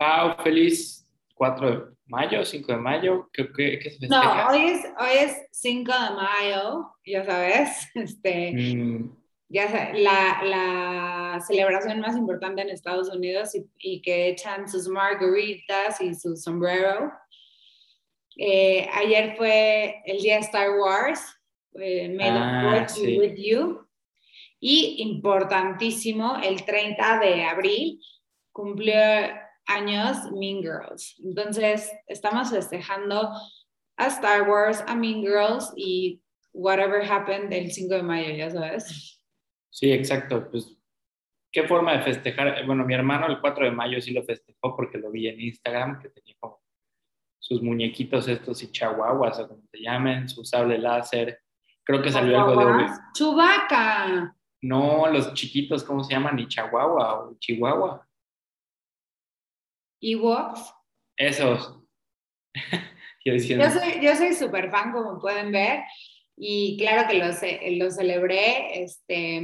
Pau, feliz 4 de mayo, 5 de mayo. ¿Qué, qué, qué se festeja? No, hoy es, hoy es 5 de mayo, ya sabes. Este, Mm, ya sa- la, la celebración más importante en Estados Unidos y, y que echan sus margaritas y su sombrero. Eh, ayer fue el día de Star Wars, eh, May the Ah, be sí. with you. Y importantísimo, el 30 de abril cumplió años Mean Girls. Entonces, estamos festejando a Star Wars, a Mean Girls y whatever happened el 5 de mayo, ya sabes. sí, exacto. Pues, ¿qué forma de festejar? Bueno, mi hermano el 4 de mayo sí lo festejó porque lo vi en Instagram, que tenía como sus muñequitos estos y chihuahuas, o como te llamen, su sable láser. Creo que salió algo de... Chubaca. No, los chiquitos, ¿cómo se llaman? Ni chihuahua o chihuahua. Ewoks. Esos. Yo Yo soy, yo soy súper fan, como pueden ver, y claro que lo, ce- lo celebré. Este,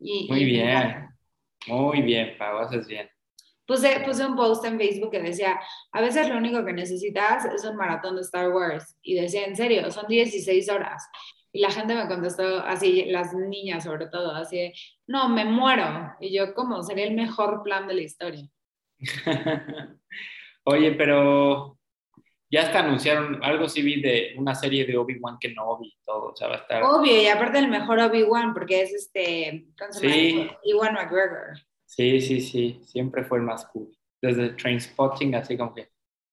y, muy y- bien, muy bien, Pau, haces bien. Puse, puse un post en Facebook que decía, a veces lo único que necesitas es un maratón de Star Wars. Y decía, en serio, son 16 horas. Y la gente me contestó así, las niñas sobre todo, así, no, me muero. Y yo, ¿cómo? Sería el mejor plan de la historia. Oye, pero ya hasta anunciaron, algo sí vi de una serie de Obi-Wan Kenobi y todo, o sea, va a estar... Obvio, y aparte el mejor Obi-Wan, porque es este. Sí. Ewan McGregor. Sí, sí, sí, siempre fue el más cool. Desde Trainspotting, así como que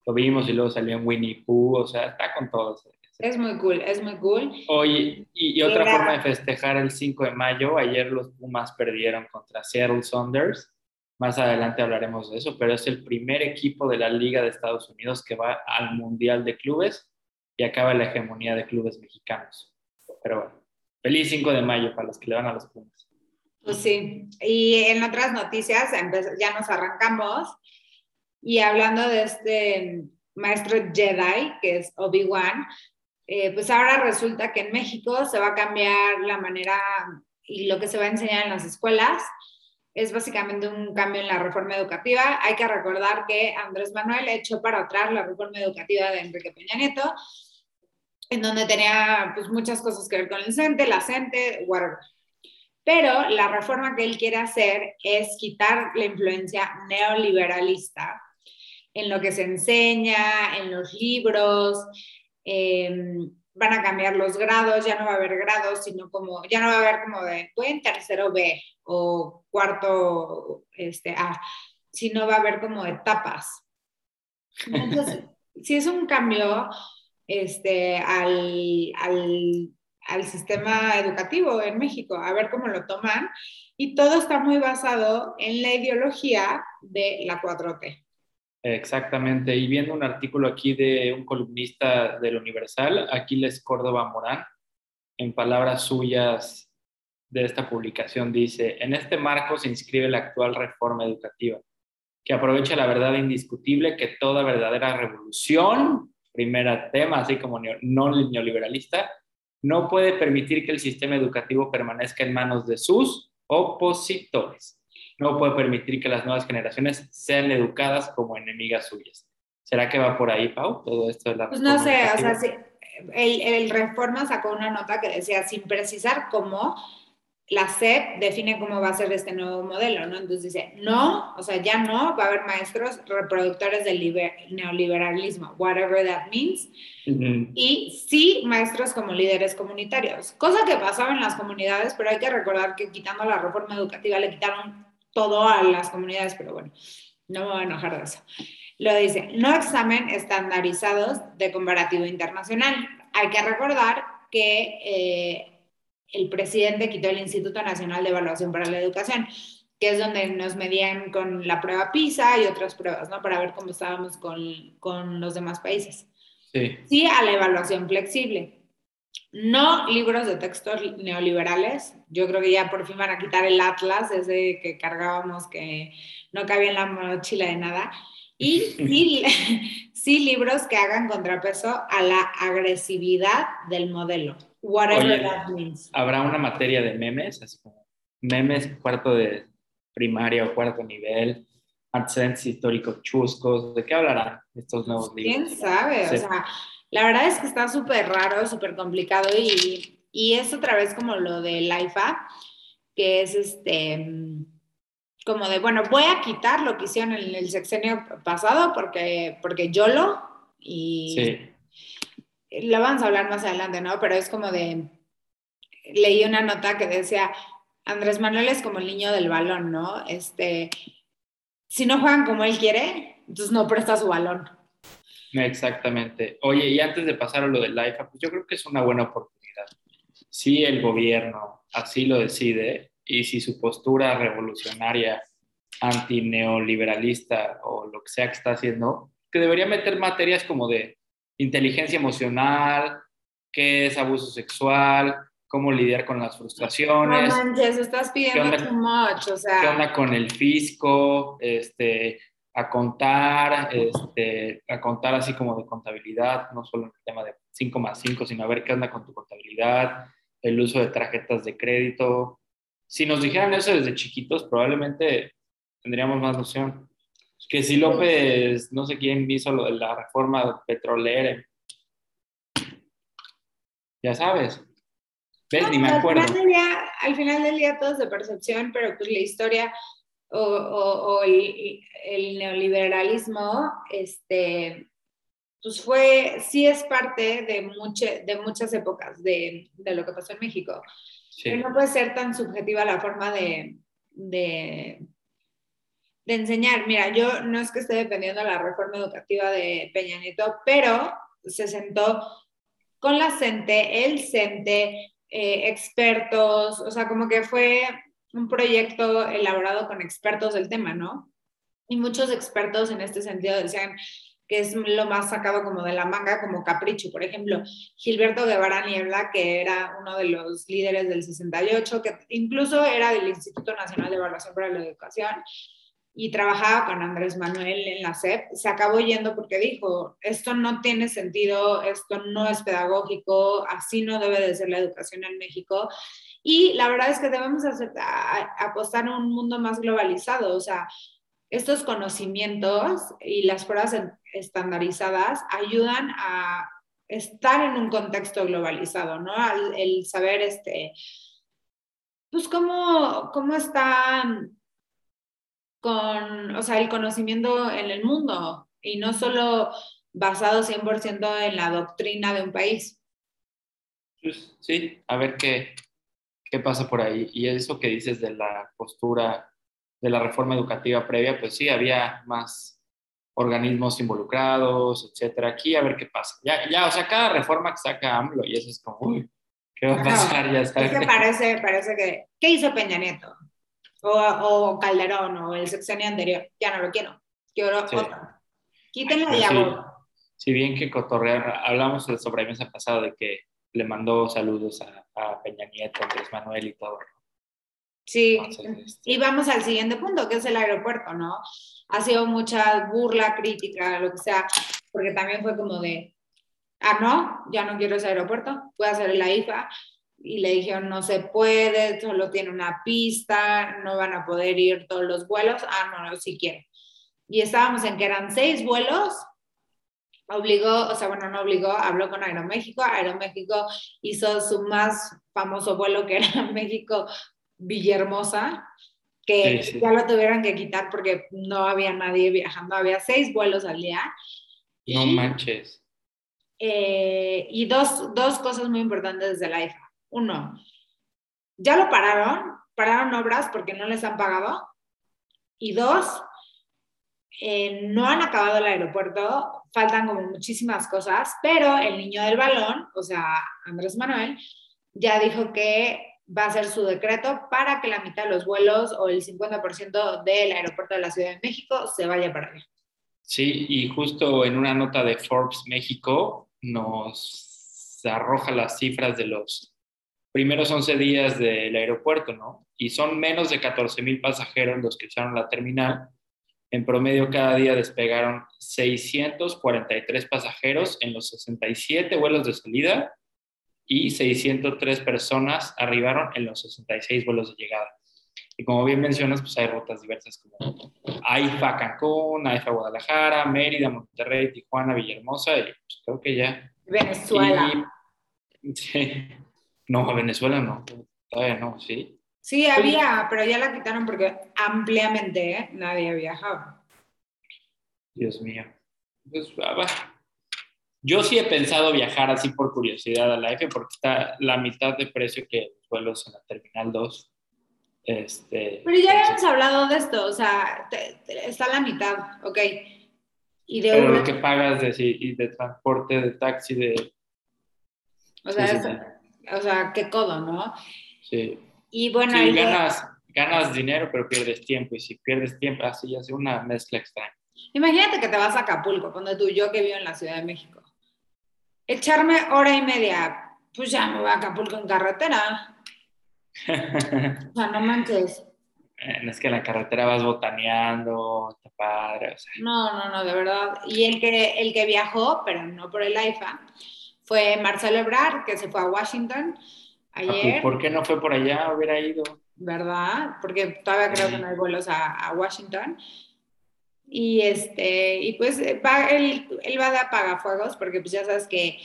lo vimos y luego salió en Winnie Pooh, o sea, está con todos. Es muy cool, es muy cool. Oye, y, y otra Era- forma de festejar el 5 de mayo, ayer los Pumas perdieron contra Seattle Saunders. Más adelante hablaremos de eso, pero es el primer equipo de la Liga de Estados Unidos que va al Mundial de Clubes y acaba la hegemonía de clubes mexicanos. Pero bueno, feliz 5 de mayo para los que le van a los Pumas. Pues sí. Y en otras noticias, ya nos arrancamos. Y hablando de este maestro Jedi, que es Obi-Wan, eh, pues ahora resulta que en México se va a cambiar la manera y lo que se va a enseñar en las escuelas. Es básicamente un cambio en la reforma educativa. Hay que recordar que Andrés Manuel echó para atrás la reforma educativa de Enrique Peña Nieto, en donde tenía pues, muchas cosas que ver con el CENTE, la CENTE, whatever. Pero la reforma que él quiere hacer es quitar la influencia neoliberalista en lo que se enseña, en los libros. eh, van a cambiar los grados, ya no va a haber grados, sino como, ya no va a haber como de, voy en tercero B o cuarto este, A, sino va a haber como etapas. Entonces, si es un cambio este, al, al, al sistema educativo en México, a ver cómo lo toman. Y todo está muy basado en la ideología de la 4T. Exactamente, y viendo un artículo aquí de un columnista del Universal, Aquiles Córdoba Morán, en palabras suyas de esta publicación, dice, en este marco se inscribe la actual reforma educativa, que aprovecha la verdad indiscutible que toda verdadera revolución, primera tema, así como no neoliberalista, no puede permitir que el sistema educativo permanezca en manos de sus opositores no puede permitir que las nuevas generaciones sean educadas como enemigas suyas. ¿Será que va por ahí, Pau? Todo esto de la Pues no sé, o sea, sí, el, el Reforma sacó una nota que decía, sin precisar cómo, la SEP define cómo va a ser este nuevo modelo, ¿no? Entonces dice, no, o sea, ya no va a haber maestros reproductores del liber- neoliberalismo, whatever that means, Ujú. y sí maestros como líderes comunitarios, cosa que pasaba en las comunidades, pero hay que recordar que quitando la reforma educativa le quitaron todo a las comunidades, pero bueno, no me voy a enojar de eso. Lo dice, no examen estandarizados de comparativo internacional. Hay que recordar que eh, el presidente quitó el Instituto Nacional de Evaluación para la Educación, que es donde nos medían con la prueba PISA y otras pruebas, ¿no? Para ver cómo estábamos con, con los demás países. Sí, Sí a la evaluación flexible. No libros de textos neoliberales. Yo creo que ya por fin van a quitar el atlas, ese que cargábamos que no cabía en la mochila de nada. Y sí, sí libros que hagan contrapeso a la agresividad del modelo. Whatever Oye, that means. habrá una materia de memes, así como memes cuarto de primaria o cuarto nivel, antecedentes históricos chuscos. ¿De qué hablarán estos nuevos libros? ¿Quién sabe? O sea, la verdad es que está súper raro, súper complicado y, y, es otra vez como lo de IFA, que es este, como de, bueno, voy a quitar lo que hicieron en el sexenio pasado porque, porque yo lo y sí. Lo vamos a hablar más adelante, ¿no? Pero es como de, leí una nota que decía, Andrés Manuel es como el niño del balón, ¿no? Este, si no juegan como él quiere, entonces no presta su balón. Exactamente. Oye, y antes de pasar a lo del IFA, pues yo creo que es una buena oportunidad. Si el gobierno así lo decide y si su postura revolucionaria antineoliberalista o lo que sea que está haciendo, que debería meter materias como de inteligencia emocional, qué es abuso sexual, cómo lidiar con las frustraciones. No manches, estás pidiendo too much, o sea. ¿Qué onda con el fisco? Este, a contar, este, a contar así como de contabilidad, no solo en el tema de 5 más 5, sino a ver qué onda con tu contabilidad, el uso de tarjetas de crédito. Si nos dijeran eso desde chiquitos, probablemente tendríamos más noción. Que si López, no sé quién hizo lo de la reforma petrolera, ya sabes. Ni me acuerdo. Al final, del día, todo es de percepción, pero pues la historia o, el, neoliberalismo, este, pues fue, sí es parte de, de muchas épocas de, lo que pasó en México. Pero no puede ser tan subjetiva la forma de, de, de, enseñar. Mira, yo no es que esté defendiendo la reforma educativa de Peña Nieto, pero se sentó con la CENTE, el CENTE, eh, expertos, o sea, como que fue un proyecto elaborado con expertos del tema, ¿no? Y muchos expertos en este sentido decían que es lo más sacado como de la manga, como capricho. Por ejemplo, Gilberto Guevara Niebla, que era uno de los líderes del 68, que incluso era del Instituto Nacional de Evaluación para la Educación, y trabajaba con Andrés Manuel en la SEP, se acabó yendo porque dijo, esto no tiene sentido, esto no es pedagógico, así no debe de ser la educación en México. Y la verdad es que debemos apostar a un mundo más globalizado, o sea, estos conocimientos y las pruebas estandarizadas ayudan a estar en un contexto globalizado, ¿no? el saber, este, pues, cómo, cómo está con, o sea, el conocimiento en el mundo y no solo basado 100% en la doctrina de un país. Pues, sí, a ver qué, qué pasa por ahí. Y eso que dices de la postura de la reforma educativa previa, pues sí, había más organismos involucrados, etcétera. Aquí a ver qué pasa. Ya, ya, o sea, cada reforma que saca AMLO y eso es como, uy, ¿qué va a pasar? ya sabes. Es que parece, parece que, ¿qué hizo Peña Nieto? O, Calderón o el sexenio anterior, ya no lo quiero, quiero sí. otro. Quítenlo pues Si bien que cotorrear, hablamos de sobremesa pasada de que le mandó saludos a, Peña Nieto, Andrés Manuel y todo. Sí, este y vamos al siguiente punto, que es el aeropuerto, ¿no? Ha sido mucha burla, crítica, lo que sea, porque también fue como de, ah, no, ya no quiero ese aeropuerto, voy a hacer la IFA, y le dijeron no se puede, solo tiene una pista, no van a poder ir todos los vuelos, ah, no, no, si quieren. Y estábamos en que eran seis vuelos, obligó, o sea, bueno, no obligó, habló con Aeroméxico, Aeroméxico hizo su más famoso vuelo que era México Villahermosa, que ya lo tuvieron que quitar porque no había nadie viajando, había seis vuelos al día. No manches. Eh, y dos, dos cosas muy importantes desde la IFA. Uno, ya lo pararon, pararon obras porque no les han pagado. Y dos, eh, no han acabado el aeropuerto, faltan como muchísimas cosas, pero el niño del balón, o sea, Andrés Manuel, ya dijo que va a ser su decreto para que la mitad de los vuelos o el 50% del aeropuerto de la Ciudad de México se vaya para allá. Sí, y justo en una nota de Forbes México nos arroja las cifras de los primeros 11 días del aeropuerto, ¿no? Y son menos de 14 mil pasajeros los que usaron la terminal. En promedio, cada día despegaron 643 pasajeros en los 67 vuelos de salida y 603 personas arribaron en los 66 vuelos de llegada. Y como bien mencionas, pues hay rutas diversas como AIFA Cancún, AIFA Guadalajara, Mérida, Monterrey, Tijuana, Villahermosa y pues, creo que ya. Venezuela. sí. No, Venezuela no, todavía no, sí. Sí, había, pero ya la quitaron porque ampliamente ¿eh? nadie viajaba. Dios mío. Pues, ah, Yo sí he pensado viajar así por curiosidad a la F porque está la mitad de precio que los vuelos en la Terminal 2. Este, pero ya habíamos hablado de esto, o sea, está la mitad, ok. Y de pero lo que pagas de, y de transporte, de taxi, de... O sea, o sea, qué codo, ¿no? Sí. Y bueno, ganas, ganas dinero, pero pierdes tiempo. Y si pierdes tiempo, así hace una mezcla extraña. Imagínate que te vas a Acapulco, cuando tú, yo que vivo en la Ciudad de México. Echarme hora y media, pues ya me voy a Acapulco en carretera. o sea, no manches. Es que en la carretera vas botaneando, está padre. No, no, no, de verdad. Y el que, el que viajó, pero no por el AIFA, fue Marcelo Ebrard, que se fue a Washington Ah, pues, ayer. ¿Por qué no fue por allá? Hubiera ido. ¿Verdad? Porque todavía creo que no hay vuelos a, Washington. Y, este, y pues va, él, va de apagafuegos porque pues ya sabes que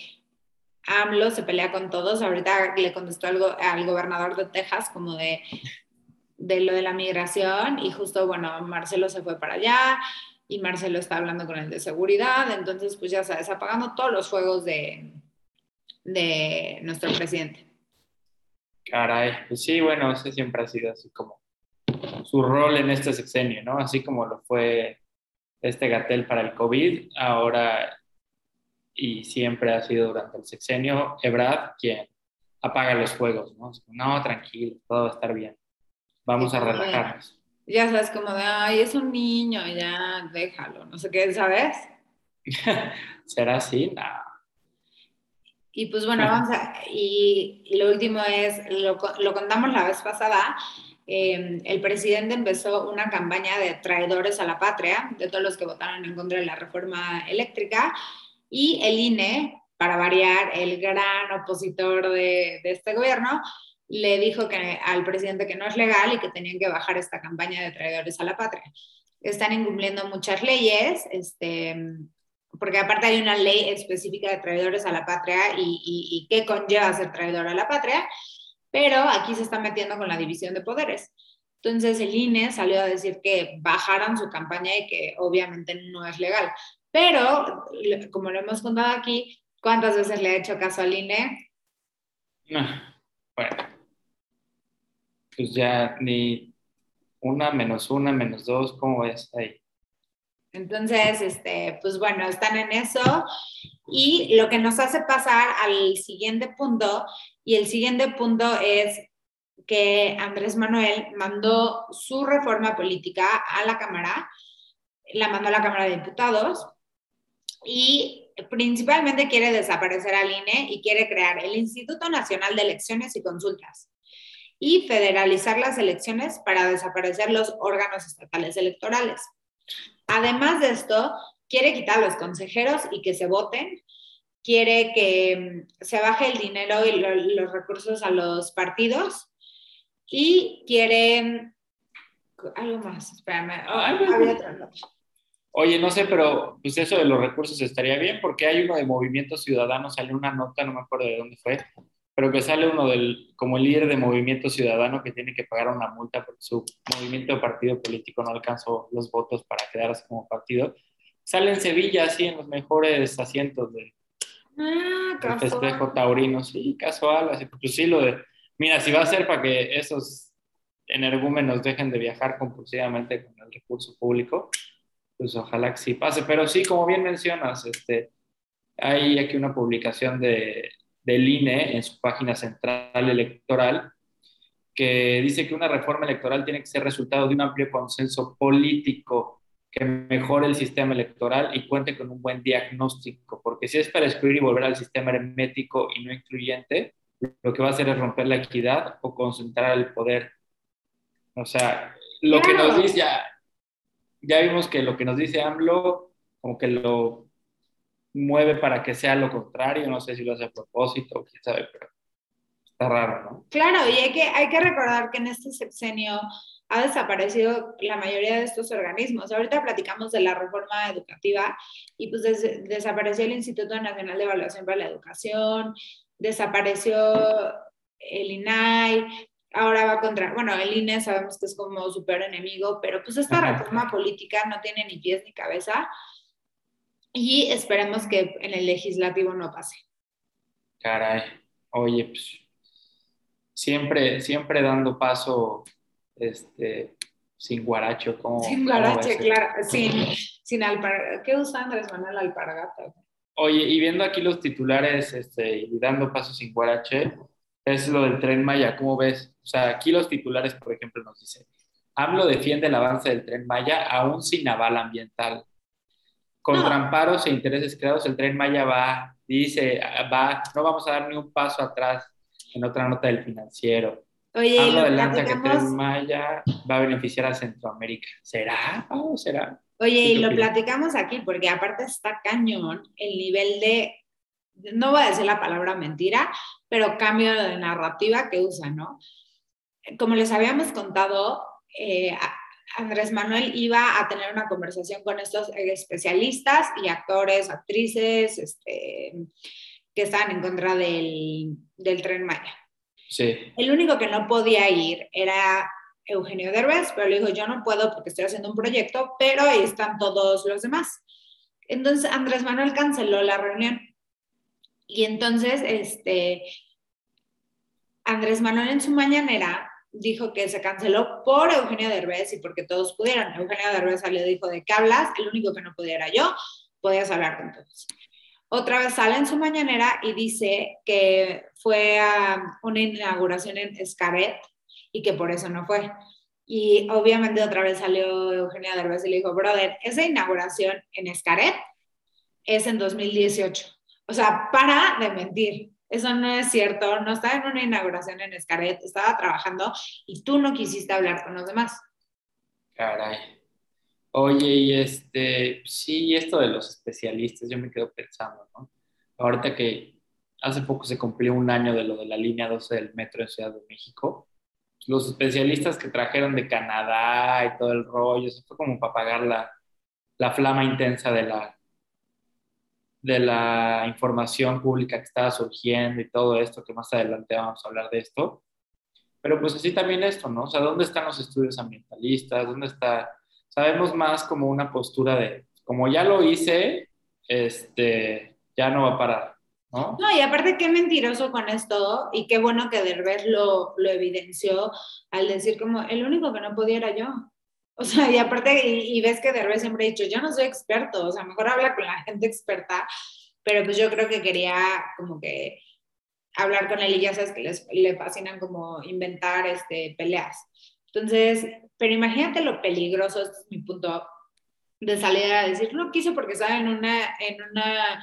AMLO se pelea con todos. Ahorita le contestó algo al gobernador de Texas como de, de lo de la migración y justo, bueno, Marcelo se fue para allá y Marcelo está hablando con el de seguridad. Entonces, pues ya sabes, apagando todos los juegos de, de nuestro presidente. Caray, pues sí, bueno, ese siempre ha sido así como su rol en este sexenio, ¿no? Así como lo fue este Gatel para el COVID, ahora y siempre ha sido durante el sexenio Ebrad quien apaga los fuegos, ¿no? No, tranquilo, todo va a estar bien. Vamos a relajarnos. Ya sabes, como de, ay, es un niño, ya déjalo, no sé qué, ¿sabes? ¿Será así? No. Y pues bueno, vamos a, y, lo último es, lo, lo, contamos la vez pasada, em, el presidente empezó una campaña de traidores a la patria, de todos los que votaron en contra de la reforma eléctrica, y el INE, para variar, el gran opositor de, de este gobierno, le dijo que, al presidente que no es legal y que tenían que bajar esta campaña de traidores a la patria. Están incumpliendo muchas leyes, este, porque aparte hay una ley específica de traidores a la patria y, y, qué conlleva ser traidor a la patria, pero aquí se está metiendo con la división de poderes. Entonces el INE salió a decir que bajaran su campaña y que obviamente no es legal. Pero, como lo hemos contado aquí, ¿cuántas veces le ha hecho caso al INE? No, bueno, pues ya ni una menos una menos dos, ¿cómo es ahí? Entonces, este, pues bueno, están en eso. Y lo que nos hace pasar al siguiente punto, y el siguiente punto es que Andrés Manuel mandó su reforma política a la Cámara, la mandó a la Cámara de Diputados, y principalmente quiere desaparecer al INE y quiere crear el Instituto Nacional de Elecciones y Consultas y federalizar las elecciones para desaparecer los órganos estatales electorales. Además de esto, quiere quitar a los consejeros y que se voten, quiere que mm, se baje el dinero y los recursos a los partidos y quiere mm, algo más, espérame. Oye, no sé, pero pues eso de los recursos estaría bien porque hay uno de Movimiento Ciudadano, salió una nota, no me acuerdo de dónde fue, pero que sale uno del, como el líder de Movimiento Ciudadano que tiene que pagar una multa porque su movimiento de partido político no alcanzó los votos para quedarse como partido. Sale en Sevilla, así, en los mejores asientos de, ah, del festejo taurino. Sí, casual, así, pues sí, lo de, mira, si va a ser para que esos energúmenos dejen de viajar compulsivamente con el recurso público, pues ojalá que sí pase. Pero sí, como bien mencionas, este, hay aquí una publicación de del INE en su página central electoral, que dice que una reforma electoral tiene que ser resultado de un amplio consenso político que mejore el sistema electoral y cuente con un buen diagnóstico, porque si es para excluir y volver al sistema hermético y no incluyente, lo que va a hacer es romper la equidad o concentrar el poder. O sea, lo que nos dice, ya, ya vimos que lo que nos dice AMLO, como que lo mueve para que sea lo contrario, no sé si lo hace a propósito, quién sabe, pero está raro, ¿no? Claro, y hay que, hay que recordar que en este sexenio ha desaparecido la mayoría de estos organismos. Ahorita platicamos de la reforma educativa y pues desapareció el Instituto Nacional de Evaluación para la Educación, desapareció el INAI, ahora va contra, bueno, el INE sabemos que es como súper enemigo, pero pues esta reforma política no tiene ni pies ni cabeza y esperemos que en el legislativo no pase. Caray, oye, pues siempre, siempre dando paso este, sin guaracho. como sin guarache, claro, sin, sin alpargata. ¿Qué usa Andrés Manuel alpargata? Oye, y viendo aquí los titulares este, y dando paso sin guarache, es lo del tren Maya, ¿cómo ves? O sea, aquí los titulares, por ejemplo, nos dicen, AMLO defiende el avance del tren Maya aún sin aval ambiental. Contra amparos e intereses creados, el tren Maya va, dice, va, no vamos a dar ni un paso atrás en otra nota del financiero. Oye, Hablo adelanta que Tren Maya va a beneficiar a Centroamérica. ¿Será? ¿O será? Oye, y lo platicamos aquí porque aparte está cañón el nivel de, no voy a decir la palabra mentira, pero cambio de narrativa que usa, ¿no? Como les habíamos contado, eh, Andrés Manuel iba a tener una conversación con estos especialistas y actores, actrices, este, que estaban en contra del, del tren Maya. Sí. El único que no podía ir era Eugenio Derbez, pero le dijo, yo no puedo porque estoy haciendo un proyecto, pero ahí están todos los demás. Entonces Andrés Manuel canceló la reunión. Y entonces, este, Andrés Manuel en su mañanera dijo que se canceló por Eugenio Derbez y porque todos pudieron. Eugenio Derbez salió y dijo, ¿de qué hablas? El único que no pudiera yo, podías hablar con todos. Otra vez sale en su mañanera y dice que fue a una inauguración en Escaret y que por eso no fue. Y obviamente otra vez salió Eugenia Derbez y le dijo, brother, esa inauguración en Escaret es en 2018. O sea, para de mentir. Eso no es cierto. No estaba en una inauguración en Escaret, estaba trabajando y tú no quisiste hablar con los demás. Caray. Oye, y este, sí, esto de los especialistas, yo me quedo pensando, ¿no? Ahorita que hace poco se cumplió un año de lo de la línea 12 del metro en Ciudad de México, los especialistas que trajeron de Canadá y todo el rollo, eso fue como para apagar la, la flama intensa de la, de la información pública que estaba surgiendo y todo esto, que más adelante vamos a hablar de esto. Pero pues así también esto, ¿no? O sea, ¿dónde están los estudios ambientalistas? ¿Dónde está? Sabemos más como una postura de, como ya lo hice, este, ya no va a parar, ¿no? No, y aparte qué mentiroso con esto y qué bueno que Derbez lo, lo evidenció al decir como, el único que no podía era yo. O sea, y aparte, y, ves que Derbez siempre ha dicho, yo no soy experto, o sea, mejor habla con la gente experta, pero pues yo creo que quería como que hablar con él y ya sabes que les, le fascinan como inventar este, peleas. Entonces, pero imagínate lo peligroso, este es mi punto de salir a decir, no quiso porque estaba en una, en una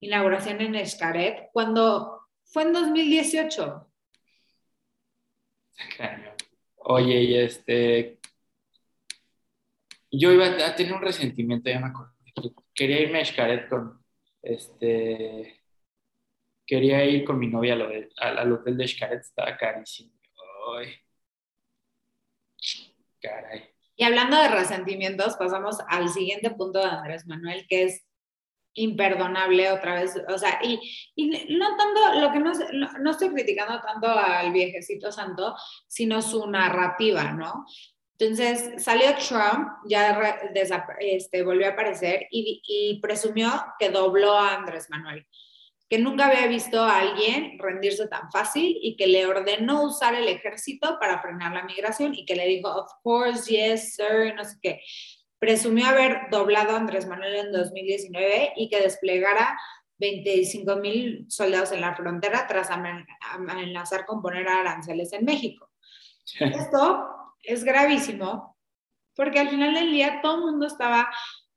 inauguración en Escaret, cuando fue en 2018. Oye, y este, yo iba a tener un resentimiento, ya me acuerdo. Quería irme a Xcaret con, este, quería ir con mi novia al, hotel de Xcaret, estaba carísimo. Ay. Caray. Y hablando de resentimientos, pasamos al siguiente punto de Andrés Manuel, que es imperdonable otra vez, o sea, y, y no tanto, lo que no, no, estoy criticando tanto al viejecito santo, sino su narrativa, ¿no? Entonces salió Trump, ya este, volvió a aparecer y, presumió que dobló a Andrés Manuel, que nunca había visto a alguien rendirse tan fácil y que le ordenó usar el ejército para frenar la migración y que le dijo, of course, yes, sir, no sé qué. Presumió haber doblado a Andrés Manuel en 2019 y que desplegara 25 mil soldados en la frontera tras amenazar con poner aranceles en México. Esto es gravísimo, porque al final del día todo el mundo estaba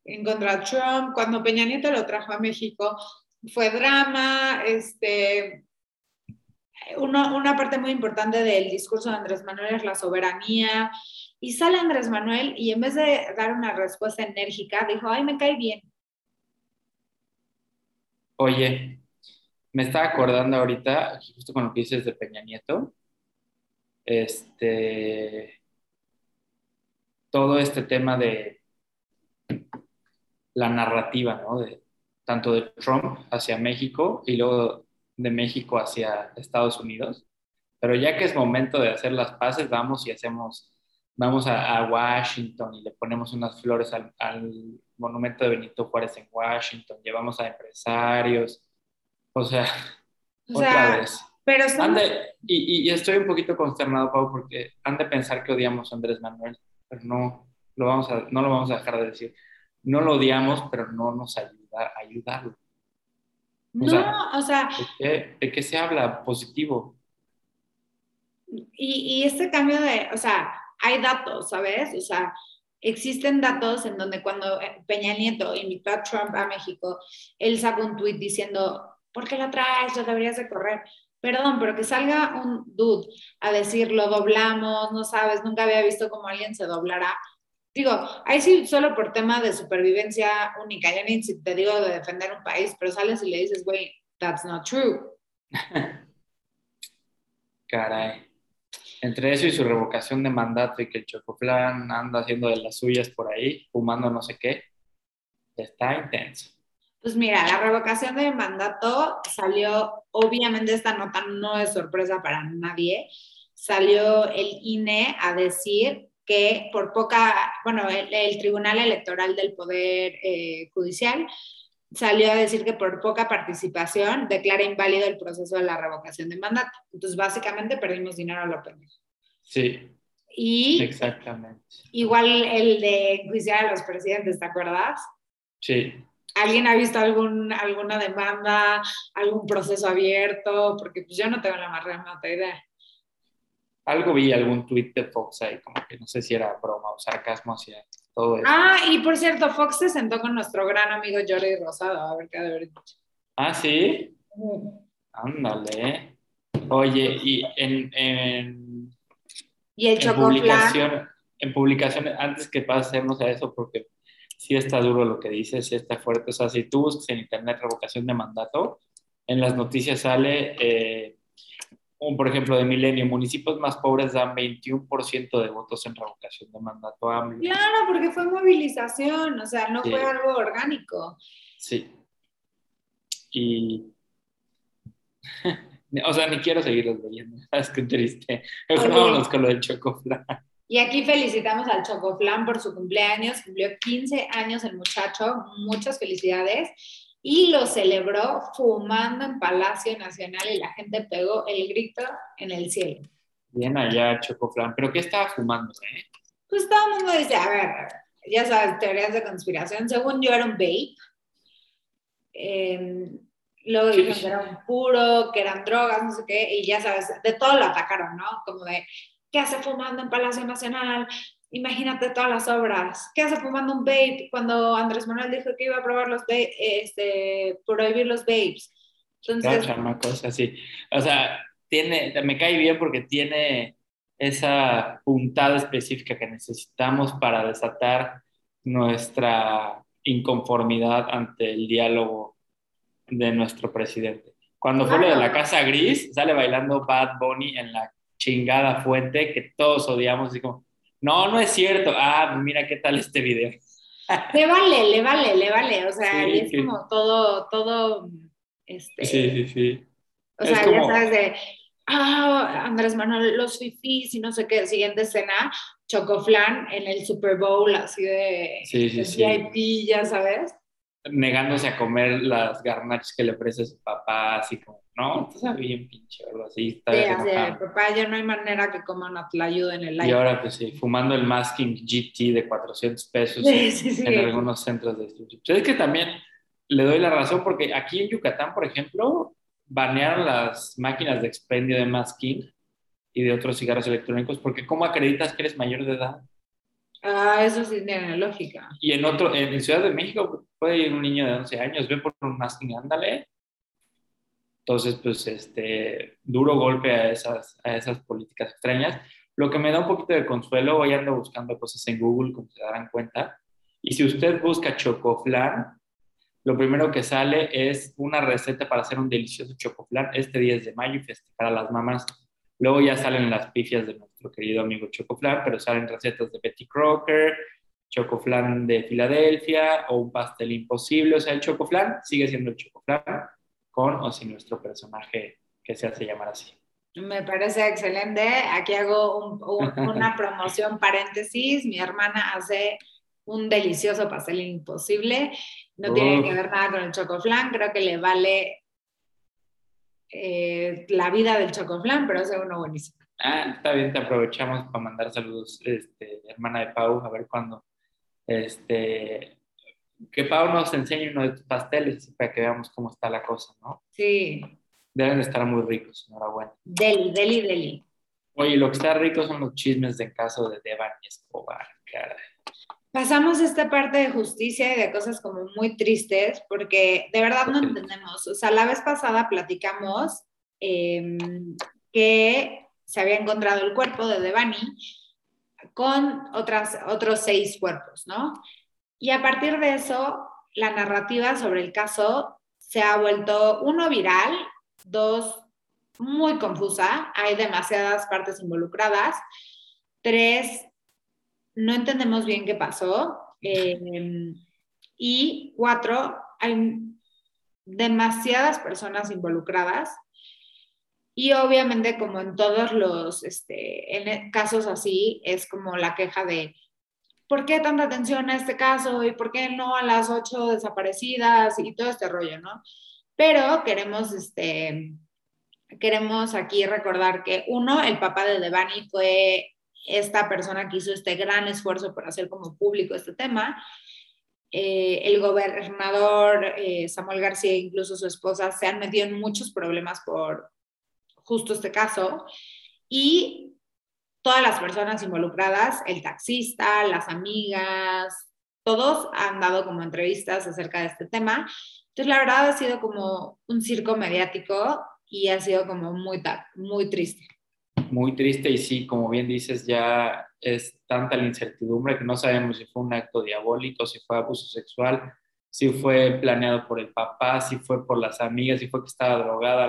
en contra de Trump. Cuando Peña Nieto lo trajo a México, fue drama. Este, una parte muy importante del discurso de Andrés Manuel es la soberanía. Y sale Andrés Manuel y en vez de dar una respuesta enérgica, dijo, ay, me cae bien. Oye, me estaba acordando ahorita, justo con lo que dices de Peña Nieto, este, todo este tema de la narrativa, ¿no? De, tanto de Trump hacia México y luego de México hacia Estados Unidos. Pero ya que es momento de hacer las paces, vamos y hacemos, vamos a, Washington y le ponemos unas flores al, monumento de Benito Juárez en Washington, llevamos a empresarios, o sea, otra vez. Pero y, y, estoy un poquito consternado, Pau, porque han de pensar que odiamos a Andrés Manuel, pero no lo vamos a, no lo vamos a dejar de decir. No lo odiamos, pero no nos ayuda a ayudarlo. no, o sea... ¿de qué, se habla? Positivo. Y, y este cambio de, o sea, hay datos, ¿sabes? O sea, existen datos en donde cuando Peña Nieto invitó a Trump a México, él sacó un tweet diciendo, ¿por qué lo traes? Lo deberías de correr. Perdón, pero que salga un dude a decir, lo doblamos, no sabes, nunca había visto cómo alguien se doblará. Digo, ahí sí, solo por tema de supervivencia única, ya ni si te digo de defender un país, pero sales y le dices, güey, that's not true. Caray. Entre eso y su revocación de mandato y que el Chocoflan anda haciendo de las suyas por ahí, fumando no sé qué, está intenso. Pues mira, la revocación de mandato salió, obviamente esta nota no es sorpresa para nadie, salió el INE a decir que por poca, bueno, el, Tribunal Electoral del Poder eh, Judicial salió a decir que por poca participación declara inválido el proceso de la revocación de mandato. Entonces, básicamente perdimos dinero a lo pendejo. Sí. Y exactamente. Igual el de enjuiciar a los presidentes, ¿te acuerdas? Sí. ¿Alguien ha visto algún, alguna demanda, algún proceso abierto? Porque pues yo no tengo la más remota idea. Algo vi, algún tweet de Fox ahí, como que no sé si era broma o sarcasmo hacia todo eso. Ah, y por cierto, Fox se sentó con nuestro gran amigo Jordi Rosado, a ver qué ha de haber dicho. Ah, sí. Ándale. Oye, y en, en, ¿Y el en publicación, en publicación, antes que pasemos a eso, porque sí está duro lo que dice, sí está fuerte. O sea, si tú buscas en internet revocación de mandato, en las noticias sale, eh, un, por ejemplo, de Milenio, municipios más pobres dan 21% de votos en revocación de mandato AMLO. Claro, porque fue movilización, o sea, no fue algo orgánico. Sí. Y... o sea, ni quiero seguirlos leyendo, es que triste. Mejor vámonos con lo del Chocoflan. Y aquí felicitamos al Chocoflan por su cumpleaños, cumplió 15 años el muchacho, muchas felicidades. Y lo celebró fumando en Palacio Nacional y la gente pegó el grito en el cielo. Bien allá, Chocoflan. ¿Pero qué estaba fumando, eh? Pues todo el mundo dice, a ver, ya sabes, teorías de conspiración. Según yo era un vape. Eh, luego dijeron que era un puro, que eran drogas, no sé qué, y ya sabes, de todo lo atacaron, ¿no? Como de, ¿qué hace fumando en Palacio Nacional? Imagínate todas las obras. ¿Qué hace fumando un vape cuando Andrés Manuel dijo que iba a probar los este, prohibir los vapes? Entonces, cosa así. O sea, tiene, me cae bien porque tiene esa puntada específica que necesitamos para desatar nuestra inconformidad ante el diálogo de nuestro presidente. Cuando fue lo de la Casa Gris, sale bailando Bad Bunny en la chingada fuente que todos odiamos, y como, no, no es cierto, ah, mira qué tal este video. Le vale, le vale, le vale, o sea, es como todo, todo, este... Sí, sí, sí. O sea, ya sabes de, ah, Andrés Manuel, los fifís y no sé qué, siguiente escena, Chocoflan en el Super Bowl, así de, sí, sí, VIP, ya sabes. Negándose a comer las garnachas que le ofrece su papá, así como no, está bien pinche, algo así. Está sí, así, papá, ya no hay manera que coman ayuda en el aire. Y ahora, pues sí, fumando el masking GT de 400 pesos en, algunos centros de estudio. Pues es que también le doy la razón porque aquí en Yucatán, por ejemplo, banearon las máquinas de expendio de masking y de otros cigarros electrónicos porque ¿cómo acreditas que eres mayor de edad? Ah, eso sí tiene lógica. Y en otro, en Ciudad de México puede ir un niño de 11 años, ve por un masking, ándale, entonces, pues, este, duro golpe a esas, a esas políticas extrañas. Lo que me da un poquito de consuelo, hoy ando buscando cosas en Google, como se darán cuenta. Y si usted busca chocoflan, lo primero que sale es una receta para hacer un delicioso chocoflan este 10 de mayo y festejar a las mamás. Luego ya salen las pifias de nuestro querido amigo Chocoflan, pero salen recetas de Betty Crocker, Chocoflan de Filadelfia o un pastel imposible. O sea, el Chocoflan sigue siendo el Chocoflan con o sin nuestro personaje que se hace llamar así. Me parece excelente. Aquí hago una promoción paréntesis. Mi hermana hace un delicioso pastel imposible. No tiene que ver nada con el chocoflan. Creo que le vale eh, la vida del chocoflan, pero es uno buenísimo. Ah, está bien, te aprovechamos para mandar saludos, este, hermana de Pau, a ver cuándo. Este, que Pau nos enseñe uno de tus pasteles para que veamos cómo está la cosa, ¿no? Sí. Deben estar muy ricos, enhorabuena. Deli, deli, deli. Oye, lo que está rico son los chismes de caso de Devan y Escobar, caray. Pasamos esta parte de justicia y de cosas como muy tristes, porque de verdad no entendemos. O sea, la vez pasada platicamos em, que se había encontrado el cuerpo de Devani con otras, otros seis cuerpos, ¿no? Y a partir de eso, la narrativa sobre el caso se ha vuelto, uno, viral, dos, muy confusa, hay demasiadas partes involucradas, tres, no entendemos bien qué pasó. Em, y cuatro, hay demasiadas personas involucradas. Y obviamente, como en todos los este, en e, casos así, es como la queja de ¿por qué tanta atención a este caso? ¿Y por qué no a las ocho desaparecidas? Y todo este rollo, ¿no? Pero queremos, este, queremos aquí recordar que uno, el papá de Devani fue esta persona que hizo este gran esfuerzo por hacer como público este tema. Eh, el gobernador eh, Samuel García, incluso su esposa, se han metido en muchos problemas por justo este caso. Y todas las personas involucradas, el taxista, las amigas, todos han dado como entrevistas acerca de este tema. Entonces, la verdad ha sido como un circo mediático y ha sido como muy, muy triste muy triste y sí, como bien dices, ya es tanta la incertidumbre que no sabemos si fue un acto diabólico, si fue abuso sexual, si fue planeado por el papá, si fue por las amigas, si fue que estaba drogada,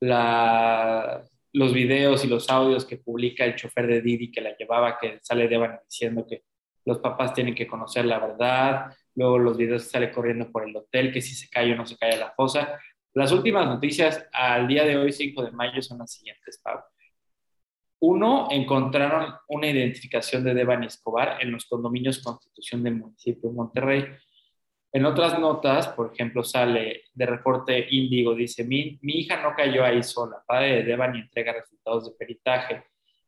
las, los videos y los audios que publica el chofer de Didi que la llevaba, que sale Devan diciendo que los papás tienen que conocer la verdad, luego los videos que sale corriendo por el hotel, que si se cae o no se cae a la fosa. Las últimas noticias al día de hoy, 5 de mayo, son las siguientes, Pablo. Uno, encontraron una identificación de Devani Escobar en los condominios Constitución del municipio de Monterrey. En otras notas, por ejemplo, sale de reporte Índigo, dice, mi, mi hija no cayó ahí sola, padre de Devani entrega resultados de peritaje.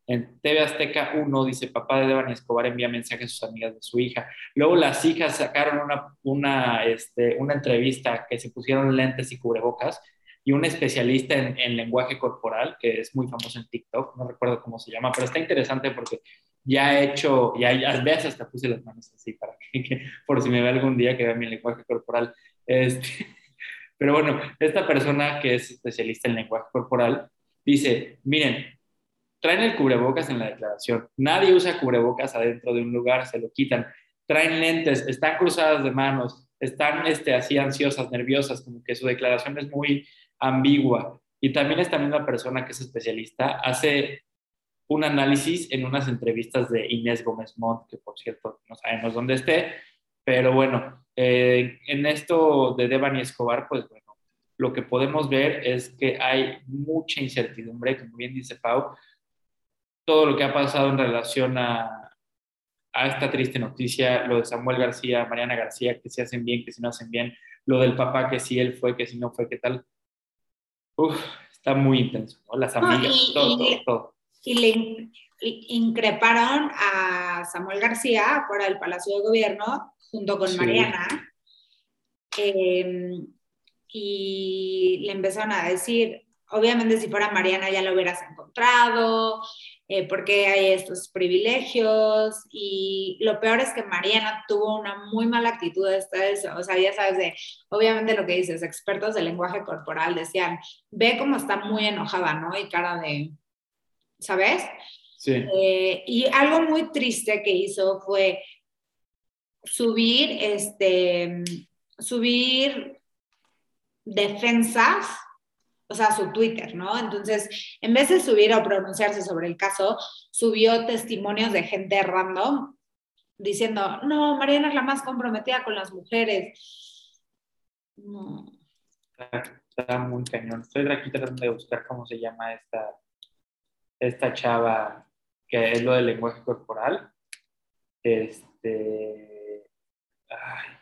En TV Azteca 1 dice, papá de Devani Escobar envía mensajes a sus amigas de su hija. Luego las hijas sacaron una, una, este, una entrevista que se pusieron lentes y cubrebocas y un especialista en, lenguaje corporal, que es muy famoso en TikTok, no recuerdo cómo se llama, pero está interesante porque ya he hecho, ya, ya veces hasta puse las manos así para que, por si me ve algún día que vea mi lenguaje corporal. Este, pero bueno, esta persona que es especialista en lenguaje corporal dice, miren, traen el cubrebocas en la declaración, nadie usa cubrebocas adentro de un lugar, se lo quitan, traen lentes, están cruzadas de manos, están este, así ansiosas, nerviosas, como que su declaración es muy, ambigua. Y también esta misma persona que es especialista hace un análisis en unas entrevistas de Inés Gómez Montt, que por cierto no sabemos dónde esté, pero bueno, eh, en esto de Devani Escobar, pues bueno, lo que podemos ver es que hay mucha incertidumbre, como bien dice Pau, todo lo que ha pasado en relación a, a esta triste noticia, lo de Samuel García, Mariana García, que se hacen bien, que si no hacen bien, lo del papá, que si él fue, que si no fue, qué tal. Uf, está muy intenso, ¿no? Las amigas, y, todo, todo, todo. Y le increparon a Samuel García fuera del Palacio de Gobierno junto con Mariana. Em, y le empezaron a decir, obviamente si fuera Mariana ya lo hubieras encontrado, eh, porque hay estos privilegios y lo peor es que Mariana tuvo una muy mala actitud vez, o sea, ya sabes de, obviamente lo que dices, expertos de lenguaje corporal decían, ve cómo está muy enojada, ¿no? Y cara de, ¿sabes? Sí. Eh, y algo muy triste que hizo fue subir, este, subir defensas o sea, su Twitter, ¿no? Entonces, en vez de subir o pronunciarse sobre el caso, subió testimonios de gente random diciendo, no, Mariana es la más comprometida con las mujeres. No. Está, muy cañón. Estoy aquí tratando de buscar cómo se llama esta, esta chava, que es lo del lenguaje corporal. Este. Ay,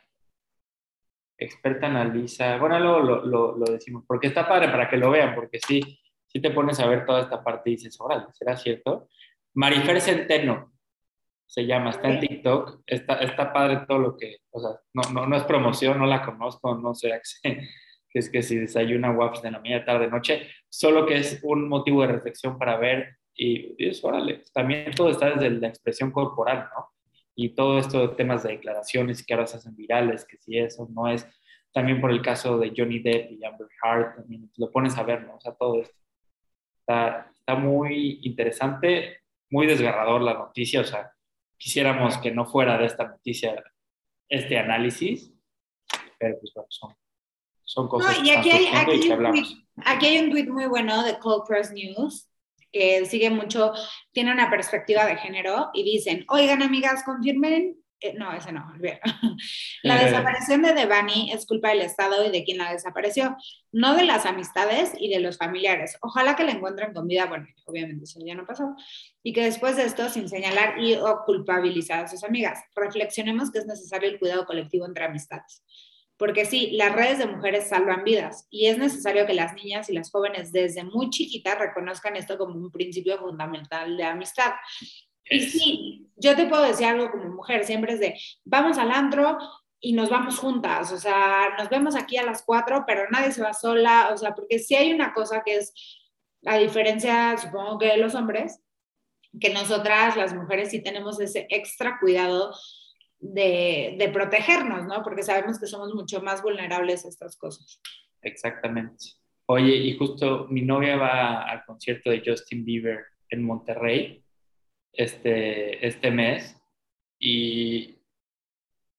experta analiza. Bueno, luego lo, lo, decimos, porque está padre para que lo vean, porque sí, si te pones a ver toda esta parte y dices, órale, ¿será cierto? Marifer Centeno se llama, está en TikTok, está, está padre todo lo que, o sea, no, no, no es promoción, no la conozco, no sé que es que si desayuna waps de la media tarde, noche, solo que es un motivo de reflexión para ver y, y órale, también todo está desde la expresión corporal, ¿no? Y todo esto de temas de declaraciones que ahora se hacen virales, que si eso no es, también por el caso de Johnny Depp y Amber Heard, también lo pones a ver, ¿no? O sea, todo esto. Está, está muy interesante, muy desgarrador la noticia, o sea, quisiéramos que no fuera de esta noticia este análisis, pero pues bueno, son, son cosas no, y aquí hay, aquí, un tweet, aquí hay un tweet muy bueno de Cold Press News que sigue mucho, tiene una perspectiva de género y dicen, oigan amigas, confirmen, eh, no, ese no, La eh. desaparición de Devani es culpa del Estado y de quien la desapareció, no de las amistades y de los familiares. Ojalá que la encuentren con vida, bueno, obviamente eso ya no pasó, y que después de esto, sin señalar y o culpabilizar a sus amigas, reflexionemos que es necesario el cuidado colectivo entre amistades. Porque sí, las redes de mujeres salvan vidas y es necesario que las niñas y las jóvenes desde muy chiquitas reconozcan esto como un principio fundamental de amistad. Y sí, yo te puedo decir algo como mujer, siempre es de, vamos al antro y nos vamos juntas, o sea, nos vemos aquí a las cuatro, pero nadie se va sola, o sea, porque sí hay una cosa que es, a diferencia, supongo que de los hombres, que nosotras, las mujeres, sí tenemos ese extra cuidado de, protegernos, ¿no? Porque sabemos que somos mucho más vulnerables a estas cosas. Exactamente. Oye, y justo mi novia va al concierto de Justin Bieber en Monterrey este, este mes y,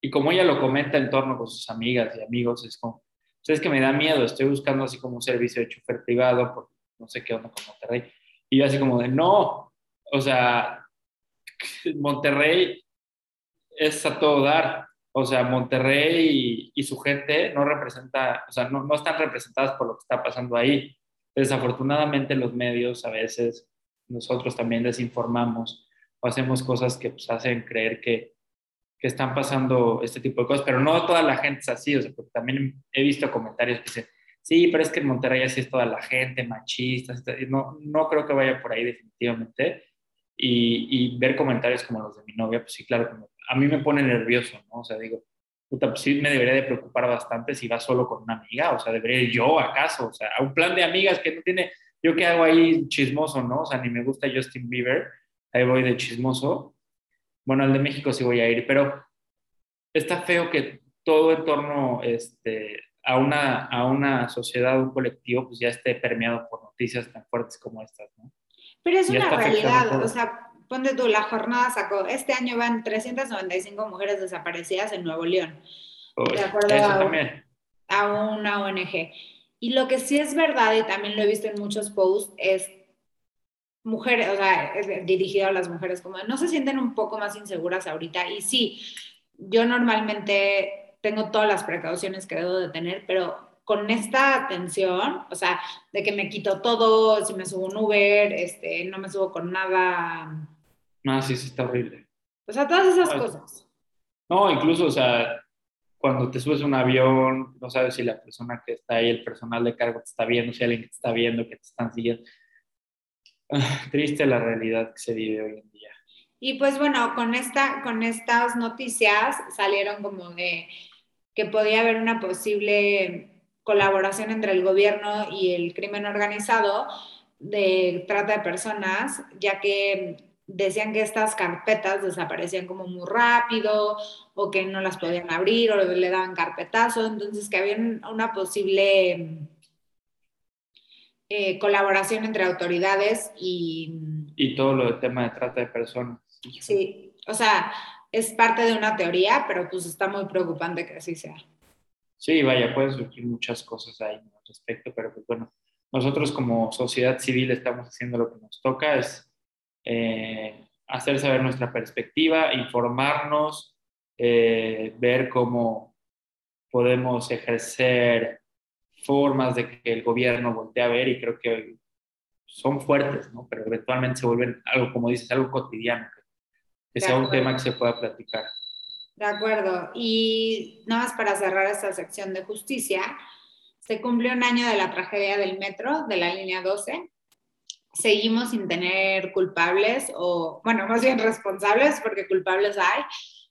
y como ella lo comenta en torno con sus amigas y amigos, es como, pues es que me da miedo, estoy buscando así como un servicio de chofer privado, porque no sé qué onda con Monterrey. Y yo así como de, no, o sea, Monterrey es a todo dar. O sea, Monterrey y, su gente no representa, o sea, no, no, están representadas por lo que está pasando ahí. Desafortunadamente los medios a veces nosotros también desinformamos o hacemos cosas que pues, hacen creer que, que, están pasando este tipo de cosas, pero no toda la gente es así, o sea, porque también he visto comentarios que dicen, sí, pero es que en Monterrey así es toda la gente, machista, no, no creo que vaya por ahí definitivamente. Y, y, ver comentarios como los de mi novia, pues sí, claro, como a mí me pone nervioso, ¿no? O sea, digo, puta, pues sí me debería de preocupar bastante si va solo con una amiga, o sea, debería ir yo acaso, o sea, a un plan de amigas que no tiene, yo qué hago ahí chismoso, ¿no? O sea, ni me gusta Justin Bieber, ahí voy de chismoso. Bueno, al de México sí voy a ir, pero está feo que todo en torno este, a, una, a una sociedad, un colectivo, pues ya esté permeado por noticias tan fuertes como estas, ¿no? Pero es una realidad, o sea, ponte tú, la jornada sacó, este año van 395 mujeres desaparecidas en Nuevo León. de acuerdo a, una ONG. Y lo que sí es verdad, y también lo he visto en muchos posts, es mujeres, o sea, dirigido a las mujeres, como no se sienten un poco más inseguras ahorita. Y sí, yo normalmente tengo todas las precauciones que debo de tener, pero con esta atención, o sea, de que me quito todo, si me subo un Uber, este, no me subo con nada no, sí, sí, está horrible. O sea, todas esas cosas. No, incluso, o sea, cuando te subes a un avión, no sabes si la persona que está ahí, el personal de cargo te está viendo, si alguien te está viendo, que te están siguiendo. Ah, triste la realidad que se vive hoy en día. Y pues bueno, con, esta, con estas noticias salieron como de que podía haber una posible colaboración entre el gobierno y el crimen organizado de trata de personas, ya que decían que estas carpetas desaparecían como muy rápido o que no las podían abrir o le daban carpetazo, entonces que había una posible eh, colaboración entre autoridades y... Y todo lo del tema de trata de personas. Sí, o sea, es parte de una teoría, pero pues está muy preocupante que así sea. Sí, vaya, pueden surgir muchas cosas ahí al respecto, pero pues bueno, nosotros como sociedad civil estamos haciendo lo que nos toca, es eh, hacer saber nuestra perspectiva, informarnos, eh, ver cómo podemos ejercer formas de que el gobierno voltee a ver y creo que son fuertes, ¿no? Pero eventualmente se vuelven algo, como dices, algo cotidiano, que sea un tema que se pueda platicar. De acuerdo. Y nada más para cerrar esta sección de justicia, se cumplió un año de la tragedia del metro, de la línea 12. Seguimos sin tener culpables o, bueno, más bien responsables, porque culpables hay,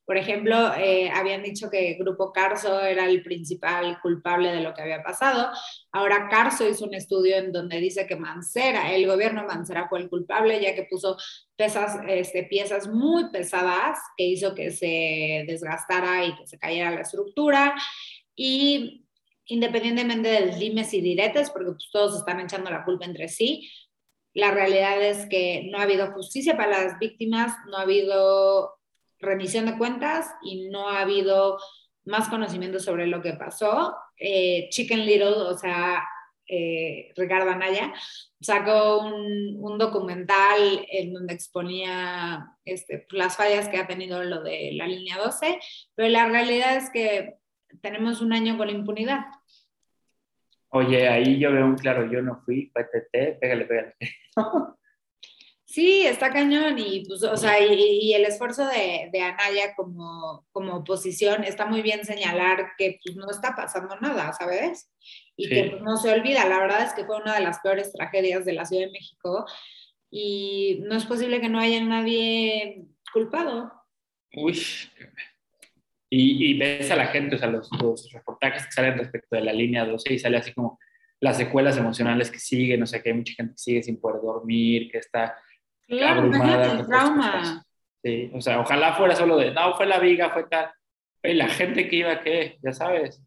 por ejemplo, eh, habían dicho que Grupo Carso era el principal culpable de lo que había pasado. Ahora Carso hizo un estudio en donde dice que Mancera, el gobierno Mancera fue el culpable, ya que puso pesas, este, piezas muy pesadas que hizo que se desgastara y que se cayera la estructura. Y independientemente del dimes y diretes, porque pues, todos están echando la culpa entre sí, la realidad es que no ha habido justicia para las víctimas, no ha habido remisión de cuentas y no ha habido más conocimiento sobre lo que pasó. Eh, Chicken Little, o sea, eh, Ricardo Anaya, sacó un, documental en donde exponía este, las fallas que ha tenido lo de la línea 12, pero la realidad es que tenemos un año con impunidad. Oye, ahí yo veo un claro, yo no fui, PTT, pégale, pégale. Sí, está cañón y, pues, o sea, y, el esfuerzo de, de, Anaya como, como oposición está muy bien señalar que pues, no está pasando nada, ¿sabes? Y que pues, no se olvida, la verdad es que fue una de las peores tragedias de la Ciudad de México y no es posible que no haya nadie culpado. Uy, y, y ves a la gente, o sea, los, los reportajes que salen respecto de la línea 12 y sale así como las secuelas emocionales que siguen, o sea, que hay mucha gente que sigue sin poder dormir, que está Claro, el trauma. Sí, o sea, ojalá fuera solo de, no, fue la viga, fue tal. Y la gente que iba, ¿qué? Ya sabes.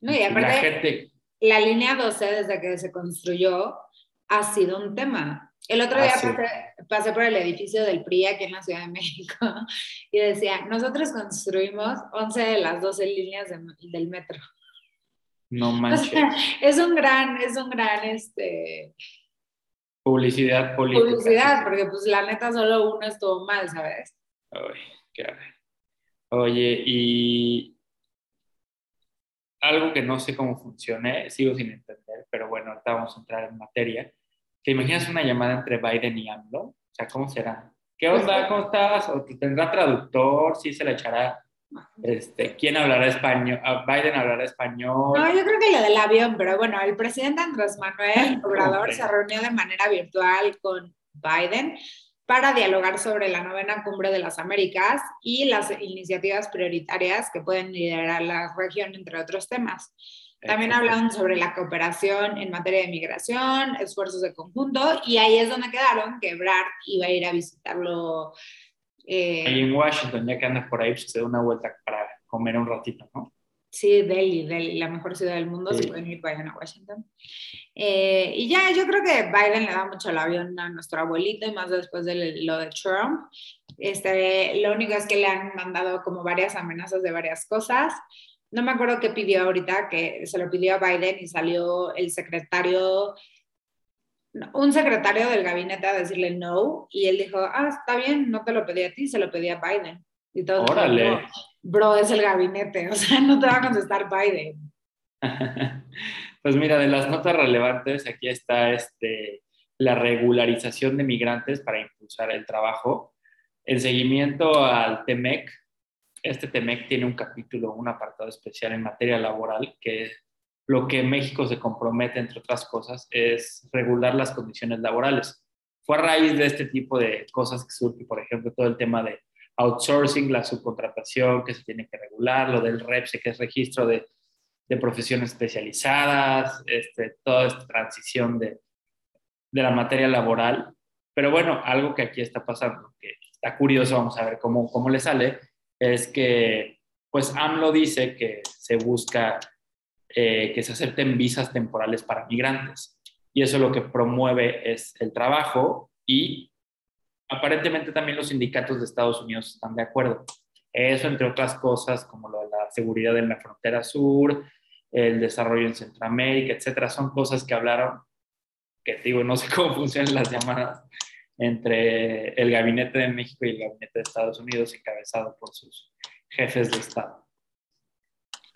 No, y aparte, la, gente... la línea 12, desde que se construyó, ha sido un tema. El otro día ah, pasé, por el edificio del PRI aquí en la Ciudad de México y decía, nosotros construimos 11 de las 12 líneas del metro. No manches. es un gran, es un gran, este, Publicidad política. Publicidad, porque pues la neta solo uno estuvo mal, ¿sabes? Ay, qué Oye, y algo que no sé cómo funcione, sigo sin entender, pero bueno, ahorita vamos a entrar en materia. ¿Te imaginas una llamada entre Biden y AMLO? O sea, ¿cómo será? ¿Qué pues onda? ¿Cómo estás? ¿O tendrá traductor? ¿Sí se le echará este, ¿Quién hablará español? Ah, Biden hablará español. No, yo creo que lo del avión, pero bueno, el presidente Andrés Manuel Obrador se reunió de manera virtual con Biden para dialogar sobre la novena cumbre de las Américas y las iniciativas prioritarias que pueden liderar la región, entre otros temas. También hablaron sobre la cooperación en materia de migración, esfuerzos de conjunto, y ahí es donde quedaron que Brad iba a ir a visitarlo eh, ahí en Washington, ya que andas por ahí, pues se da una vuelta para comer un ratito, ¿no? Sí, Delhi, Delhi, la mejor ciudad del mundo, si pueden ir, vayan a Washington. Eh, y ya, yo creo que Biden le da mucho el avión a nuestro abuelito y más después de lo de Trump. Este, lo único es que le han mandado como varias amenazas de varias cosas. No me acuerdo qué pidió ahorita, que se lo pidió a Biden y salió el secretario un secretario del gabinete a decirle no y él dijo, ah, está bien, no te lo pedí a ti, se lo pedí a Biden. Y todo Órale. Bro, es el gabinete, o sea, no te va a contestar Biden. pues mira, de las notas relevantes, aquí está este, la regularización de migrantes para impulsar el trabajo. En seguimiento al TEMEC, este TEMEC tiene un capítulo, un apartado especial en materia laboral que lo que México se compromete, entre otras cosas, es regular las condiciones laborales. Fue a raíz de este tipo de cosas que surge, por ejemplo, todo el tema de outsourcing, la subcontratación que se tiene que regular, lo del REPSE, que es registro de, de profesiones especializadas, este, toda esta transición de, de la materia laboral. Pero bueno, algo que aquí está pasando, que está curioso, vamos a ver cómo, cómo le sale, es que pues AMLO dice que se busca eh, que se acepten visas temporales para migrantes. Y eso lo que promueve es el trabajo y aparentemente también los sindicatos de Estados Unidos están de acuerdo. Eso, entre otras cosas, como lo de la seguridad en la frontera sur, el desarrollo en Centroamérica, etcétera. Son cosas que hablaron, que digo, no sé cómo funcionan las llamadas entre el gabinete de México y el gabinete de Estados Unidos, encabezado por sus jefes de Estado.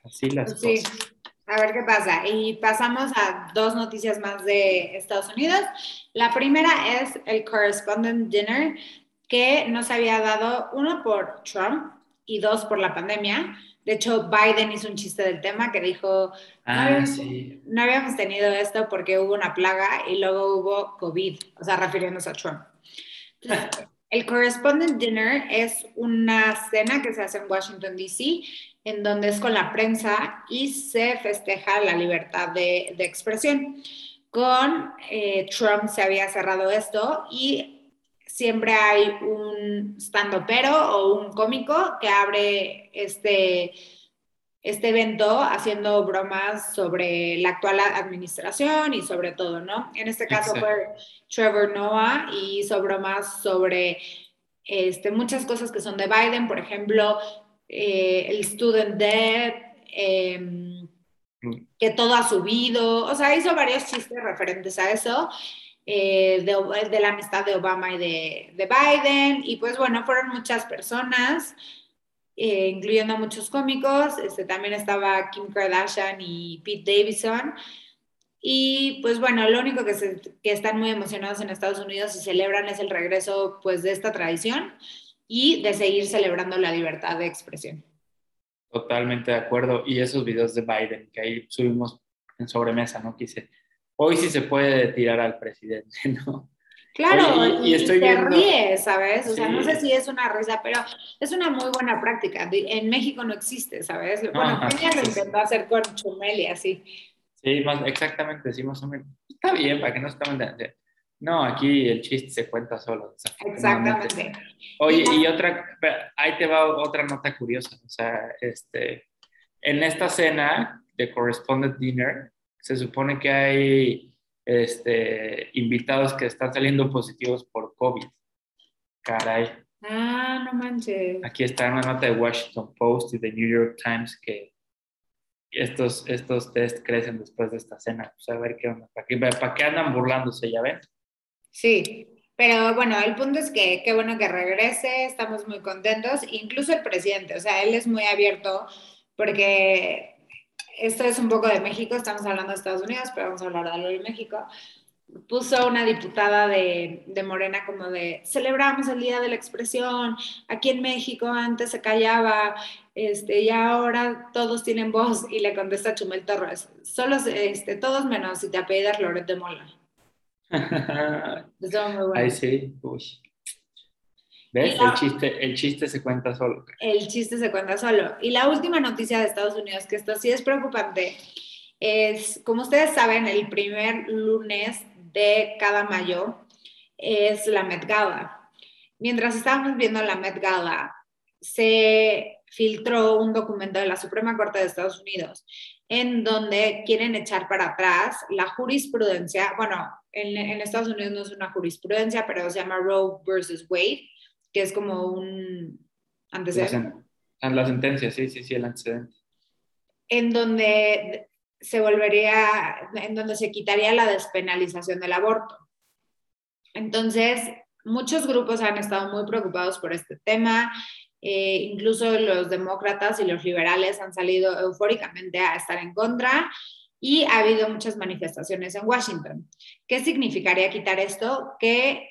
Así las pues cosas. A ver qué pasa. Y pasamos a dos noticias más de Estados Unidos. La primera es el Correspondent Dinner, que nos había dado uno por Trump y dos por la pandemia. De hecho, Biden hizo un chiste del tema que dijo, ah, no, habíamos, tenido esto porque hubo una plaga y luego hubo COVID, o sea, refiriéndose a Trump. el Correspondent Dinner es una cena que se hace en Washington, D.C., en donde es con la prensa y se festeja la libertad de, expresión. Con eh, Trump se había cerrado esto y siempre hay un stand-upero o un cómico que abre este, este evento haciendo bromas sobre la actual administración y sobre todo, ¿no? En este caso fue Trevor Noah y hizo bromas sobre este, muchas cosas que son de Biden, por ejemplo, eh, el student debt, em, mm. que todo ha subido, o sea, hizo varios chistes referentes a eso. Eh, de, la amistad de Obama y de, Biden. Y pues bueno, fueron muchas personas, eh, incluyendo muchos cómicos. Este, también estaba Kim Kardashian y Pete Davidson. Y pues bueno, lo único que, que están muy emocionados en Estados Unidos y celebran es el regreso pues de esta tradición y de seguir celebrando la libertad de expresión. Totalmente de acuerdo. Y esos videos de Biden que ahí subimos en sobremesa, ¿no? Quise hoy sí se puede tirar al presidente, ¿no? Claro, y, estoy te ríe, ¿sabes? O sea, no sé si es una risa, pero es una muy buena práctica. En México no existe, ¿sabes? Bueno, Peña lo intentó hacer con Chumel y así. Sí, más, exactamente, decimos, está bien, para que no se tomen No, aquí el chiste se cuenta solo. Exactamente. Oye, y otra, ahí te va otra nota curiosa. O sea, este, en esta cena de Correspondent Dinner, se supone que hay este, invitados que están saliendo positivos por COVID. Caray. Ah, no manches. Aquí está una nota de Washington Post y de New York Times que estos, estos test crecen después de esta cena. Pues a ver qué onda. ¿Para qué, para qué andan burlándose? ¿Ya ven? Sí, pero bueno, el punto es que qué bueno que regrese, estamos muy contentos, incluso el presidente, o sea, él es muy abierto porque esto es un poco de México, estamos hablando de Estados Unidos, pero vamos a hablar de algo de México. Puso una diputada de, de, Morena como de, celebramos el Día de la Expresión, aquí en México antes se callaba, este, y ahora todos tienen voz, y le contesta Chumel Torres, solo, este, todos menos si te apellidas Loret de Mola. Ahí sí, uy. ¿Ves? el, chiste, el chiste se cuenta solo. El chiste se cuenta solo. Y la última noticia de Estados Unidos, que esto sí es preocupante, es, como ustedes saben, el primer lunes de cada mayo es la Met Gala. Mientras estábamos viendo la Met Gala, se filtró un documento de la Suprema Corte de Estados Unidos en donde quieren echar para atrás la jurisprudencia, bueno, en, en Estados Unidos no es una jurisprudencia, pero se llama Roe versus Wade, que es como un antecedente. La, la sentencia, sí, sí, sí, el antecedente. En donde se volvería, en donde se quitaría la despenalización del aborto. Entonces, muchos grupos han estado muy preocupados por este tema, eh, incluso los demócratas y los liberales han salido eufóricamente a estar en contra y ha habido muchas manifestaciones en Washington. ¿Qué significaría quitar esto? Que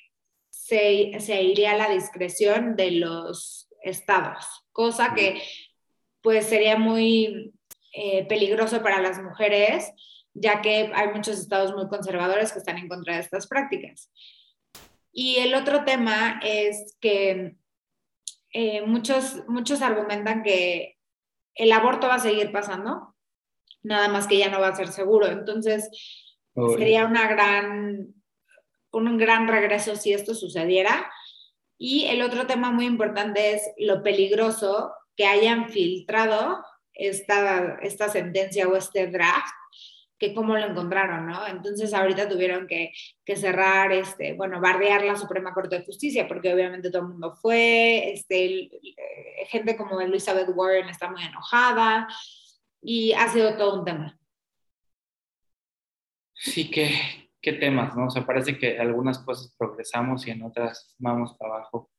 se, iría a la discreción de los estados, cosa que pues sería muy eh, peligroso para las mujeres, ya que hay muchos estados muy conservadores que están en contra de estas prácticas. Y el otro tema es que eh, muchos, muchos argumentan que el aborto va a seguir pasando, nada más que ya no va a ser seguro. Entonces, sería una gran un gran regreso si esto sucediera. Y el otro tema muy importante es lo peligroso que hayan filtrado esta, esta sentencia o este draft, que cómo lo encontraron, ¿no? Entonces ahorita tuvieron que, que, cerrar, este, bueno, bardear la Suprema Corte de Justicia, porque obviamente todo el mundo fue, este, eh, gente como Elizabeth Warren está muy enojada, y ha sido todo un tema. Sí, que, qué temas, ¿no? O sea, parece que algunas cosas progresamos y en otras vamos para abajo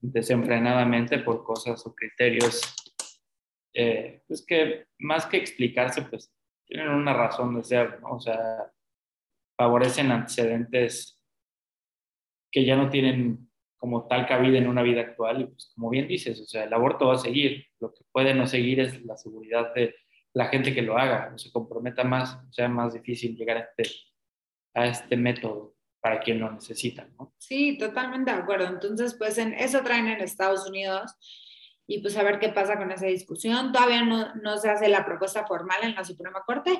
desenfrenadamente por cosas o criterios, eh, pues que más que explicarse, pues tienen una razón de ser, ¿no? O sea, favorecen antecedentes que ya no tienen como tal cabida en una vida actual y pues como bien dices, o sea, el aborto va a seguir, lo que puede no seguir es la seguridad de la gente que lo haga, o se comprometa más, o sea más difícil llegar a este, a este método para quien lo necesita, ¿no? Sí, totalmente de acuerdo. Entonces, pues en eso traen en Estados Unidos y pues a ver qué pasa con esa discusión. Todavía no, no se hace la propuesta formal en la Suprema Corte,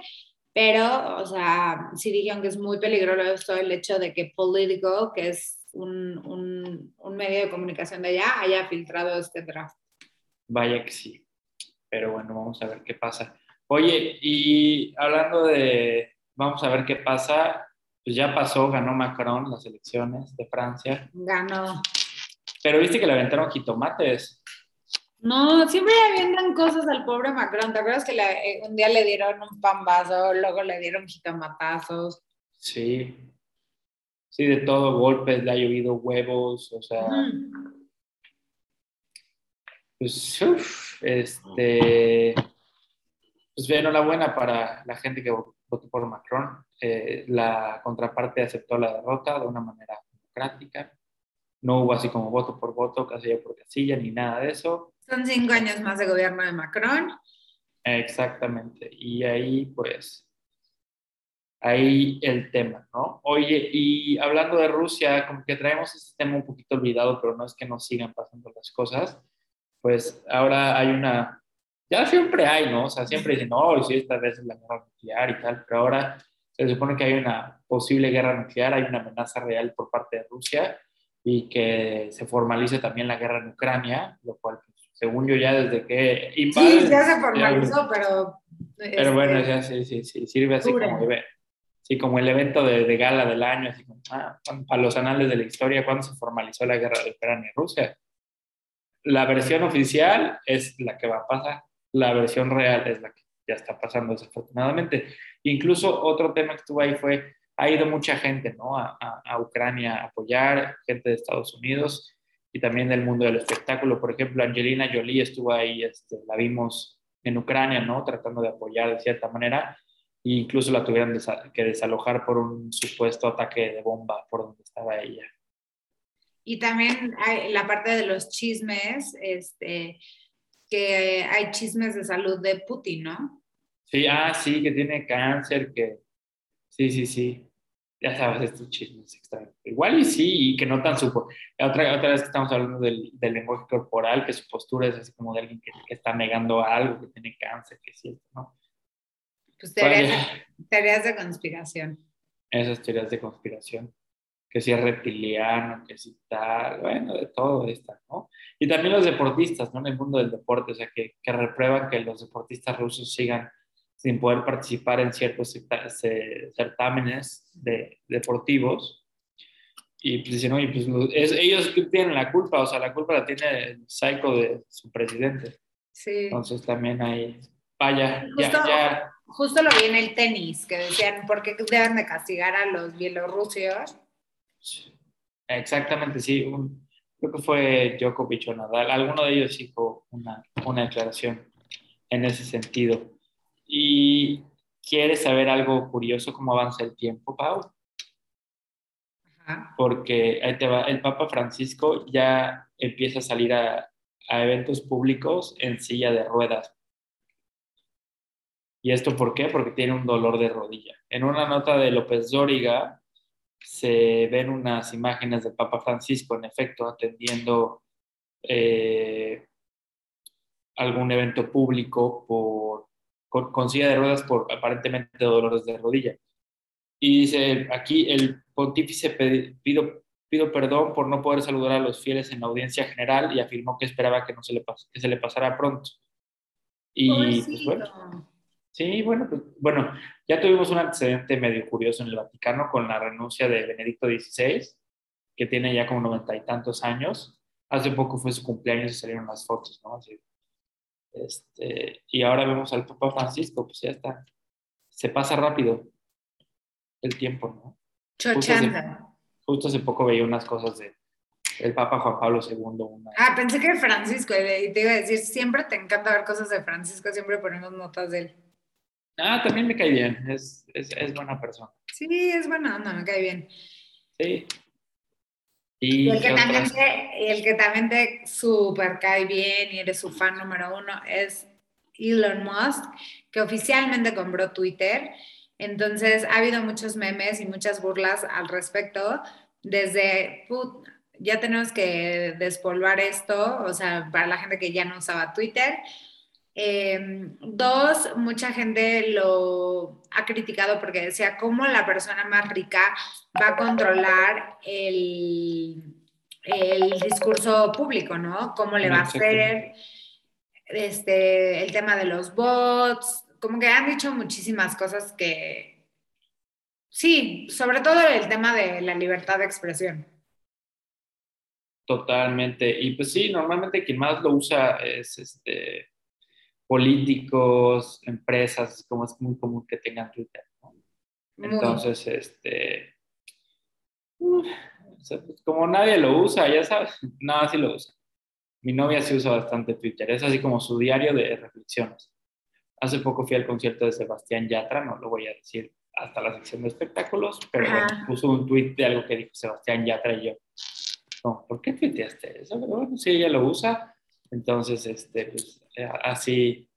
pero, o sea, sí dijeron que es muy peligroso el hecho de que Politico, que es un, un, un medio de comunicación de allá, haya filtrado este draft. Vaya que sí. Pero bueno, vamos a ver qué pasa. Oye, y hablando de, vamos a ver qué pasa, pues ya pasó, ganó Macron las elecciones de Francia. Ganó. Pero viste que le aventaron jitomates. No, siempre le avientan cosas al pobre Macron. ¿Te acuerdas que le, eh, un día le dieron un pambazo, luego le dieron jitomatazos? Sí. Sí, de todo, golpes, le ha llovido huevos, o sea. Pues, uf, este. Pues enhorabuena para la gente que votó por Macron. Eh, la contraparte aceptó la derrota de una manera democrática. No hubo así como voto por voto, casilla por casilla, ni nada de eso. Son cinco años más de gobierno de Macron. Exactamente. Y ahí, pues, ahí el tema, ¿no? Oye, y hablando de Rusia, como que traemos este tema un poquito olvidado, pero no es que nos sigan pasando las cosas. Pues ahora hay una, ya siempre hay, ¿no? O sea, siempre dicen, no, si esta vez es la guerra nuclear y tal, pero ahora se supone que hay una posible guerra nuclear, hay una amenaza real por parte de Rusia y que se formalice también la guerra en Ucrania, lo cual pues, según yo ya desde que Sí, ya se formalizó, pero... Pero bueno, este, ya sí, sí, sí, sirve así como, sí, como el evento de, de, gala del año, así como, ah, para los anales de la historia, cuando se formalizó la guerra de Ucrania y Rusia. La versión oficial es la que va a pasar, la versión real es la que ya está pasando desafortunadamente. Incluso otro tema que estuvo ahí fue, ha ido mucha gente ¿no? a, a, a Ucrania a apoyar, gente de Estados Unidos, y también del mundo del espectáculo. Por ejemplo, Angelina Jolie estuvo ahí, este, la vimos en Ucrania, ¿no? Tratando de apoyar de cierta manera, e incluso la tuvieron que desalojar por un supuesto ataque de bomba por donde estaba ella. Y también hay la parte de los chismes, este, que hay chismes de salud de Putin, ¿no? Sí, ah, sí, que tiene cáncer, que sí, sí, sí ya sabes, estos chismes extraños. Igual y sí, y que no tan supo. Otra, otra vez que estamos hablando del, del, lenguaje corporal, que su postura es así como de alguien que, está negando algo, que tiene cáncer, que es cierto, ¿no? Pues teorías, teorías de conspiración. Esas teorías de conspiración. Que si es reptiliano, que si tal, bueno, de todo está, ¿no? Y también los deportistas, ¿no? En el mundo del deporte, o sea, que, que reprueban que los deportistas rusos sigan sin poder participar en ciertos certámenes de, deportivos. Y pues dicen, oye, pues es, ellos tienen la culpa, o sea, la culpa la tiene el psycho de su presidente. Sí. Entonces también hay, vaya, justo, ya, ya. Justo lo vi en el tenis, que decían, ¿por qué deben de castigar a los bielorrusios? Exactamente, sí. Un, creo que fue Djokovic o Nadal. Alguno de ellos hizo una, una declaración en ese sentido. ¿Y quieres saber algo curioso, cómo avanza el tiempo, Pau? Porque ahí te va, el Papa Francisco ya empieza a salir a, a eventos públicos en silla de ruedas. ¿Y esto por qué? Porque tiene un dolor de rodilla. En una nota de López Dóriga se ven unas imágenes del Papa Francisco, en efecto, atendiendo eh, algún evento público por con, silla de ruedas por aparentemente dolores de rodilla. Y dice aquí, el pontífice pido, pido perdón por no poder saludar a los fieles en la audiencia general y afirmó que esperaba que, no se, le que se le pasara pronto. Y pues, bueno, sí, bueno, pues, bueno, ya tuvimos un antecedente medio curioso en el Vaticano con la renuncia de Benedicto XVI, que tiene ya como noventa y tantos años. Hace poco fue su cumpleaños y salieron las fotos, ¿no? Así, Este, y ahora vemos al Papa Francisco, pues ya está. Se pasa rápido el tiempo, ¿no? Justo hace, justo hace poco veía unas cosas de el Papa Juan Pablo II. Ah, pensé que Francisco, y te iba a decir, siempre te encanta ver cosas de Francisco, siempre ponemos notas de él. Ah, también me cae bien, es, es, es buena persona. Sí, es buena onda, me cae bien. Sí. Y, el, que también te, el que también te super cae bien y eres su fan número uno es Elon Musk, que oficialmente compró Twitter. Entonces ha habido muchos memes y muchas burlas al respecto. Desde, ya tenemos que despolvar esto, o sea, para la gente que ya no usaba Twitter. Em, dos, mucha gente lo ha criticado porque decía cómo la persona más rica va a controlar el, el discurso público, ¿no? ¿Cómo le va a hacer? Este, el tema de los bots, como que han dicho muchísimas cosas que, sí, sobre todo el tema de la libertad de expresión. Totalmente. Y pues sí, normalmente quien más lo usa es este, políticos, empresas, como es muy común que tengan Twitter. Entonces, este, pues, como nadie lo usa, ya sabes, nada, sí lo usa. Mi novia sí usa bastante Twitter, es así como su diario de reflexiones. Hace poco fui al concierto de Sebastián Yatra, no lo voy a decir hasta la sección de espectáculos, pero puso un tweet de algo que dijo Sebastián Yatra y yo, ¿por qué tuiteaste eso? bueno, si ella lo usa, entonces, este, pues, eh, así,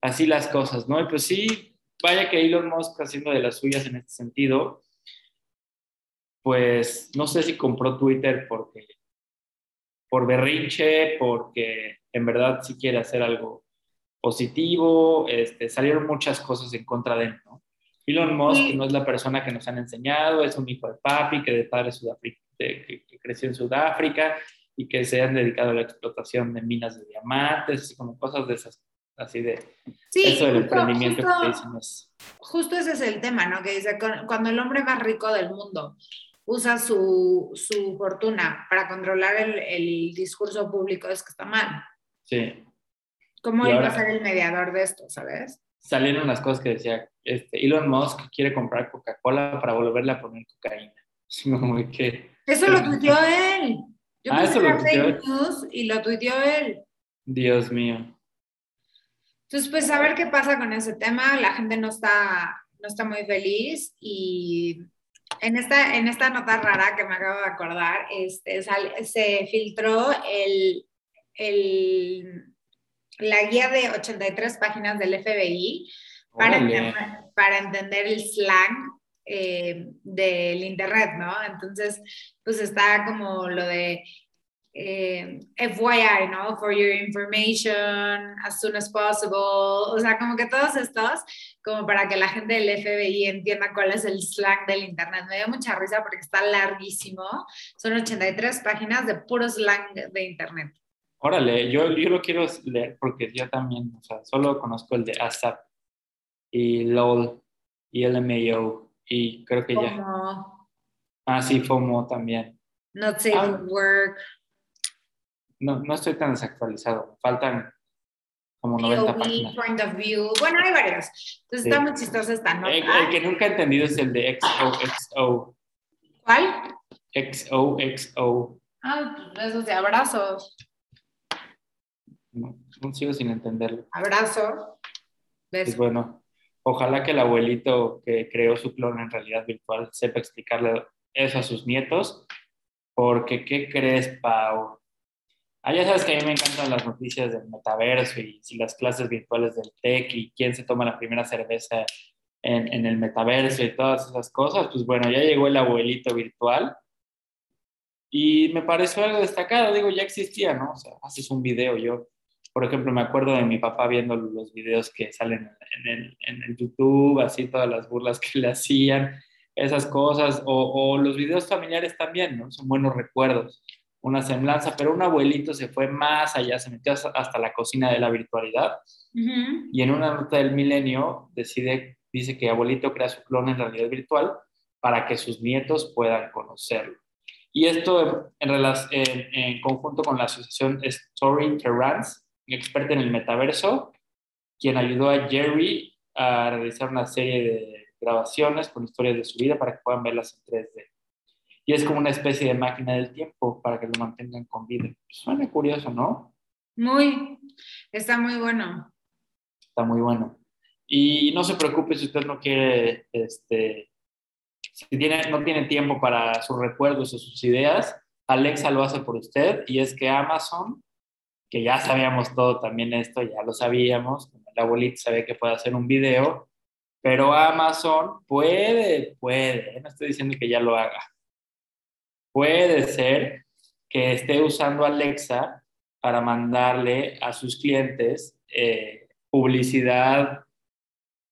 así las cosas, ¿no? Y pues sí, vaya que Elon Musk haciendo de las suyas en este sentido, pues no sé si compró Twitter porque por berrinche, porque en verdad sí quiere hacer algo positivo, este, salieron muchas cosas en contra de él, ¿no? Elon Musk no es la persona que nos han enseñado, es un hijo de papi que de padre Sudáfrica, que, creció en Sudáfrica y que se han dedicado a la explotación de minas de diamantes, como cosas de esas, así de sí, eso del emprendimiento justo, que dicen Justo ese es el tema, ¿no? Que dice, cuando el hombre más rico del mundo usa su, su fortuna para controlar el, el, discurso público, es que está mal. Sí. ¿Cómo iba a ser el mediador de esto, sabes? Salieron las cosas que decía, este, Elon Musk quiere comprar Coca-Cola para volverle a poner cocaína. Como que eso lo tuiteó él. Yo ah, eso lo fake news y lo tuiteó él. Dios mío. Entonces, pues a ver qué pasa con ese tema. La gente no está, no está muy feliz y en esta, en esta nota rara que me acabo de acordar, este, se filtró el, el, la guía de 83 páginas del FBI para, para entender el slang eh, del Internet, ¿no? Entonces, pues está como lo de eh, FYI, ¿no? For your information, as soon as possible. O sea, como que todos estos, como para que la gente del FBI entienda cuál es el slang del Internet. Me dio mucha risa porque está larguísimo. Son 83 páginas de puro slang de Internet. Órale, yo, yo lo quiero leer porque yo también, o sea, solo conozco el de ASAP y LOL y LMAO y creo que ya. Ah, sí, FOMO también. Not safe ah. work. No, no estoy tan desactualizado. Faltan como 90 páginas. Point of view. Bueno, hay varios. Entonces está muy chistosa esta nota. El, que nunca he entendido es el de XOXO. ¿Cuál? XOXO. Ah, pues esos de abrazos. No, no sigo sin entenderlo. Abrazo. Es bueno. Ojalá que el abuelito que creó su clon en realidad virtual sepa explicarle eso a sus nietos, porque ¿qué crees, Pau? Ah, ya sabes que a mí me encantan las noticias del metaverso y, las clases virtuales del tech y quién se toma la primera cerveza en, en, el metaverso y todas esas cosas. Pues bueno, ya llegó el abuelito virtual y me pareció algo destacado. Digo, ya existía, ¿no? O sea, haces un video, yo por ejemplo, me acuerdo de mi papá viendo los videos que salen en el, en el YouTube, así todas las burlas que le hacían, esas cosas, o, o, los videos familiares también, ¿no? Son buenos recuerdos, una semblanza, pero un abuelito se fue más allá, se metió hasta la cocina de la virtualidad y en una nota del milenio decide, dice que abuelito crea su clon en realidad virtual para que sus nietos puedan conocerlo. Y esto en, en, en conjunto con la asociación Story Terrance, experta en el metaverso, quien ayudó a Jerry a realizar una serie de grabaciones con historias de su vida para que puedan verlas en 3D. Y es como una especie de máquina del tiempo para que lo mantengan con vida. Suena curioso, ¿no? Muy, está muy bueno. Está muy bueno. Y no se preocupe si usted no quiere, este, si tiene, no tiene tiempo para sus recuerdos o sus ideas, Alexa lo hace por usted y es que Amazon, que ya sabíamos todo también esto, ya lo sabíamos, el abuelito sabe que puede hacer un video, pero Amazon puede, puede, no estoy diciendo que ya lo haga, puede ser que esté usando Alexa para mandarle a sus clientes eh, publicidad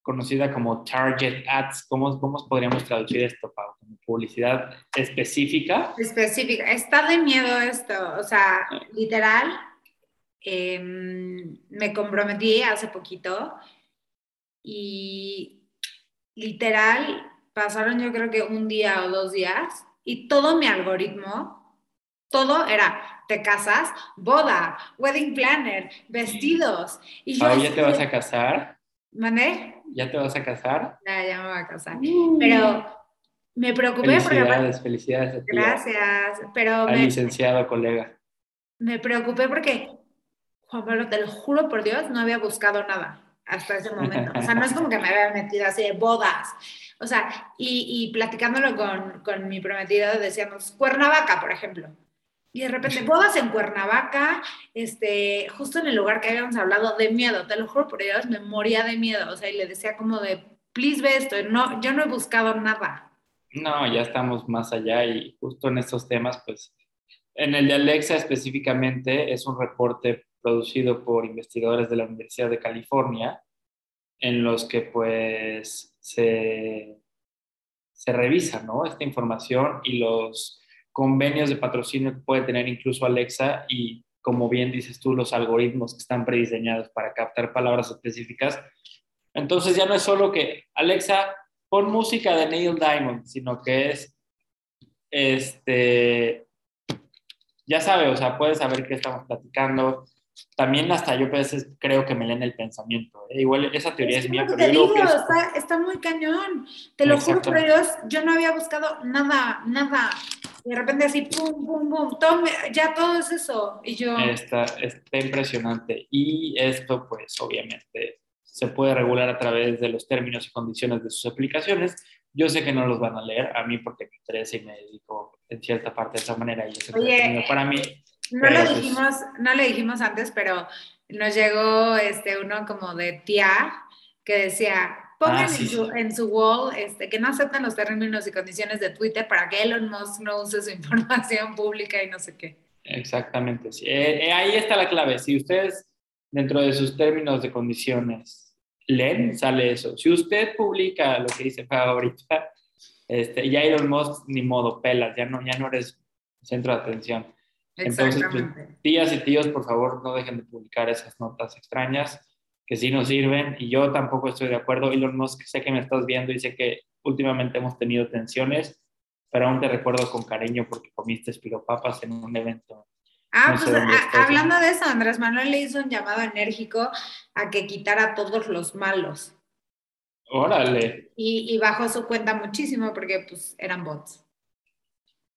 conocida como target ads. ¿Cómo, cómo podríamos traducir esto, Pau? publicidad específica. Específica. Está de miedo esto. O sea, literal, em, me comprometí hace poquito y literal pasaron yo creo que un día o dos días y todo mi algoritmo, todo era, te casas, boda, wedding planner, vestidos. Y yo, ¿Ya te vas a casar? ¿Mandé? ¿Ya te vas a casar? Ya, ya me voy a casar. Pero me preocupé felicidades, Felicidades, a ti. Gracias, pero... Al licenciado colega. Me preocupé porque, Juan Pablo, te lo juro por Dios, no había buscado nada hasta ese momento. O sea, no es como que me había metido así de bodas. O sea, y, y platicándolo con, con mi prometido, decíamos, Cuernavaca, por ejemplo. Y de repente, bodas en Cuernavaca, este, justo en el lugar que habíamos hablado de miedo, te lo juro por Dios, me moría de miedo. O sea, y le decía como de, please ve esto, no, yo no he buscado nada. No, ya estamos más allá y justo en estos temas, pues, en el de Alexa específicamente es un reporte producido por investigadores de la Universidad de California en los que pues se, se revisa ¿no? esta información y los convenios de patrocinio que puede tener incluso Alexa y como bien dices tú, los algoritmos que están prediseñados para captar palabras específicas. Entonces ya no es solo que Alexa, pon música de Neil Diamond, sino que es, este, ya sabe, o sea, puede saber qué estamos platicando, también hasta yo a veces creo que me leen el pensamiento. ¿eh? Igual esa teoría es, mía, pero te digo, está, está, muy cañón. Te lo juro por Dios, yo no había buscado nada, nada. Y de repente así, pum, pum, pum, tome, ya todo es eso. Y yo... Está, está impresionante. Y esto, pues, obviamente, se puede regular a través de los términos y condiciones de sus aplicaciones. Yo sé que no los van a leer a mí porque me interesa y me dedico en cierta parte de esa manera y es Oye, para mí no lo pues dijimos, no le dijimos antes, pero nos llegó este uno como de tía que decía, pongan ah, en, su, en, su, wall este, que no aceptan los términos y condiciones de Twitter para que Elon Musk no use su información pública y no sé qué. Exactamente, sí. Eh, eh, ahí está la clave. Si ustedes dentro de sus términos de condiciones leen, sale eso. Si usted publica lo que dice ahorita, este, ya Elon Musk ni modo, pelas, ya no, ya no eres centro de atención. Entonces, pues, tías y tíos, por favor, no dejen de publicar esas notas extrañas que sí nos sirven y yo tampoco estoy de acuerdo. Elon Musk, sé que me estás viendo y sé que últimamente hemos tenido tensiones, pero aún te recuerdo con cariño porque comiste espiropapas en un evento. Ah, pues hablando de eso, Andrés Manuel le hizo un llamado enérgico a que quitara a todos los malos. Órale. Y, y bajó su cuenta muchísimo porque pues eran bots.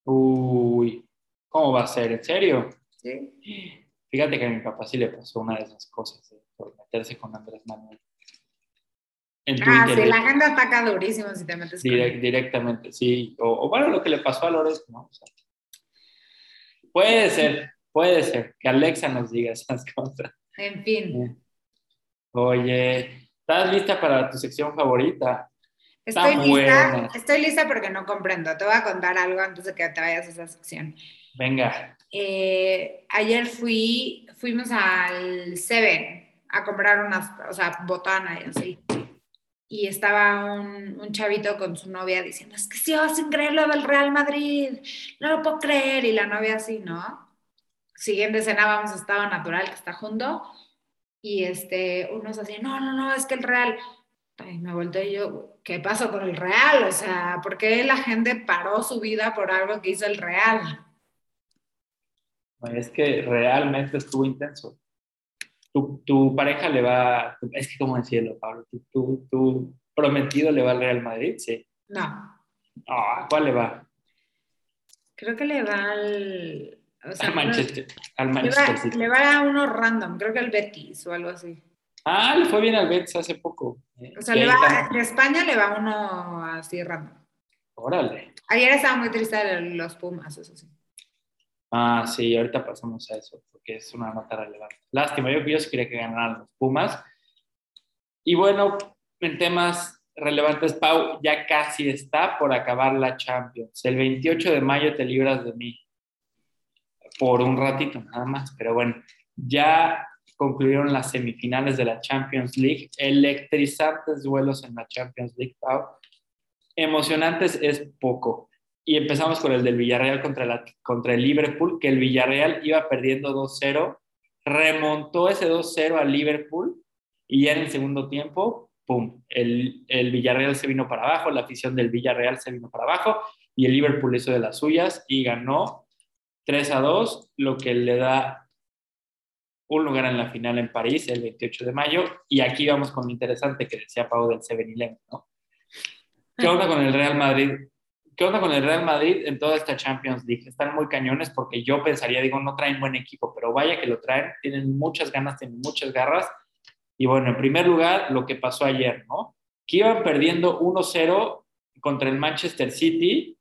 Uy, ¿Cómo va a ser? ¿En serio? Sí. Fíjate que a mi papá sí le pasó una de esas cosas, eh, por meterse con Andrés Manuel. ah, sí, la agenda ataca durísimo si te metes con él. Directamente, sí. O, bueno, lo que le pasó a Lores, ¿no? puede ser, puede ser que Alexa nos diga esas cosas. En fin. Oye, ¿estás lista para tu sección favorita? Estoy lista, estoy lista porque no comprendo. Te voy a contar algo antes de que te vayas a esa sección. Venga. Eh, ayer fui, fuimos al Seven a comprar unas, o sea, botana y así. Y estaba un, un, chavito con su novia diciendo, es que sí, vas creer lo del Real Madrid, no lo puedo creer. Y la novia así, ¿no? Siguiente escena vamos a Estado Natural, que está junto. Y este, unos así, no, no, no, es que el Real... Me volteé y yo, ¿qué pasó con el Real? O sea, ¿por qué la gente paró su vida por algo que hizo el Real? Es que realmente estuvo intenso. tu, tu pareja le va, es que cómo decirlo, Pablo, tu, tu, tu prometido le va al Real Madrid, sí. No, Ah, ¿Cuál le va? creo que le va al... o sea, Al no- Manchester, al Le Manchester va, City. le va a uno random, creo que el Betis o algo así. Ah, le fue bien al Betis hace poco. eh, O sea, le va, España le va uno así random. Órale. Ayer estaba muy triste los Pumas, eso sí. Ah, sí, ahorita pasamos a eso, porque es una nota relevante. Lástima, yo, quería que ganaran los Pumas. Y bueno, en temas relevantes, Pau, ya casi está por acabar la Champions. El 28 de mayo te libras de mí. Por un ratito nada más, pero bueno, ya concluyeron las semifinales de la Champions League. Electrizantes duelos en la Champions League, Pau. Emocionantes es poco. Y empezamos con el del Villarreal contra, contra el Liverpool, que el Villarreal iba perdiendo 2-0, remontó ese 2-0 al Liverpool y ya en el segundo tiempo, ¡pum! El, el Villarreal se vino para abajo, la afición del Villarreal se vino para abajo y el Liverpool hizo de las suyas y ganó 3 a 2, lo que le da un lugar en la final en París el 28 de mayo. Y aquí vamos con lo interesante que decía Pau del 7-Eleven, ¿no? ¿Qué onda con el Real Madrid? ¿Qué onda con el Real Madrid en toda esta Champions League? Están muy cañones porque yo pensaría, digo, no traen buen equipo, pero vaya que lo traen, tienen muchas ganas, tienen muchas garras. Y bueno, en primer lugar, lo que pasó ayer, ¿no? Que iban perdiendo 1-0 contra el Manchester City.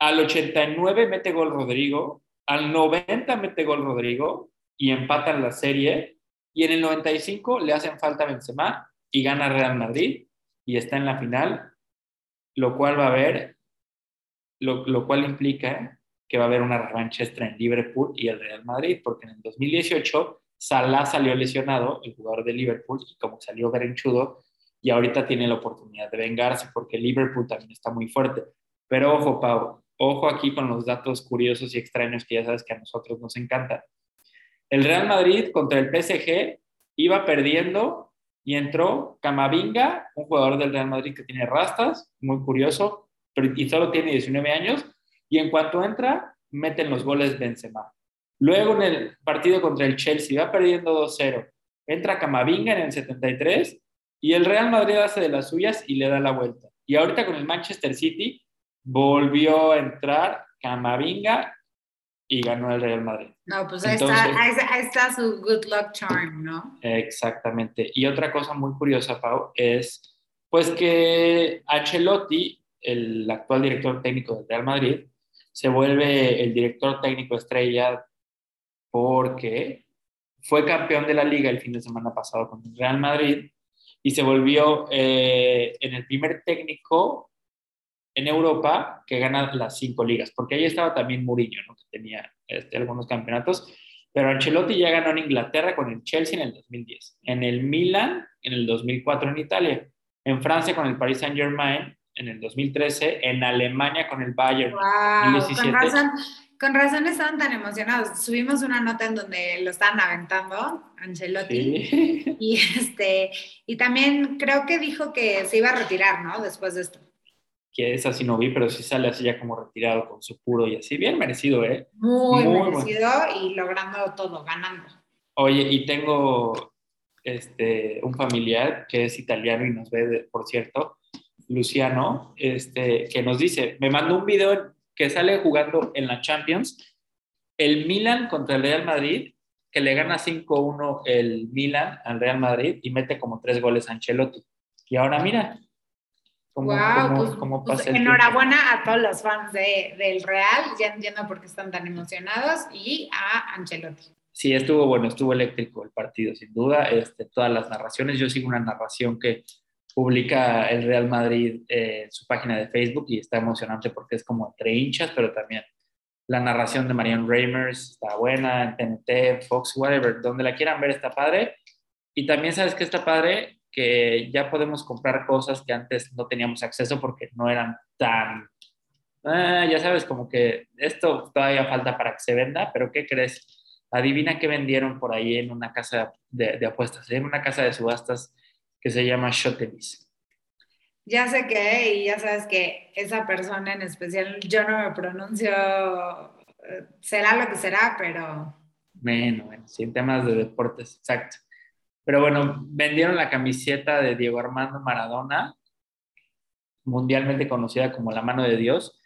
Al 89 mete gol Rodrigo, al 90 mete gol Rodrigo y empatan la serie. Y en el 95 le hacen falta a Benzema y gana Real Madrid y está en la final, lo cual va a haber, lo, lo cual implica que va a haber una revancha entre el Liverpool y el Real Madrid, porque en el 2018 Salah salió lesionado, el jugador de Liverpool, y como salió berenchudo, y ahorita tiene la oportunidad de vengarse, porque Liverpool también está muy fuerte. Pero ojo, Pau, ojo aquí con los datos curiosos y extraños que ya sabes que a nosotros nos encantan. El Real Madrid contra el PSG iba perdiendo y entró Camavinga, un jugador del Real Madrid que tiene rastas, muy curioso, pero, y solo tiene 19 años, y en cuanto entra, meten los goles Benzema. Luego en el partido contra el Chelsea va perdiendo 2-0. Entra Camavinga en el 73 y el Real Madrid hace de las suyas y le da la vuelta. Y ahorita con el Manchester City volvió a entrar Camavinga y ganó el Real Madrid. No, pues ahí, Entonces- está, ahí, está- ahí está su good luck charm, ¿no? Exactamente. Y otra cosa muy curiosa, Pau, es pues que Ancelotti, el actual director técnico del Real Madrid, se vuelve el director técnico estrella porque fue campeón de la liga el fin de semana pasado con el Real Madrid y se volvió eh, en el primer técnico en Europa que gana las cinco ligas, porque ahí estaba también Mourinho, ¿no? que tenía este, algunos campeonatos, pero Ancelotti ya ganó en Inglaterra con el Chelsea en el 2010, en el Milan en el 2004 en Italia, en Francia con el Paris Saint Germain en el 2013, en Alemania con el Bayern. Wow, con 2017. razón, con razón estaban tan emocionados. Subimos una nota en donde lo estaban aventando, Ancelotti. Sí. Y este, y también creo que dijo que se iba a retirar, ¿no? Después de esto. Que esa sí no vi, pero sí sale así ya como retirado con su puro y así, bien merecido, ¿eh? Muy, Muy bueno. merecido y logrando todo, ganando. Oye, y tengo este, un familiar que es italiano y nos ve, de- por cierto, Luciano, este, que nos dice, me mandó un video que sale jugando en la Champions, el Milan contra el Real Madrid, que le gana 5-1 el Milan al Real Madrid y mete como tres goles a Ancelotti. Y ahora mira, cómo, wow, pues, pues, tiempo. enhorabuena a todos los fans de, del Real, ya entiendo por qué están tan emocionados, y a Ancelotti. Sí, estuvo bueno, estuvo eléctrico el partido, sin duda. Este, todas las narraciones. Yo sigo una narración que publica el Real Madrid eh, en su página de Facebook y está emocionante porque es como entre hinchas, pero también la narración de Marianne Reimers está buena, en TNT, Fox, whatever, donde la quieran ver está padre. Y también sabes que está padre que ya podemos comprar cosas que antes no teníamos acceso porque no eran tan... Ah, ya sabes, como que esto todavía falta para que se venda, pero ¿qué crees? Adivina qué vendieron por ahí en una casa de, de apuestas, en una casa de subastas que se llama Shotelis. Ya sé que, y ya sabes que esa persona en especial, yo no me pronuncio, eh, será lo que será, pero Bueno, bueno, sí, temas de deportes, exacto. Pero bueno, vendieron la camiseta de Diego Armando Maradona, mundialmente conocida como la mano de Dios,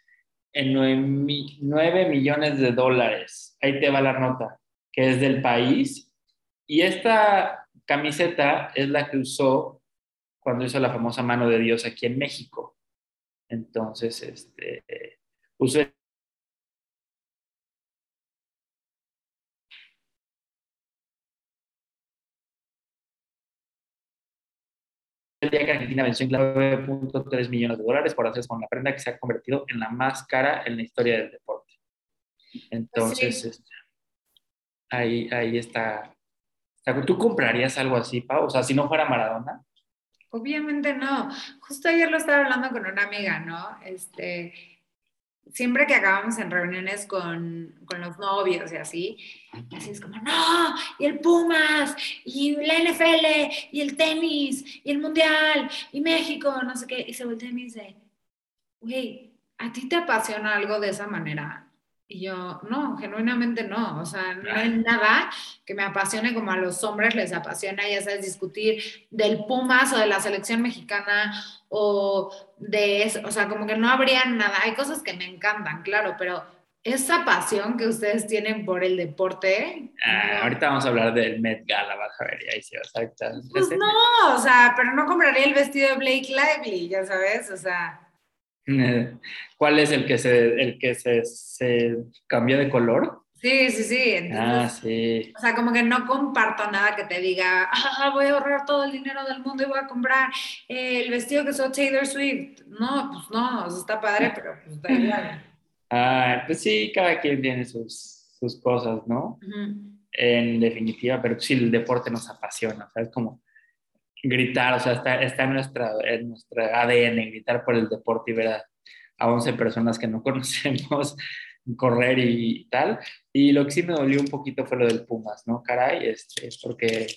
en 9, millones de dólares. Ahí te va la nota, que es del país. Y esta camiseta es la que usó cuando hizo la famosa mano de Dios aquí en México. Entonces, este, usó día que Argentina venció en 9.3 millones de dólares por hacer con la prenda que se ha convertido en la más cara en la historia del deporte. Entonces, este, ahí, ahí está. ¿Tú comprarías algo así, Pau? O sea, si no fuera Maradona. Obviamente no. Justo ayer lo estaba hablando con una amiga, ¿no? Este, siempre que acabamos en reuniones con, con, los novios y así, así es como, no, y el Pumas, y la NFL, y el tenis, y el Mundial, y México, no sé qué, y se voltea y me dice, güey, ¿a ti te apasiona algo de esa manera? Y yo, no, genuinamente no. O sea, no hay nada que me apasione como a los hombres les apasiona, ya sabes, discutir del Pumas o de la selección mexicana o de eso. O sea, como que no habría nada. Hay cosas que me encantan, claro, pero esa pasión que ustedes tienen por el deporte. Ah, ahorita vamos a hablar del Met Gala, vas a ver, y ahí se va a. Pues no, o sea, pero no compraría el vestido de Blake Lively, ya sabes, o sea. ¿Cuál es el que se, el que se, se cambió de color? Sí, sí, sí. ah, sí. O sea, como que no comparto nada que te diga, ah, voy a ahorrar todo el dinero del mundo y voy a comprar el vestido que usó Taylor Swift. No, pues no, está padre, pero pues da igual. Ah, pues sí, cada quien tiene sus, sus cosas, ¿no? En definitiva, pero sí, el deporte nos apasiona, o sea, es como gritar, o sea, está, está en, nuestra, en nuestra ADN, gritar por el deporte y ver a, 11 personas que no conocemos correr y tal. Y lo que sí me dolió un poquito fue lo del Pumas, ¿no? Caray, este, porque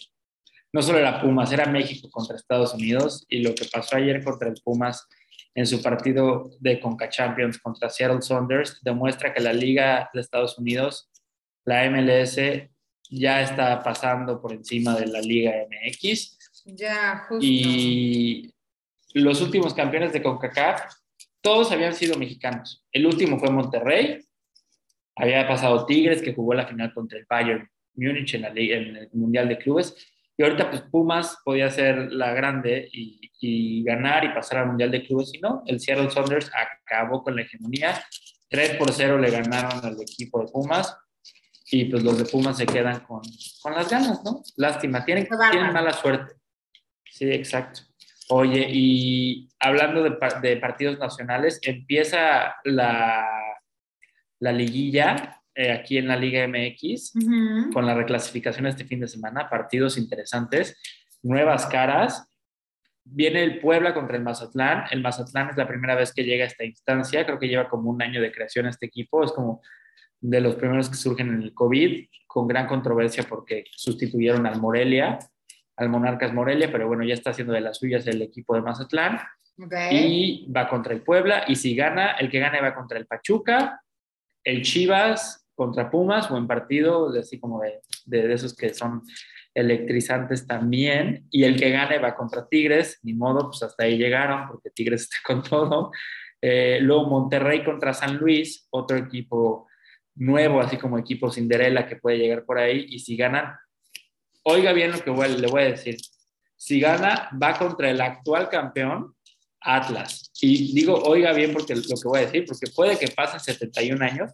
no solo era Pumas, era México contra Estados Unidos y lo que pasó ayer contra el Pumas en su partido de Conca Champions contra Seattle Saunders demuestra que la Liga de Estados Unidos, la MLS, ya está pasando por encima de la Liga MX ya, justo. Y los últimos campeones de CONCACAF, todos habían sido mexicanos. El último fue Monterrey, había pasado Tigres, que jugó la final contra el Bayern Múnich en, la en el Mundial de Clubes. Y ahorita, pues Pumas podía ser la grande y, y, ganar y pasar al Mundial de Clubes. Y no, el Seattle Saunders acabó con la hegemonía. 3 por 0 le ganaron al equipo de Pumas. Y pues los de Pumas se quedan con, con las ganas, ¿no? Lástima, tienen, tienen mala suerte. Sí, exacto. Oye, y hablando de, partidos nacionales, empieza la, la liguilla eh, aquí en la Liga MX con la reclasificación este fin de semana, partidos interesantes, nuevas caras. Viene el Puebla contra el Mazatlán. El Mazatlán es la primera vez que llega a esta instancia. Creo que lleva como un año de creación este equipo. Es como de los primeros que surgen en el COVID, con gran controversia porque sustituyeron al Morelia al Monarcas Morelia, pero bueno, ya está haciendo de las suyas el equipo de Mazatlán. Y va contra el Puebla, y si gana, el que gane va contra el Pachuca, el Chivas contra Pumas, buen partido, así como de, de, esos que son electrizantes también, y el que gane va contra Tigres, ni modo, pues hasta ahí llegaron, porque Tigres está con todo. Eh, luego Monterrey contra San Luis, otro equipo nuevo, así como equipo Cinderella que puede llegar por ahí, y si ganan, oiga bien lo que le voy a decir. Si gana, va contra el actual campeón, Atlas. Y digo, oiga bien porque lo que voy a decir, porque puede que pasen 71 años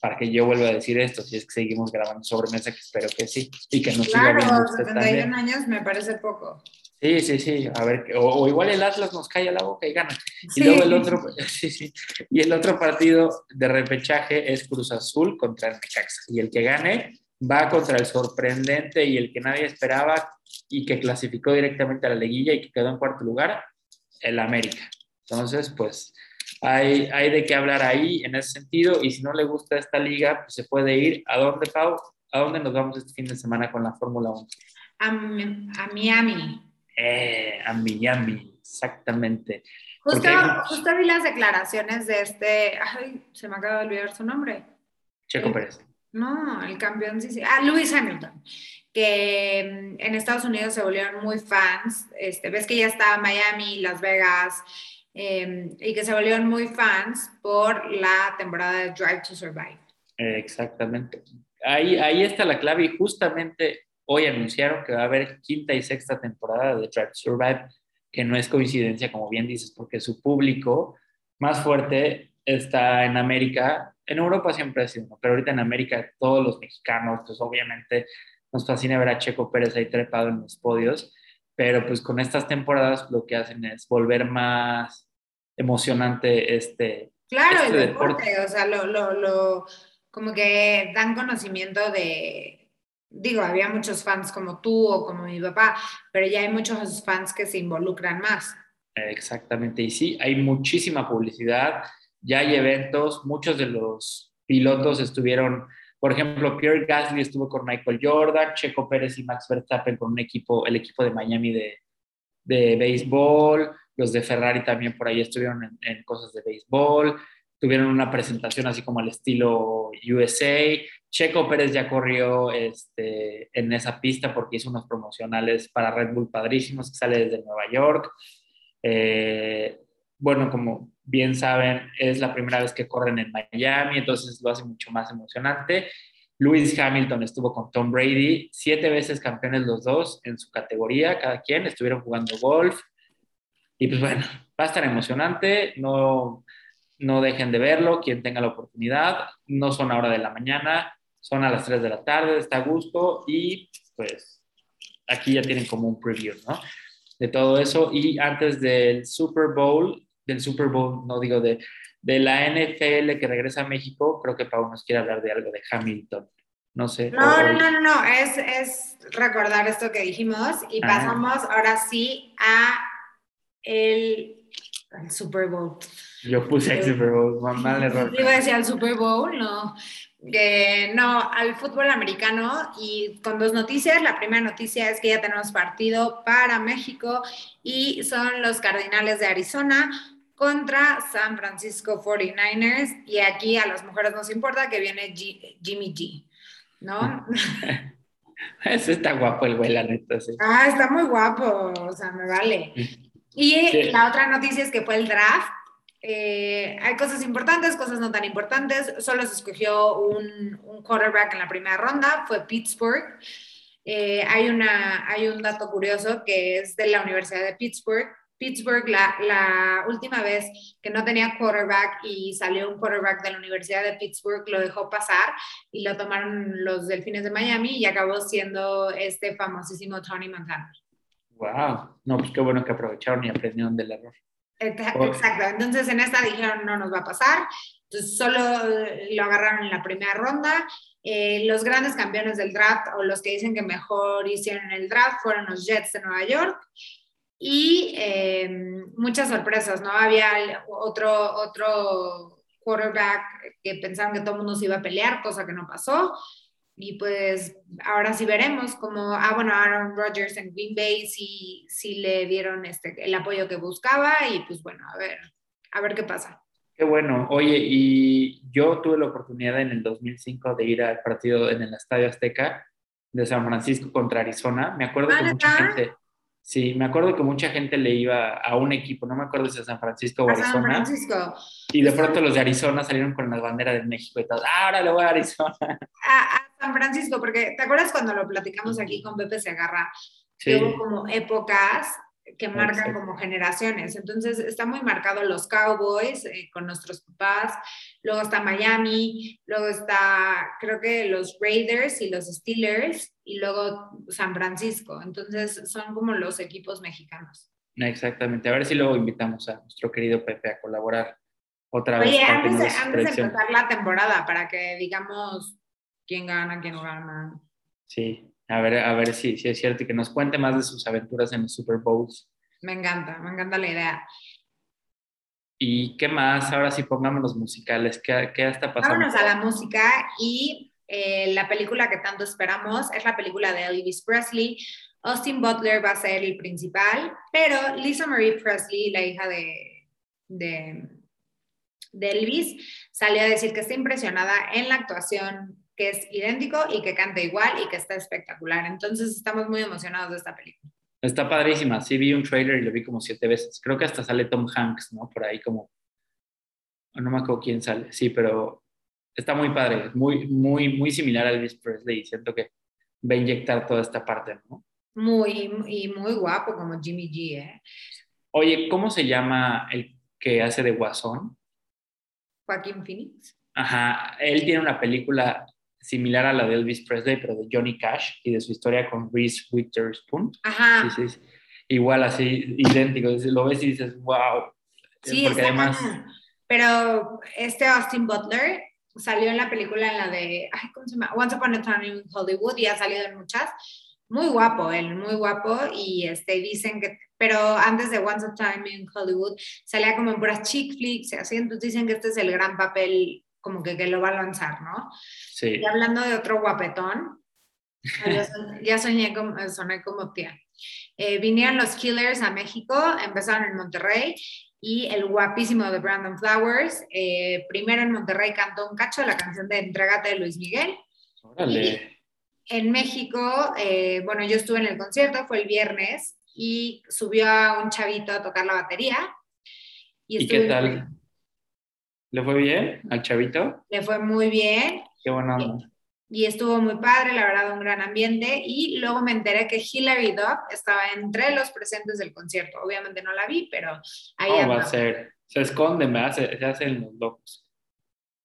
para que yo vuelva a decir esto, si es que seguimos grabando sobre mesa, que espero que sí, y que nos claro, siga 71 años me parece poco. Sí, sí, sí, a ver, o, igual el Atlas nos calla la boca y gana. Y luego el otro, sí, sí, y el otro partido de repechaje es Cruz Azul contra el Necaxa, y el que gane va contra el sorprendente y el que nadie esperaba y que clasificó directamente a la liguilla y que quedó en cuarto lugar, el América. Entonces, pues hay, hay de qué hablar ahí en ese sentido y si no le gusta esta liga, pues se puede ir. ¿A dónde, Pau? ¿A dónde nos vamos este fin de semana con la Fórmula 1? A, Miami. Eh, a Miami, exactamente. Justo, vi las declaraciones de este, ay, se me acaba de olvidar su nombre. Checo Pérez. No, el campeón sí, sí. Ah, Lewis Hamilton, que mm, en Estados Unidos se volvieron muy fans. Este, ves que ya está Miami, Las Vegas, em, y que se volvieron muy fans por la temporada de Drive to Survive. Exactamente. Ahí, ahí está la clave y justamente hoy anunciaron que va a haber quinta y sexta temporada de Drive to Survive, que no es coincidencia, como bien dices, porque su público más fuerte está en América. En Europa siempre ha sido, pero ahorita en América todos los mexicanos, pues obviamente nos fascina ver a Checo Pérez ahí trepado en los podios, pero pues con estas temporadas lo que hacen es volver más emocionante este, claro, este el deporte, o sea, lo, lo, lo, como que dan conocimiento de, digo, había muchos fans como tú o como mi papá, pero ya hay muchos fans que se involucran más. Exactamente, y sí, hay muchísima publicidad, ya hay eventos, muchos de los pilotos estuvieron, por ejemplo, Pierre Gasly estuvo con Michael Jordan, Checo Pérez y Max Verstappen con un equipo, el equipo de Miami de, de béisbol, los de Ferrari también por ahí estuvieron en, cosas de béisbol, tuvieron una presentación así como al estilo USA. Checo Pérez ya corrió este, en esa pista porque hizo unos promocionales para Red Bull padrísimos que sale desde Nueva York. Eh, bueno, como bien saben, es la primera vez que corren en Miami, entonces lo hace mucho más emocionante. Lewis Hamilton estuvo con Tom Brady, siete veces campeones los dos en su categoría, cada quien, estuvieron jugando golf. Y pues bueno, va a estar emocionante, no, no dejen de verlo, quien tenga la oportunidad, no son a hora de la mañana, son a las 3 de la tarde, está a gusto y pues aquí ya tienen como un preview, ¿no? De todo eso y antes del Super Bowl, del Super Bowl, no digo de, de la NFL que regresa a México, creo que Pau nos quiere hablar de algo de Hamilton. No sé. No, no, no, no, no, es, es recordar esto que dijimos y pasamos ahora sí a el, el Super Bowl. Yo puse el Super Bowl, mal error. Iba a decir al Super Bowl, no. Eh, no, al fútbol americano y con dos noticias. La primera noticia es que ya tenemos partido para México y son los Cardinales de Arizona contra San Francisco 49ers y aquí a las mujeres nos importa que viene G Jimmy G, ¿no? Ese está guapo el güey, la neta. Sí. Ah, está muy guapo, o sea, me vale. Y sí. la otra noticia es que fue el draft eh, hay cosas importantes, cosas no tan importantes. Solo se escogió un, un quarterback en la primera ronda, fue Pittsburgh. Eh, hay, una, hay un dato curioso que es de la Universidad de Pittsburgh. Pittsburgh, la, la, última vez que no tenía quarterback y salió un quarterback de la Universidad de Pittsburgh, lo dejó pasar y lo tomaron los Delfines de Miami y acabó siendo este famosísimo Tony Montana. Wow, no, pues qué bueno que aprovecharon y aprendieron del error. Exacto, entonces en esta dijeron no nos va a pasar, entonces solo lo agarraron en la primera ronda. Eh, los grandes campeones del draft o los que dicen que mejor hicieron el draft fueron los Jets de Nueva York y eh, muchas sorpresas, ¿no? Había otro, otro quarterback que pensaban que todo el mundo se iba a pelear, cosa que no pasó. Y pues ahora sí veremos como, ah, bueno, Aaron Rodgers en Green Bay sí, sí le dieron este, el apoyo que buscaba y pues bueno, a ver, a ver qué pasa. Qué bueno. Oye, y yo tuve la oportunidad en el 2005 de ir al partido en el Estadio Azteca de San Francisco contra Arizona. Me acuerdo que mucha gente, Sí, me acuerdo que mucha gente le iba a un equipo, no me acuerdo si a San Francisco o Arizona. San Francisco. Y de pronto los de Arizona salieron con la bandera de México y todo. Ah, ahora le voy a Arizona. A, a, San Francisco, porque ¿te acuerdas cuando lo platicamos aquí con Pepe Segarra? Sí. Que hubo como épocas que marcan Exacto. como generaciones. Entonces está muy marcado los Cowboys eh, con nuestros papás, luego está Miami, luego está creo que los Raiders y los Steelers y luego San Francisco. Entonces son como los equipos mexicanos. Exactamente. A ver si luego invitamos a nuestro querido Pepe a colaborar otra vez. Oye, antes, de, antes de empezar la temporada, para que digamos quién gana, quién no gana. Sí, a ver, a ver si, si es cierto y que nos cuente más de sus aventuras en los Super Bowls. Me encanta, me encanta la idea. ¿Y qué más? Ahora sí pongámonos musicales. ¿Qué, qué está pasando? Vámonos a la música y eh, la película que tanto esperamos es la película de Elvis Presley. Austin Butler va a ser el principal, pero Lisa Marie Presley, la hija de, de, de Elvis, salió a decir que está impresionada en la actuación que es idéntico y que canta igual y que está espectacular. Entonces estamos muy emocionados de esta película. Está padrísima. Sí, vi un trailer y lo vi como siete veces. Creo que hasta sale Tom Hanks, ¿no? Por ahí como... No me acuerdo quién sale. Sí, pero está muy padre. Muy, muy, muy similar a Elvis Presley. Siento que va a inyectar toda esta parte, ¿no? Muy, y muy guapo como Jimmy G, ¿eh? Oye, ¿cómo se llama el que hace de Guasón? Joaquín Phoenix. Ajá, él tiene una película similar a la de Elvis Presley, pero de Johnny Cash y de su historia con Reese Witherspoon. Ajá. Igual así, idéntico. Lo ves y dices, wow. Sí, Porque además... Pero este Austin Butler salió en la película en la de, ay, ¿cómo se llama? Once Upon a Time in Hollywood y ha salido en muchas. Muy guapo él, muy guapo y este, dicen que, pero antes de Once Upon a Time in Hollywood salía como en puras chick flicks así, entonces dicen que este es el gran papel como que, que lo va a lanzar, ¿no? Sí. Y hablando de otro guapetón, ya, soñé, como, soné como tía. Eh, vinieron los Killers a México, empezaron en Monterrey y el guapísimo de Brandon Flowers, eh, primero en Monterrey cantó un cacho, la canción de Entrégate de Luis Miguel. Órale. en México, eh, bueno, yo estuve en el concierto, fue el viernes, y subió a un chavito a tocar la batería. ¿Y, qué tal? ¿Le fue bien al chavito? Le fue muy bien. Qué bueno y estuvo muy padre, la verdad, un gran ambiente. Y luego me enteré que Hilary Duff estaba entre los presentes del concierto. Obviamente no la vi, pero ahí. va a ser? Se esconde, me hace, se hacen los locos.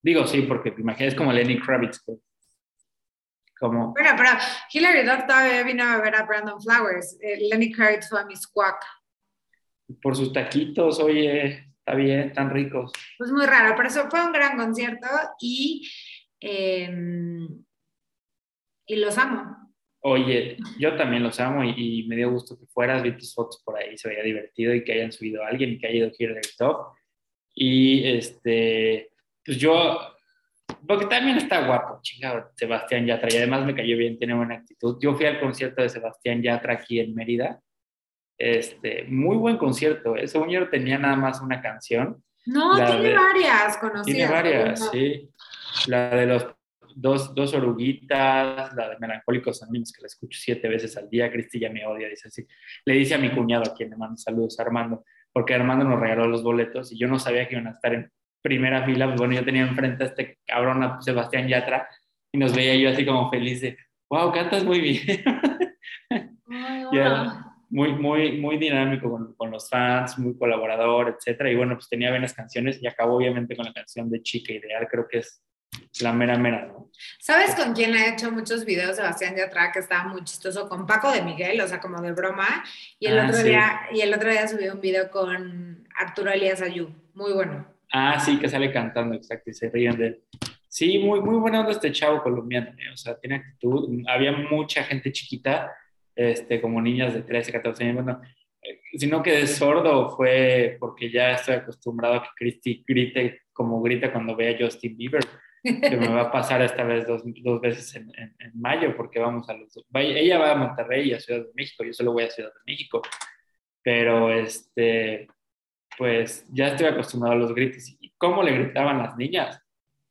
Digo sí, porque te imaginas como Lenny Kravitz. Como... Bueno, pero Hilary Duff todavía vino a ver a Brandon Flowers. Eh, Lenny Kravitz fue a mi squawk. Por sus taquitos, oye, está bien, tan ricos. Pues muy raro, pero eso fue un gran concierto y. Eh, y los amo. Oye, yo también los amo y, me dio gusto que fueras, vi tus fotos por ahí, se veía divertido y que hayan subido a alguien y que haya ido aquí el top. Y este, pues yo, porque también está guapo, chingado, Sebastián Yatra, y además me cayó bien, tiene buena actitud. Yo fui al concierto de Sebastián Yatra aquí en Mérida, este, muy buen concierto, ¿eh? tenía nada más una canción. No, tiene varias conocidas. Tiene varias, sí. La de los dos, dos oruguitas, la de Melancólicos Anónimos, que la escucho siete veces al día. Cristi ya me odia, dice así. Le dice a mi cuñado, a quien le mando saludos, Armando, porque Armando nos regaló los boletos y yo no sabía que iban a estar en primera fila. Pues bueno, yo tenía enfrente a este cabrón, a Sebastián Yatra, y nos veía yo así como feliz de, wow, cantas muy bien. muy, muy, muy dinámico con, con, los fans, muy colaborador, etcétera. Y bueno, pues tenía buenas canciones y acabó obviamente con la canción de Chica Ideal, creo que es la mera mera, ¿no? ¿Sabes con quién ha hecho muchos videos Sebastián Yatra que estaba muy chistoso? Con Paco de Miguel, o sea, como de broma. Y el, ah, otro, día, y el otro día subió un video con Arturo Elías Ayú, muy bueno. Ah, sí, que sale cantando, exacto, y se ríen de él. Sí, muy, muy bueno este chavo colombiano, ¿eh? o sea, tiene actitud. Había mucha gente chiquita, este, como niñas de 13, 14 años, bueno, eh, sino que de sordo fue porque ya estoy acostumbrado a que Cristi grite como grita cuando ve a Justin Bieber que me va a pasar esta vez dos, dos veces en, mayo, porque vamos a los Ella va a Monterrey y a Ciudad de México, yo solo voy a Ciudad de México, pero este, pues ya estoy acostumbrado a los gritos. ¿Y cómo le gritaban las niñas?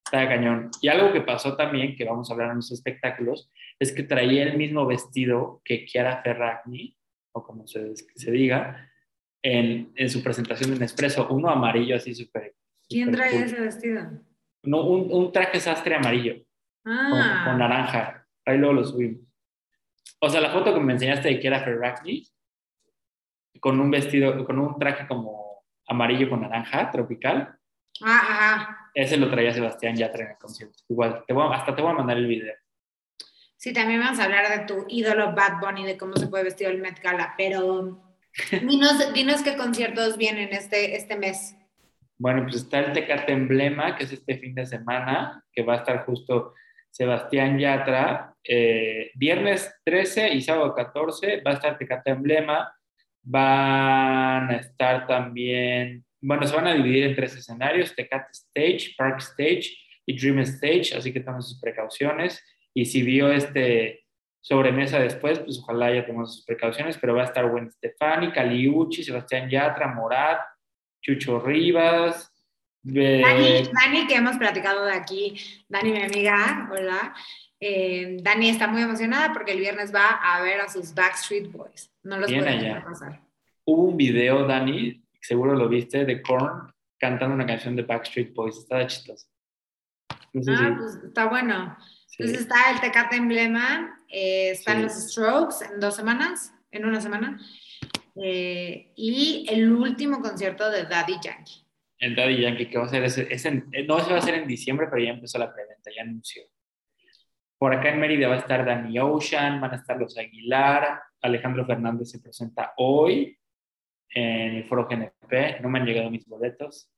Está cañón. Y algo que pasó también, que vamos a hablar en los espectáculos, es que traía el mismo vestido que Chiara Ferragni, o como se, se diga, en, en, su presentación de Nespresso, uno amarillo así súper. ¿Quién traía ese vestido? No, un, un traje sastre amarillo ah. con, naranja. Ahí luego lo subimos. O sea, la foto que me enseñaste de era Ferragni, con un vestido, con un traje como amarillo con naranja, tropical. Ah, ajá. Ese lo traía Sebastián Yatra en el concierto. Igual, te hasta te voy a mandar el video. Sí, también vamos a hablar de tu ídolo Bad Bunny, de cómo se puede vestir el Met Gala, pero dinos, dinos qué conciertos vienen este, este mes. Bueno, pues está el Tecate Emblema, que es este fin de semana, que va a estar justo Sebastián Yatra. Eh, viernes 13 y sábado 14 va a estar Tecate Emblema. Van a estar también, bueno, se van a dividir en tres escenarios, Tecate Stage, Park Stage y Dream Stage, así que tomen sus precauciones. Y si vio este sobremesa después, pues ojalá ya tomado sus precauciones, pero va a estar Gwen Stefani, Caliucci, Sebastián Yatra, Morat, Chucho Rivas, Dani, que hemos platicado de aquí, Dani, mi amiga, hola. Eh, Dani está muy emocionada porque el viernes va a ver a sus Backstreet Boys. No los puede pasar. Hubo un video, Dani, seguro lo viste, de Korn cantando una canción de Backstreet Boys. Estaba chistoso. ah, pues está bueno. Entonces está el Tecate Emblema, eh, están los Strokes en dos semanas, en una semana, eh, y el último concierto de Daddy Yankee. El Daddy Yankee, que va a ser, ese, no se va a hacer en diciembre, pero ya empezó la preventa, ya anunció. Por acá en Mérida va a estar Danny Ocean, van a estar los Aguilar, Alejandro Fernández se presenta hoy en el foro GNP, no me han llegado mis boletos,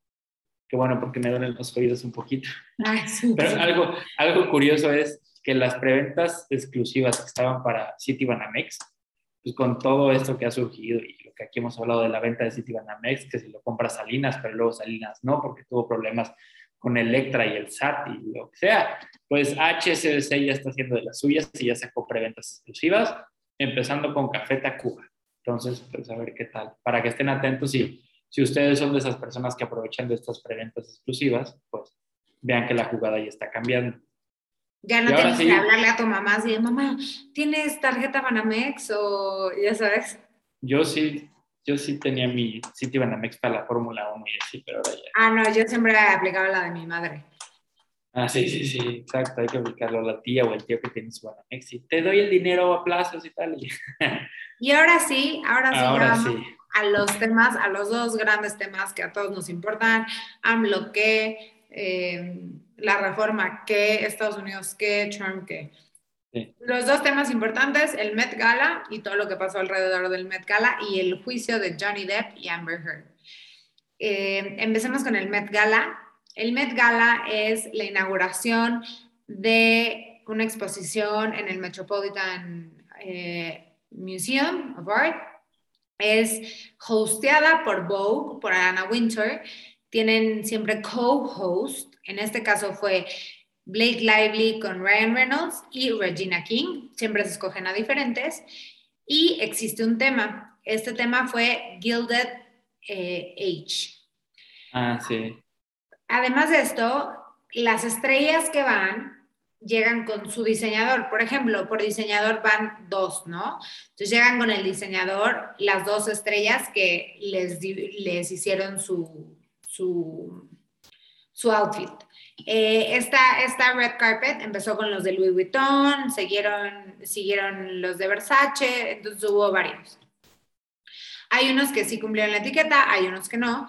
que bueno, porque me duelen los oídos un poquito. Pero algo, algo curioso es que las preventas exclusivas que estaban para City Banamex, pues con todo esto que ha surgido y lo que aquí hemos hablado de la venta de City Banamex, que si lo compra Salinas, pero luego Salinas no, porque tuvo problemas con Electra y el SAT y lo que sea, pues HSBC ya está haciendo de las suyas y ya sacó preventas exclusivas, empezando con Café Tacuba. Entonces, pues a ver qué tal, para que estén atentos y si ustedes son de esas personas que aprovechan de estas preventas exclusivas, pues vean que la jugada ya está cambiando. Ya no tienes que hablarle a tu mamá así de, mamá, ¿tienes tarjeta Banamex o ya sabes? Yo sí, yo sí tenía mi City Banamex para la Fórmula 1 y así, pero ahora ya. Ah, no, yo siempre aplicaba la de mi madre. Ah, sí, sí, sí, exacto, hay que aplicarlo a la tía o el tío que tiene su Banamex y te doy el dinero a plazos y tal. Y, ahora sí, ahora sí, ahora sí. A los temas, a los dos grandes temas que a todos nos importan, AMLO que, eh, la reforma que, Estados Unidos que, Trump que. Los dos temas importantes, el Met Gala y todo lo que pasó alrededor del Met Gala y el juicio de Johnny Depp y Amber Heard. Eh, empecemos con el Met Gala. El Met Gala es la inauguración de una exposición en el Metropolitan eh, Museum of Art. Es hosteada por Vogue, por Anna Winter. Tienen siempre co-host. En este caso fue Blake Lively con Ryan Reynolds y Regina King. Siempre se escogen a diferentes. Y existe un tema. Este tema fue Gilded eh, Age. Ah, sí. Además de esto, las estrellas que van llegan con su diseñador. Por ejemplo, por diseñador van dos, ¿no? Entonces llegan con el diseñador las dos estrellas que les, les hicieron su, su, su outfit. Eh, esta, esta red carpet empezó con los de Louis Vuitton, siguieron, siguieron los de Versace, entonces hubo varios. Hay unos que sí cumplieron la etiqueta, hay unos que no.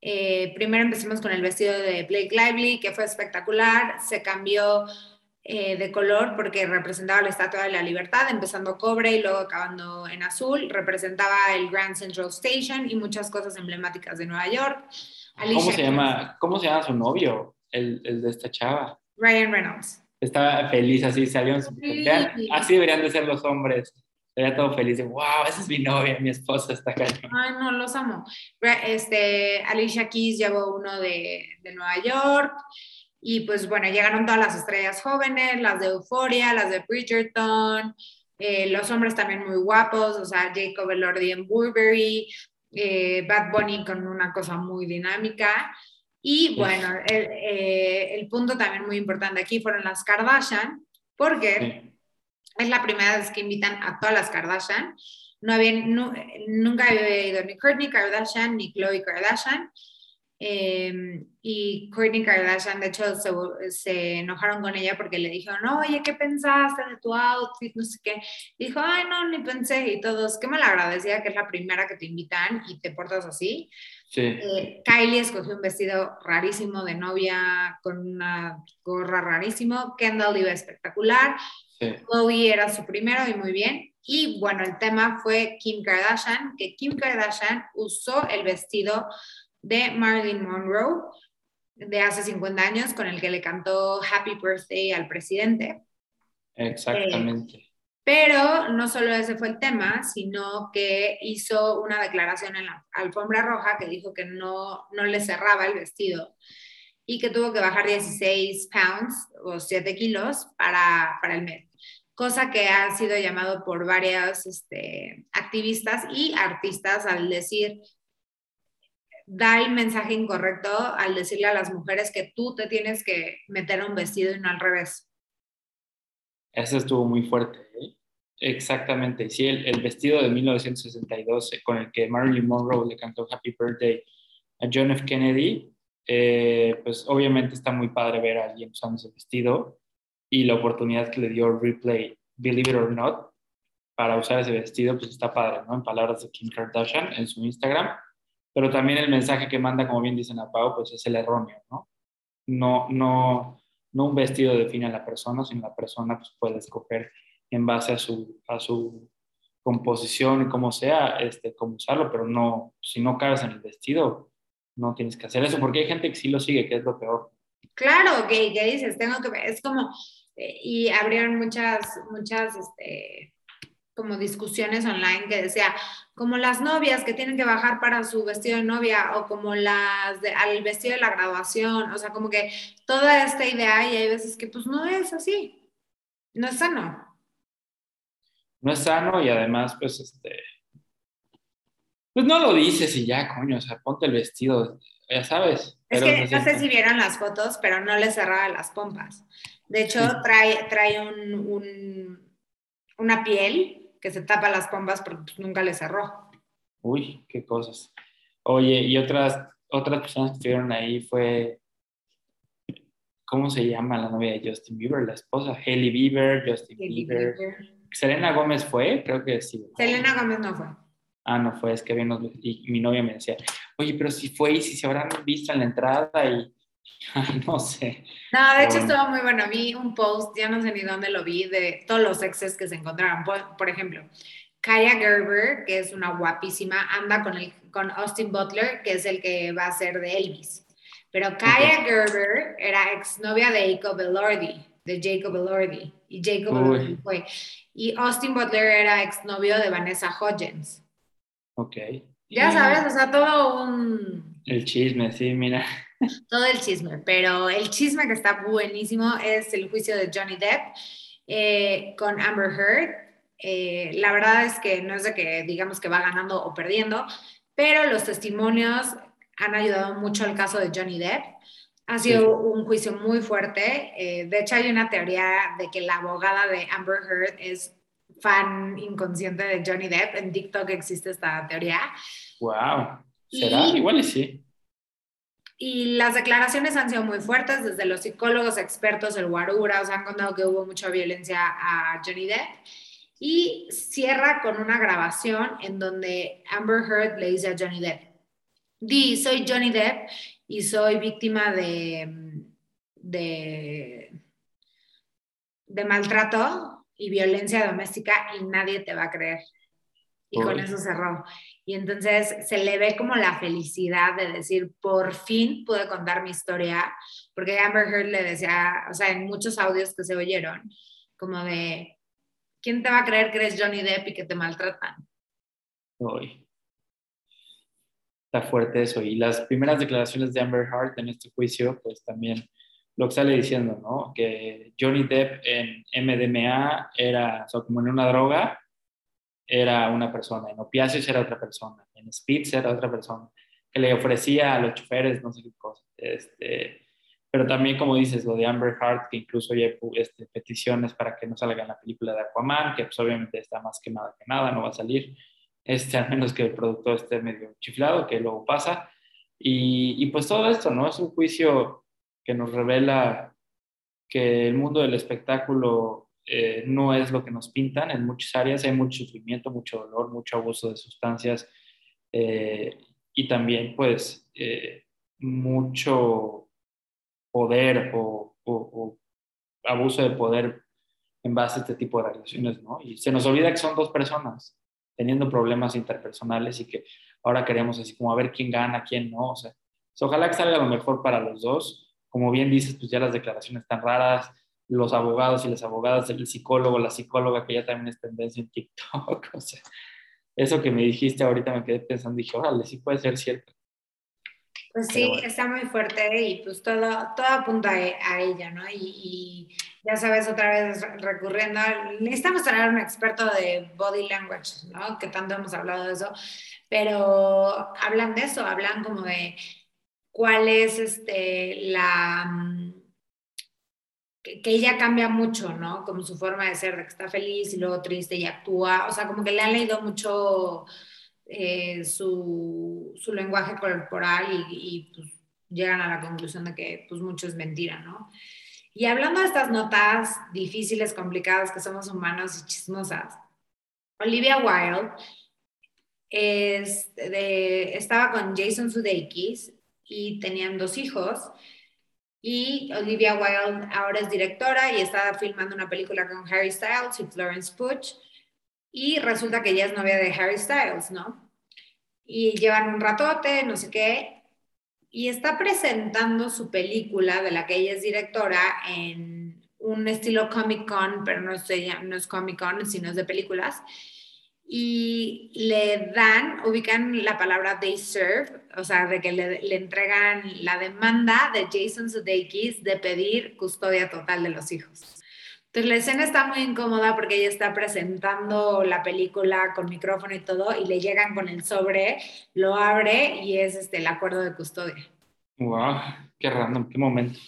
Eh, primero empecemos con el vestido de Blake Lively, que fue espectacular. Se cambió eh, de color porque representaba la Estatua de la Libertad, empezando cobre y luego acabando en azul. Representaba el Grand Central Station y muchas cosas emblemáticas de Nueva York. ¿Cómo se, llama, ¿Cómo se llama su novio, el, el de esta chava? Ryan Reynolds. Estaba feliz así, salió Así deberían de ser los hombres Estaría todo feliz, de, wow, esa es mi novia, mi esposa está acá. Ay, no, los amo. Este, Alicia Keys llevó uno de, de Nueva York, y pues bueno, llegaron todas las estrellas jóvenes, las de Euphoria, las de Bridgerton, eh, los hombres también muy guapos, o sea, Jacob Elordi en Burberry, eh, Bad Bunny con una cosa muy dinámica. Y bueno, el, eh, el, punto también muy importante aquí fueron las Kardashian, porque es la primera vez que invitan a todas las Kardashian. No había, nunca había ido ni Kourtney Kardashian ni Khloe Kardashian. Eh, y Kourtney Kardashian, de hecho, se, se, enojaron con ella porque le dijeron, oye, ¿qué pensaste de tu outfit? No sé qué. dijo, ay, no, ni pensé. Y todos, qué mal agradecida que es la primera que te invitan y te portas así. Sí. Eh, Kylie escogió un vestido rarísimo de novia con una gorra rarísimo. Kendall iba espectacular. Sí. Chloe era su primero y muy bien. Y bueno, el tema fue Kim Kardashian, que Kim Kardashian usó el vestido de Marilyn Monroe de hace 50 años con el que le cantó Happy Birthday al presidente. Exactamente. Eh, pero no solo ese fue el tema, sino que hizo una declaración en la alfombra roja que dijo que no, no le cerraba el vestido y que tuvo que bajar 16 pounds o 7 kilos para, para el mes. Cosa que ha sido llamado por varios este, activistas y artistas al decir, da el mensaje incorrecto al decirle a las mujeres que tú te tienes que meter un vestido y no al revés. Eso estuvo muy fuerte. ¿eh? Exactamente. Sí, el, vestido de 1962 eh, con el que Marilyn Monroe le cantó Happy Birthday a John F. Kennedy, eh, pues obviamente está muy padre ver a alguien usando ese vestido y la oportunidad que le dio Replay, Believe It or Not, para usar ese vestido, pues está padre, ¿no? En palabras de Kim Kardashian en su Instagram pero también el mensaje que manda, como bien dicen a Pau, pues es el erróneo, ¿no? No, no, no un vestido define a la persona, sino la persona pues, puede escoger en base a su, a su composición y como sea, este, cómo usarlo, pero no, si no cabes en el vestido, no tienes que hacer eso, porque hay gente que sí lo sigue, que es lo peor. Claro, que, que dices, tengo que, es como, eh, y abrieron muchas, muchas, este, como discusiones online que decía, como las novias que tienen que bajar para su vestido de novia o como las de, al vestido de la graduación, o sea, como que toda esta idea y hay veces que pues no es así, no es sano. No es sano y además pues este, pues no lo dices y ya, coño, o sea, ponte el vestido, ya sabes. Es que no sé si vieron las fotos, pero no le cerraba las pompas. De hecho, trae, trae un, una piel que se tapa las pompas porque pues, nunca le cerró. Uy, qué cosas. Oye, y otras, otras personas que estuvieron ahí fue, ¿cómo se llama la novia de Justin Bieber? La esposa, Hailey Bieber, Justin Bieber. Selena Gómez fue, creo que sí. Selena Gómez no fue. Ah, no fue, es que bien, y mi novia me decía, oye, pero si fue y si se habrán visto en la entrada y no sé. No, de hecho estuvo muy bueno. Vi un post, ya no sé ni dónde lo vi, de todos los exes que se encontraron. Por, ejemplo, Kaya Gerber, que es una guapísima, anda con, el, con Austin Butler, que es el que va a ser de Elvis. Pero Kaya Gerber era exnovia de Jacob Elordi, de Jacob Elordi. Y Jacob Elordi fue. Y Austin Butler era exnovio de Vanessa Hodgins. Ok. Ya sabes, o sea, todo un... El chisme, sí, mira todo el chisme, pero el chisme que está buenísimo es el juicio de Johnny Depp eh, con Amber Heard. Eh, la verdad es que no es de que digamos que va ganando o perdiendo, pero los testimonios han ayudado mucho al caso de Johnny Depp. Ha sido un juicio muy fuerte. Eh, de hecho, hay una teoría de que la abogada de Amber Heard es fan inconsciente de Johnny Depp. En TikTok existe esta teoría. Wow. ¿Será? Igual y sí. Y las declaraciones han sido muy fuertes, desde los psicólogos expertos, el Guarura, os han contado que hubo mucha violencia a Johnny Depp. Y cierra con una grabación en donde Amber Heard le dice a Johnny Depp, di, soy Johnny Depp y soy víctima de, de, de maltrato y violencia doméstica y nadie te va a creer. Y con eso cerró. Y entonces se le ve como la felicidad de decir, por fin pude contar mi historia, porque Amber Heard le decía, o sea, en muchos audios que se oyeron, como de, ¿quién te va a creer que eres Johnny Depp y que te maltratan? Uy. Está fuerte eso. Y las primeras declaraciones de Amber Heard en este juicio, pues también lo que sale diciendo, ¿no? Que Johnny Depp en MDMA era, o sea, como en una droga, era una persona, en opiáceos era otra persona, en Spitz era otra persona, que le ofrecía a los choferes no sé qué cosa. Este, pero también, como dices, lo de Amber Heart, que incluso hay este, peticiones para que no salga en la película de Aquaman, que pues obviamente está más quemada que nada, no va a salir, este, al menos que el productor esté medio chiflado, que luego pasa. Y pues todo esto, ¿no? Es un juicio que nos revela que el mundo del espectáculo eh, no es lo que nos pintan. En muchas áreas hay mucho sufrimiento, mucho dolor, mucho abuso de sustancias eh, y también pues eh, mucho poder o, abuso de poder en base a este tipo de relaciones, ¿no? Y se nos olvida que son dos personas teniendo problemas interpersonales y que ahora queremos así como a ver quién gana, quién no, o sea, ojalá que salga lo mejor para los dos. Como bien dices, pues ya las declaraciones están raras, los abogados y las abogadas, el psicólogo, la psicóloga, que ya también es tendencia en TikTok. O sea, eso que me dijiste ahorita me quedé pensando, dije, órale, sí puede ser cierto. Pues sí, está muy fuerte y pues todo, todo apunta a ella, ¿no? Y, ya sabes, otra vez recurriendo, necesitamos tener un experto de body language, ¿no? Que tanto hemos hablado de eso, pero hablan de eso, hablan como de cuál es este, la... Mm, que, ella cambia mucho, ¿no? Como su forma de ser, de que está feliz y luego triste y actúa, o sea, como que le han leído mucho eh, su, su, lenguaje corporal y, pues, llegan a la conclusión de que pues mucho es mentira, ¿no? Y hablando de estas notas difíciles, complicadas, que somos humanos y chismosas, Olivia Wilde es de, estaba con Jason Sudeikis y tenían dos hijos. Y Olivia Wilde ahora es directora y está filmando una película con Harry Styles y Florence Pugh y resulta que ella es novia de Harry Styles, ¿no? Y llevan un ratote, no sé qué, y está presentando su película de la que ella es directora en un estilo Comic Con, pero no es, no es Comic Con, sino es de películas. Y le dan, ubican la palabra they serve, o sea, de que le, le entregan la demanda de Jason Sudeikis de pedir custodia total de los hijos. Entonces la escena está muy incómoda porque ella está presentando la película con micrófono y todo y le llegan con el sobre, lo abre y es este, el acuerdo de custodia. ¡Wow! ¡Qué random! ¡Qué momento!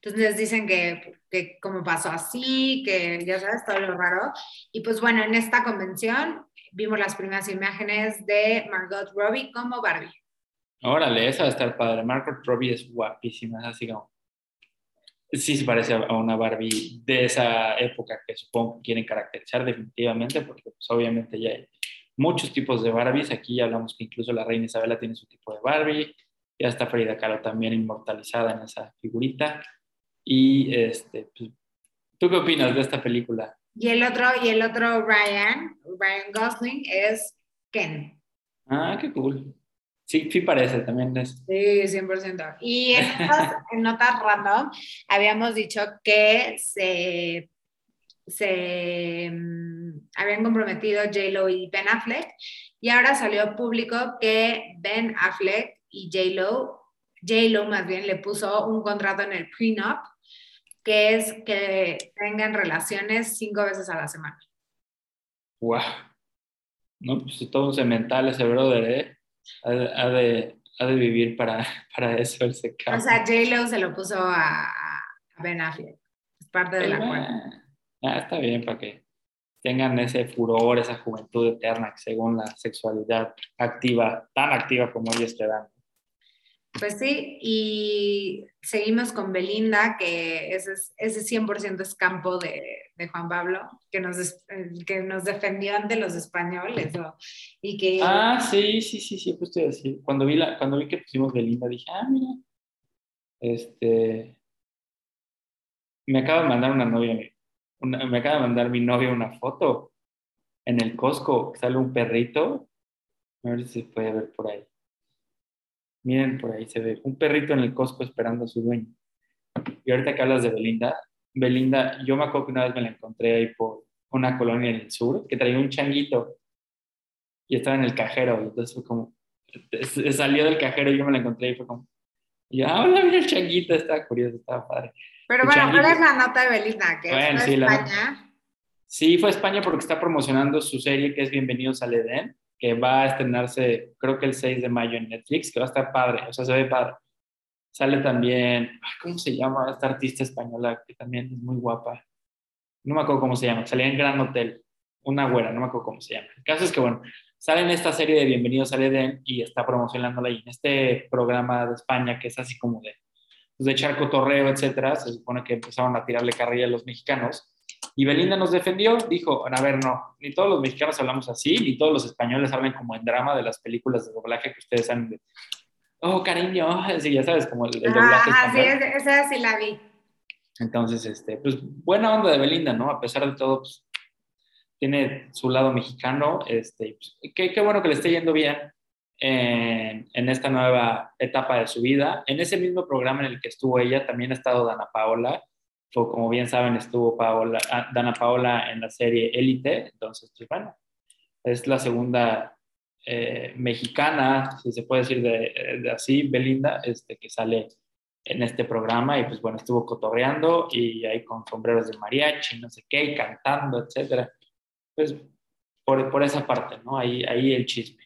Entonces dicen que, que como pasó así, que ya sabes, todo lo raro. Y pues bueno, en esta convención vimos las primeras imágenes de Margot Robbie como Barbie. Órale, esa va a estar padre. Margot Robbie es guapísima, así como sí se parece a una Barbie de esa época que supongo que quieren caracterizar definitivamente, porque pues, obviamente ya hay muchos tipos de Barbies. Aquí ya hablamos que incluso la reina Isabela tiene su tipo de Barbie. Ya está Frida Kahlo también inmortalizada en esa figurita. Y este, pues, ¿tú qué opinas de esta película? Y el otro, y el otro Ryan, Ryan Gosling, es Ken. Ah, qué cool. Sí, sí parece, también es. Sí, 100%. Y en notas, random habíamos dicho que se, se mm, habían comprometido J-Lo y Ben Affleck y ahora salió público que Ben Affleck y J-Lo, J-Lo más bien le puso un contrato en el prenup que es que tengan relaciones cinco veces a la semana. ¡Wow! No, pues todo un cemental ese brother, ¿eh? ha, de, ha de vivir para, para eso el secado. O sea, J-Lo se lo puso a, a Ben Affleck. Es parte de la cuenta. Ah, está bien para que tengan ese furor, esa juventud eterna que según la sexualidad activa, tan activa como ellos te dan. Pues sí, y seguimos con Belinda, que ese, ese 100% es campo de, Juan Pablo, que nos, que nos defendió ante los españoles. y que... Ah, sí, sí, sí, sí, justo decir. Cuando vi, cuando vi que pusimos Belinda, dije, ah, mira, este, me acaba de mandar una novia, me acaba de mandar mi novia una foto en el Costco, sale un perrito, a ver si se puede ver por ahí. Miren, por ahí se ve un perrito en el Costco esperando a su dueño. Y ahorita que hablas de Belinda, Belinda, yo me acuerdo que una vez me la encontré ahí por una colonia en el sur que traía un changuito y estaba en el cajero. Y entonces fue como, salió del cajero y yo me la encontré y fue como, y yo, ah, hola, mira el changuito, estaba curioso, estaba padre. Pero bueno, ¿cuál es la nota de Belinda? Que bueno, sí, España. sí, fue España porque está promocionando su serie que es Bienvenidos al Edén que va a estrenarse creo que el 6 de mayo en Netflix, que va a estar padre, o sea, se ve padre. Sale también, ¿cómo se llama esta artista española que también es muy guapa? No me acuerdo cómo se llama, salía en Gran Hotel, una güera, no me acuerdo cómo se llama. El caso es que, bueno, sale en esta serie de Bienvenidos al Edén y está promocionándola ahí en este programa de España que es así como de, pues, de echar cotorreo, etcétera. Se supone que empezaron a tirarle carrilla a los mexicanos y Belinda nos defendió, dijo, a ver, no, ni todos los mexicanos hablamos así, ni todos los españoles hablan como en drama de las películas de doblaje que ustedes han... De, oh, cariño, sí, ya sabes, como el, doblaje. Ah, sí, esa sí la vi. Entonces, este, pues buena onda de Belinda, ¿no? A pesar de todo, pues, tiene su lado mexicano, este, pues, qué, qué, bueno que le esté yendo bien en, en, esta nueva etapa de su vida. En ese mismo programa en el que estuvo ella, también ha estado Dana Paola, o como bien saben, estuvo Paola, ah, Dana Paola en la serie Élite, entonces, pues bueno, es la segunda eh, mexicana, si se puede decir de, así, Belinda, este, que sale en este programa y pues bueno, estuvo cotorreando y ahí con sombreros de mariachi, no sé qué, y cantando, etcétera. Pues por, por esa parte, ¿no? Ahí, ahí el chisme.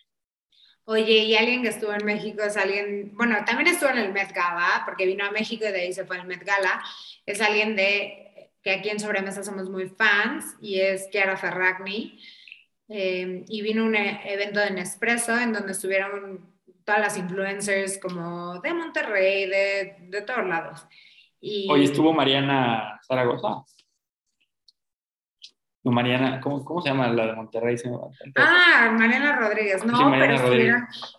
Oye, y alguien que estuvo en México es alguien, bueno, también estuvo en el Met Gala, porque vino a México y de ahí se fue al Met Gala, es alguien de, que aquí en Sobremesa somos muy fans, y es Chiara Ferragni, eh, y vino un e, evento de Nespresso en donde estuvieron todas las influencers como de Monterrey, de, de todos lados. Hoy estuvo Mariana Zaragoza. Mariana, ¿cómo, ¿cómo, se llama la de Monterrey? Ah, Mariana Rodríguez, no, pero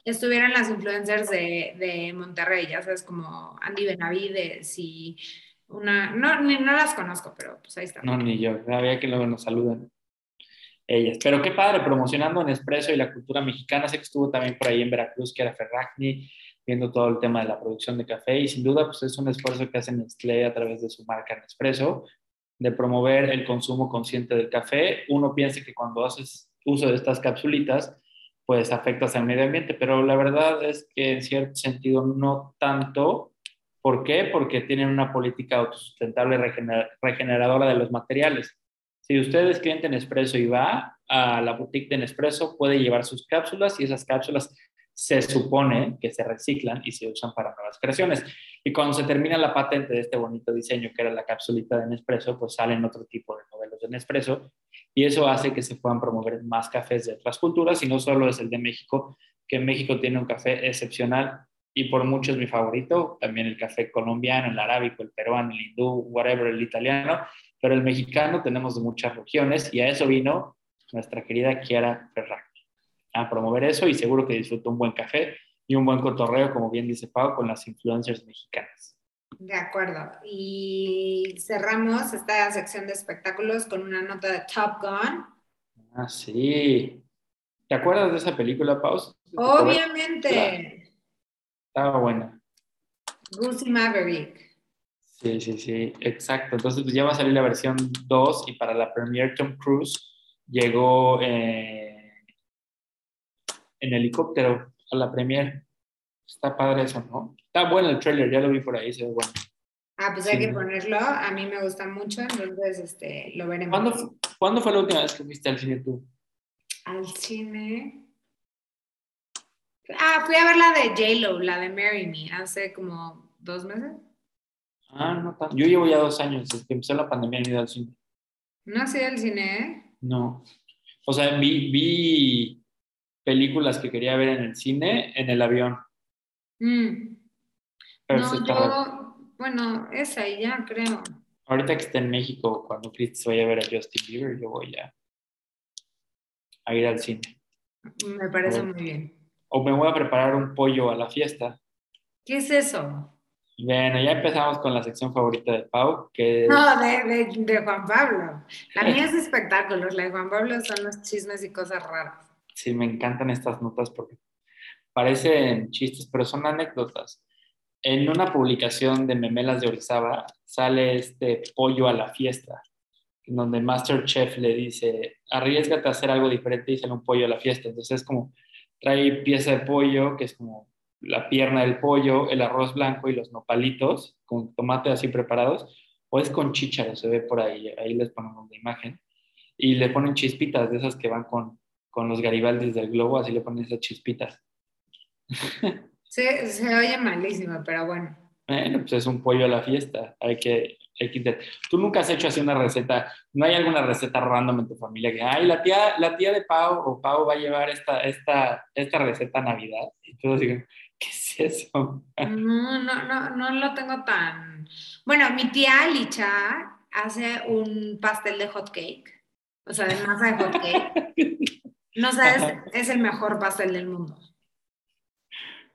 estuvieron, las influencers de, de, Monterrey, ya sabes, como Andy Benavides y una, no, ni, no las conozco, pero pues ahí están. No, ni yo, había que luego nos saluden ellas. Pero qué padre, promocionando Nespresso y la cultura mexicana. Sé que estuvo también por ahí en Veracruz, que era Ferragni, viendo todo el tema de la producción de café. Y sin duda, pues es un esfuerzo que hace Nestlé a través de su marca Nespresso, de promover el consumo consciente del café. Uno piensa que cuando haces uso de estas capsulitas, pues afectas al medio ambiente, pero la verdad es que en cierto sentido no tanto. ¿Por qué? Porque tienen una política autosustentable regeneradora de los materiales. Si usted es cliente en Nespresso y va a la boutique de Nespresso, puede llevar sus cápsulas y esas cápsulas se supone que se reciclan y se usan para nuevas creaciones. Y cuando se termina la patente de este bonito diseño que era la cápsulita de Nespresso, pues salen otro tipo de modelos de Nespresso. Y eso hace que se puedan promover más cafés de otras culturas y no solo es el de México, que México tiene un café excepcional y por mucho es mi favorito, también el café colombiano, el arábico, el peruano, el hindú, whatever, el italiano, pero el mexicano tenemos de muchas regiones y a eso vino nuestra querida Kiara Ferrari, a promover eso y seguro que disfrutó un buen café y un buen cotorreo, como bien dice Pau, con las influencers mexicanas. De acuerdo. Y cerramos esta sección de espectáculos con una nota de Top Gun. Ah, sí. ¿Te acuerdas de esa película, Pau? Obviamente. Estaba buena. Lucy Maverick. Sí, sí, sí, exacto. Entonces pues, ya va a salir la versión 2 y para la Premier Tom Cruise llegó eh, en helicóptero a la Premier. Está padre eso, ¿no? Está bueno el trailer, ya lo vi por ahí, se ve bueno. Ah, pues hay que ponerlo. A mí me gusta mucho, entonces este, lo veremos. ¿Cuándo, ¿Cuándo fue la última vez que fuiste al cine tú? Al cine. Ah, fui a ver la de J-Lo, la de Marry Me, hace como dos meses. Ah, no tanto. Yo llevo ya dos años desde que empezó la pandemia he ido al cine. ¿No has ido al cine? Eh? No. O sea, vi, vi, películas que quería ver en el cine en el avión. Mm. no, yo, bueno, esa y ya creo. Ahorita que esté en México, cuando Chris vaya a ver a Justin Bieber, yo voy a, a ir al cine. Me parece muy bien. O me voy a preparar un pollo a la fiesta. ¿Qué es eso? Bueno, ya empezamos con la sección favorita de Pau, que No, de, de, Juan Pablo. La mía es espectáculos, la de Juan Pablo son los chismes y cosas raras. Sí, me encantan estas notas porque parecen chistes, pero son anécdotas. En una publicación de Memelas de Orizaba sale este pollo a la fiesta, donde Masterchef le dice, arriesgate a hacer algo diferente y sale un pollo a la fiesta. Entonces es como, trae pieza de pollo, que es como la pierna del pollo, el arroz blanco y los nopalitos con tomate así preparados, o es con chícharo, se ve por ahí, ahí les ponemos la imagen, y le ponen chispitas de esas que van con, con los garibaldis del globo, así le ponen esas chispitas. Se, se oye malísimo, pero bueno. Bueno, pues es un pollo a la fiesta, hay que, hay Tú nunca has hecho así una receta, no hay alguna receta random en tu familia que, ay, la tía, la tía de Pau o Pau va a llevar esta, esta, esta receta a Navidad. Y tú dices, ¿Qué es eso? No, no, no, no lo tengo tan. Bueno, mi tía Licha hace un pastel de hot cake, o sea, de masa de hot cake. No sabes, es el mejor pastel del mundo.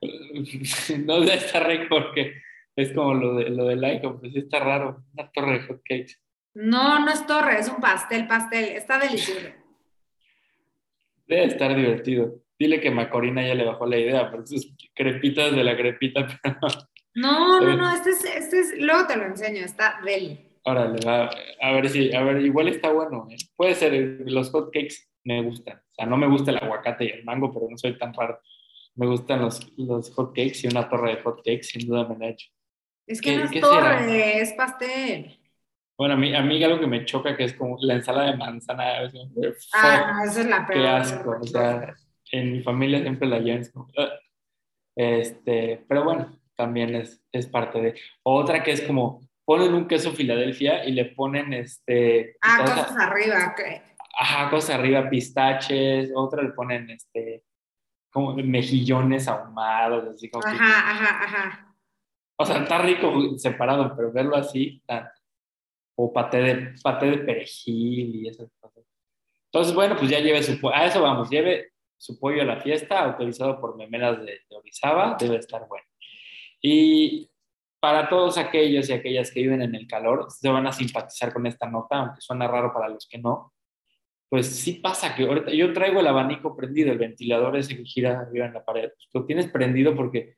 No debe estar rico porque es como lo de, lo del icon, pues sí está raro, una torre de hot cakes. No, no es torre, es un pastel, pastel, está delicioso. Debe estar divertido. Dile que Macorina ya le bajó la idea, porque es crepitas de la crepita. No, no, no, este es, este es, luego te lo enseño, está deli. Órale, a ver si, a ver, igual está bueno. ¿eh? Puede ser, los hot cakes me gustan. O sea, no me gusta el aguacate y el mango, pero no soy tan raro. Me gustan los, los hot cakes y una torre de hot cakes, sin duda me la he hecho. Es que no es torre, es pastel. Bueno, a mí, a mí algo que me choca que es como la ensalada de manzana. ah, esa es la peor. Qué asco. O sea, en mi familia siempre la llevan. Este, pero bueno, también es, es parte de. Otra que es como ponen un queso Filadelfia y le ponen este. Ah, cosas arriba, Ajá, cosas arriba, pistaches. Otra le ponen este. Como mejillones ahumados, así como. Ajá, ajá, ajá. O sea, está rico separado, pero verlo así, o paté de, paté de perejil y esas cosas. Entonces, bueno, pues ya lleve su a eso vamos, lleve su pollo a la fiesta, autorizado por Memelas de, de Orizaba, debe estar bueno. Y para todos aquellos y aquellas que viven en el calor, se van a simpatizar con esta nota, aunque suena raro para los que no. Pues sí pasa que ahorita yo traigo el abanico prendido, el ventilador ese que gira arriba en la pared. Pues lo tienes prendido porque,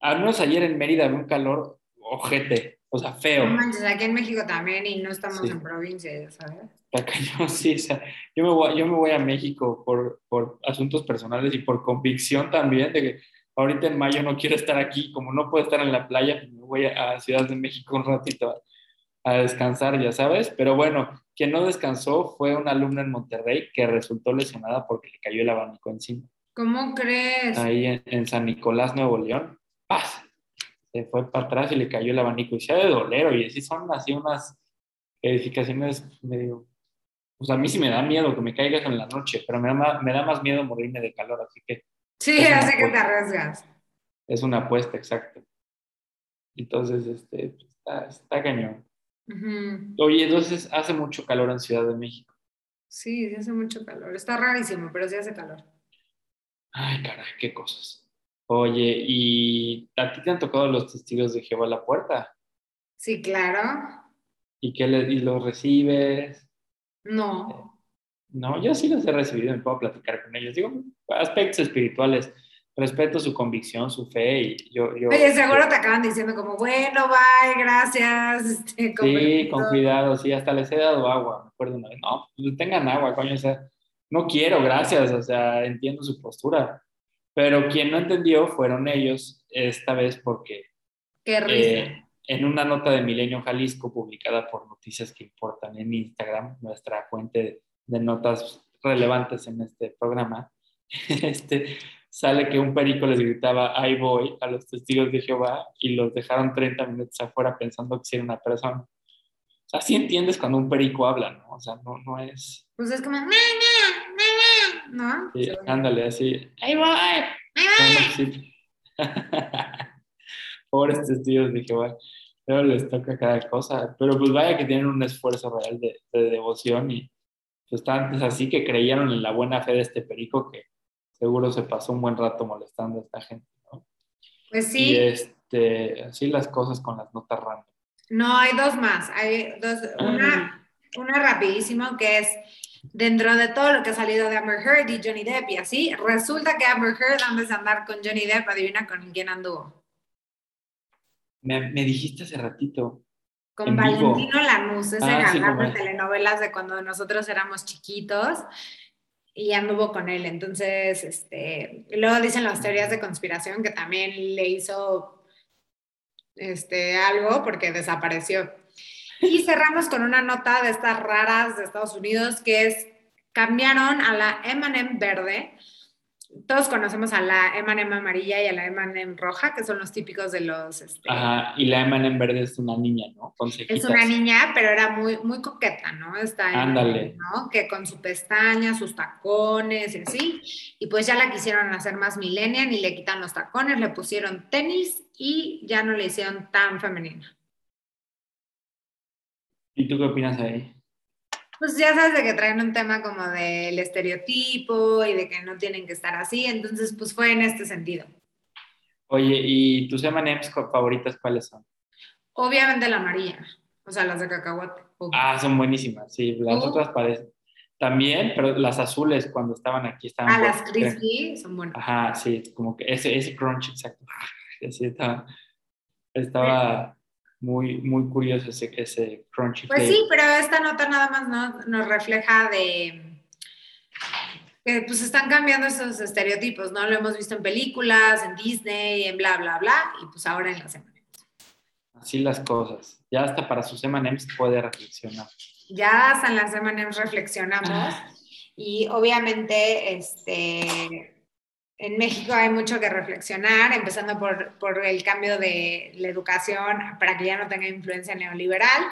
al menos ayer en Mérida había un calor ojete, o sea, feo. No manches, aquí en México también y no estamos en provincia, ¿sabes? Yo, sí, o sea, yo me voy, yo me voy a México por, por asuntos personales y por convicción también de que ahorita en mayo no quiero estar aquí, como no puedo estar en la playa, pues me voy a Ciudad de México un ratito a, descansar, ya sabes. Pero bueno, quien no descansó fue una alumna en Monterrey que resultó lesionada porque le cayó el abanico encima. ¿Cómo crees? Ahí en, San Nicolás, Nuevo León. ¡Paz! Se fue para atrás y le cayó el abanico. Y se ha de doler, y así son así unas edificaciones medio... Pues a mí sí me da miedo que me caigas en la noche, pero me da, me da más miedo morirme de calor, así que Sí, así que te arriesgas. Es una apuesta, exacto. Entonces, este, está, está cañón. Oye, entonces hace mucho calor en Ciudad de México. Sí, sí hace mucho calor. Está rarísimo, pero sí hace calor. Ay, caray, qué cosas. Oye, ¿y a ti te han tocado los testigos de Jehová a la puerta? Sí, claro. ¿Y qué le, y los recibes? No. No, yo sí los he recibido, me puedo platicar con ellos. Digo, aspectos espirituales, respeto su convicción, su fe y yo... yo Oye, seguro te acaban diciendo como, bueno, bye, gracias. Este, sí, con cuidado, sí, hasta les he dado agua, me acuerdo una vez. No, pues tengan agua, coño, o sea, no quiero, gracias, o sea, entiendo su postura. Pero quien no entendió fueron ellos esta vez porque... Qué risa. Eh, en una nota de Milenio Jalisco publicada por Noticias que Importan en Instagram, nuestra fuente de notas relevantes en este programa, este, sale que un perico les gritaba, ahí voy, a los testigos de Jehová y los dejaron 30 minutos afuera pensando que era una persona. O sea, sí entiendes cuando un perico habla, ¿no? O sea, no, no es... Pues es como, ¿no? Sí, ándale, así, ahí voy, ahí voy. Pobres testigos de Jehová, pero les toca cada cosa. Pero pues vaya que tienen un esfuerzo real de, de devoción y, pues tanto así que creyeron en la buena fe de este perico que seguro se pasó un buen rato molestando a esta gente, ¿no? Pues sí. Y este, así las cosas con las notas random. No, hay dos más. Hay dos, una, ah. una rapidísimo que es dentro de todo lo que ha salido de Amber Heard y Johnny Depp y así, resulta que Amber Heard antes de andar con Johnny Depp, adivina con quién anduvo. Me, me dijiste hace ratito. Con Valentino Lanús, ese ah, de telenovelas de cuando nosotros éramos chiquitos y anduvo con él. Entonces, este, luego dicen las teorías de conspiración que también le hizo este, algo porque desapareció. Y cerramos con una nota de estas raras de Estados Unidos que es, cambiaron a la M&M verde todos conocemos a la M&M amarilla y a la M&M roja, que son los típicos de los... Este, Ajá, y la M&M verde es una niña, ¿no? es una niña, pero era muy, muy coqueta, ¿no? Está Ándale. ¿no? Que con su pestaña, sus tacones y así. Y pues ya la quisieron hacer más millennial y le quitan los tacones, le pusieron tenis y ya no le hicieron tan femenina. ¿Y tú qué opinas ahí? Pues ya sabes de que traen un tema como del estereotipo y de que no tienen que estar así, entonces pues fue en este sentido. Oye, ¿y tus M&M's favoritas cuáles son? Obviamente la amarilla, o sea, las de cacahuate. Ah, son buenísimas, sí, las otras parecen. También, pero las azules cuando estaban aquí estaban. Ah, las crispy son buenas. Ajá, sí, como que ese, ese crunch, exacto. Así estaba, estaba muy, muy curioso ese, ese crunchy Pues sí, pero esta nota nada más no, nos refleja de que pues están cambiando esos estereotipos, ¿no? Lo hemos visto en películas, en Disney, en bla, bla, bla, y pues ahora en las M&M's. Así las cosas. Ya hasta para sus M&M's puede reflexionar. Ya hasta en las M&M's reflexionamos y obviamente este en México hay mucho que reflexionar, empezando por, por, el cambio de la educación para que ya no tenga influencia neoliberal,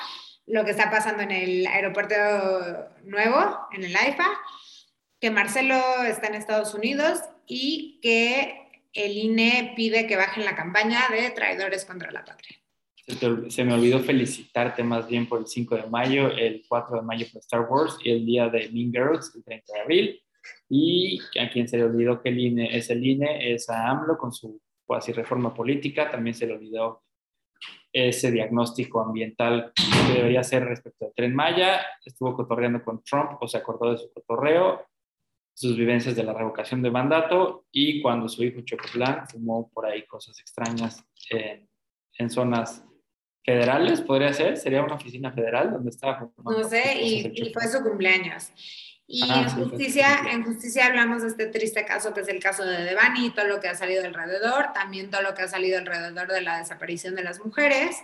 lo que está pasando en el aeropuerto nuevo, en el AIFA, que Marcelo está en Estados Unidos y que el INE pide que bajen la campaña de traidores contra la patria. Se, me olvidó felicitarte más bien por el 5 de mayo, el 4 de mayo por Star Wars y el día de Mean Girls, el 30 de abril. Y a quien se le olvidó que el INE es el INE es a AMLO con su cuasi reforma política. También se le olvidó ese diagnóstico ambiental que debería ser respecto al tren Maya. Estuvo cotorreando con Trump o se acordó de su cotorreo, sus vivencias de la revocación de mandato y cuando su hijo Chocoplan fumó por ahí cosas extrañas en zonas federales, podría ser, sería una oficina federal donde estaba. No sé, y, fue su cumpleaños. Y ah, en, justicia, en justicia hablamos de este triste caso que es el caso de Devani y todo lo que ha salido alrededor, también todo lo que ha salido alrededor de la desaparición de las mujeres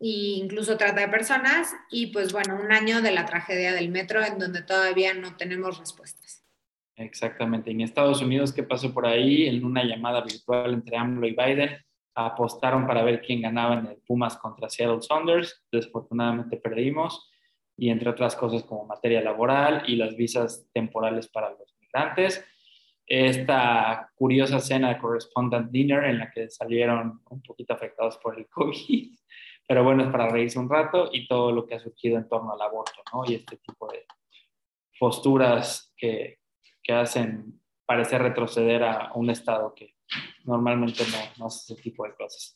e incluso trata de personas y pues bueno, un año de la tragedia del metro en donde todavía no tenemos respuestas. Exactamente. En Estados Unidos, ¿qué pasó por ahí? En una llamada virtual entre AMLO y Biden, apostaron para ver quién ganaba en el Pumas contra Seattle Saunders. Desafortunadamente perdimos y entre otras cosas como materia laboral y las visas temporales para los migrantes. Esta curiosa cena de Correspondent Dinner en la que salieron un poquito afectados por el COVID, pero bueno, es para reírse un rato y todo lo que ha surgido en torno al aborto, ¿no? Y este tipo de posturas que, que hacen parecer retroceder a un Estado que normalmente no, no hace ese tipo de cosas.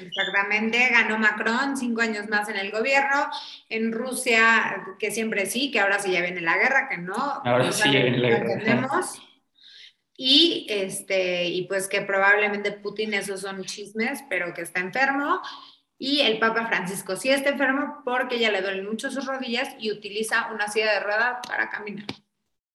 Exactamente, ganó Macron cinco años más en el gobierno. En Rusia, que siempre sí, que ahora sí ya viene la guerra, que no. Ahora sí viene la guerra. Y, este, y pues que probablemente Putin, esos son chismes, pero que está enfermo. Y el Papa Francisco sí está enfermo porque ya le duelen mucho sus rodillas y utiliza una silla de ruedas para caminar.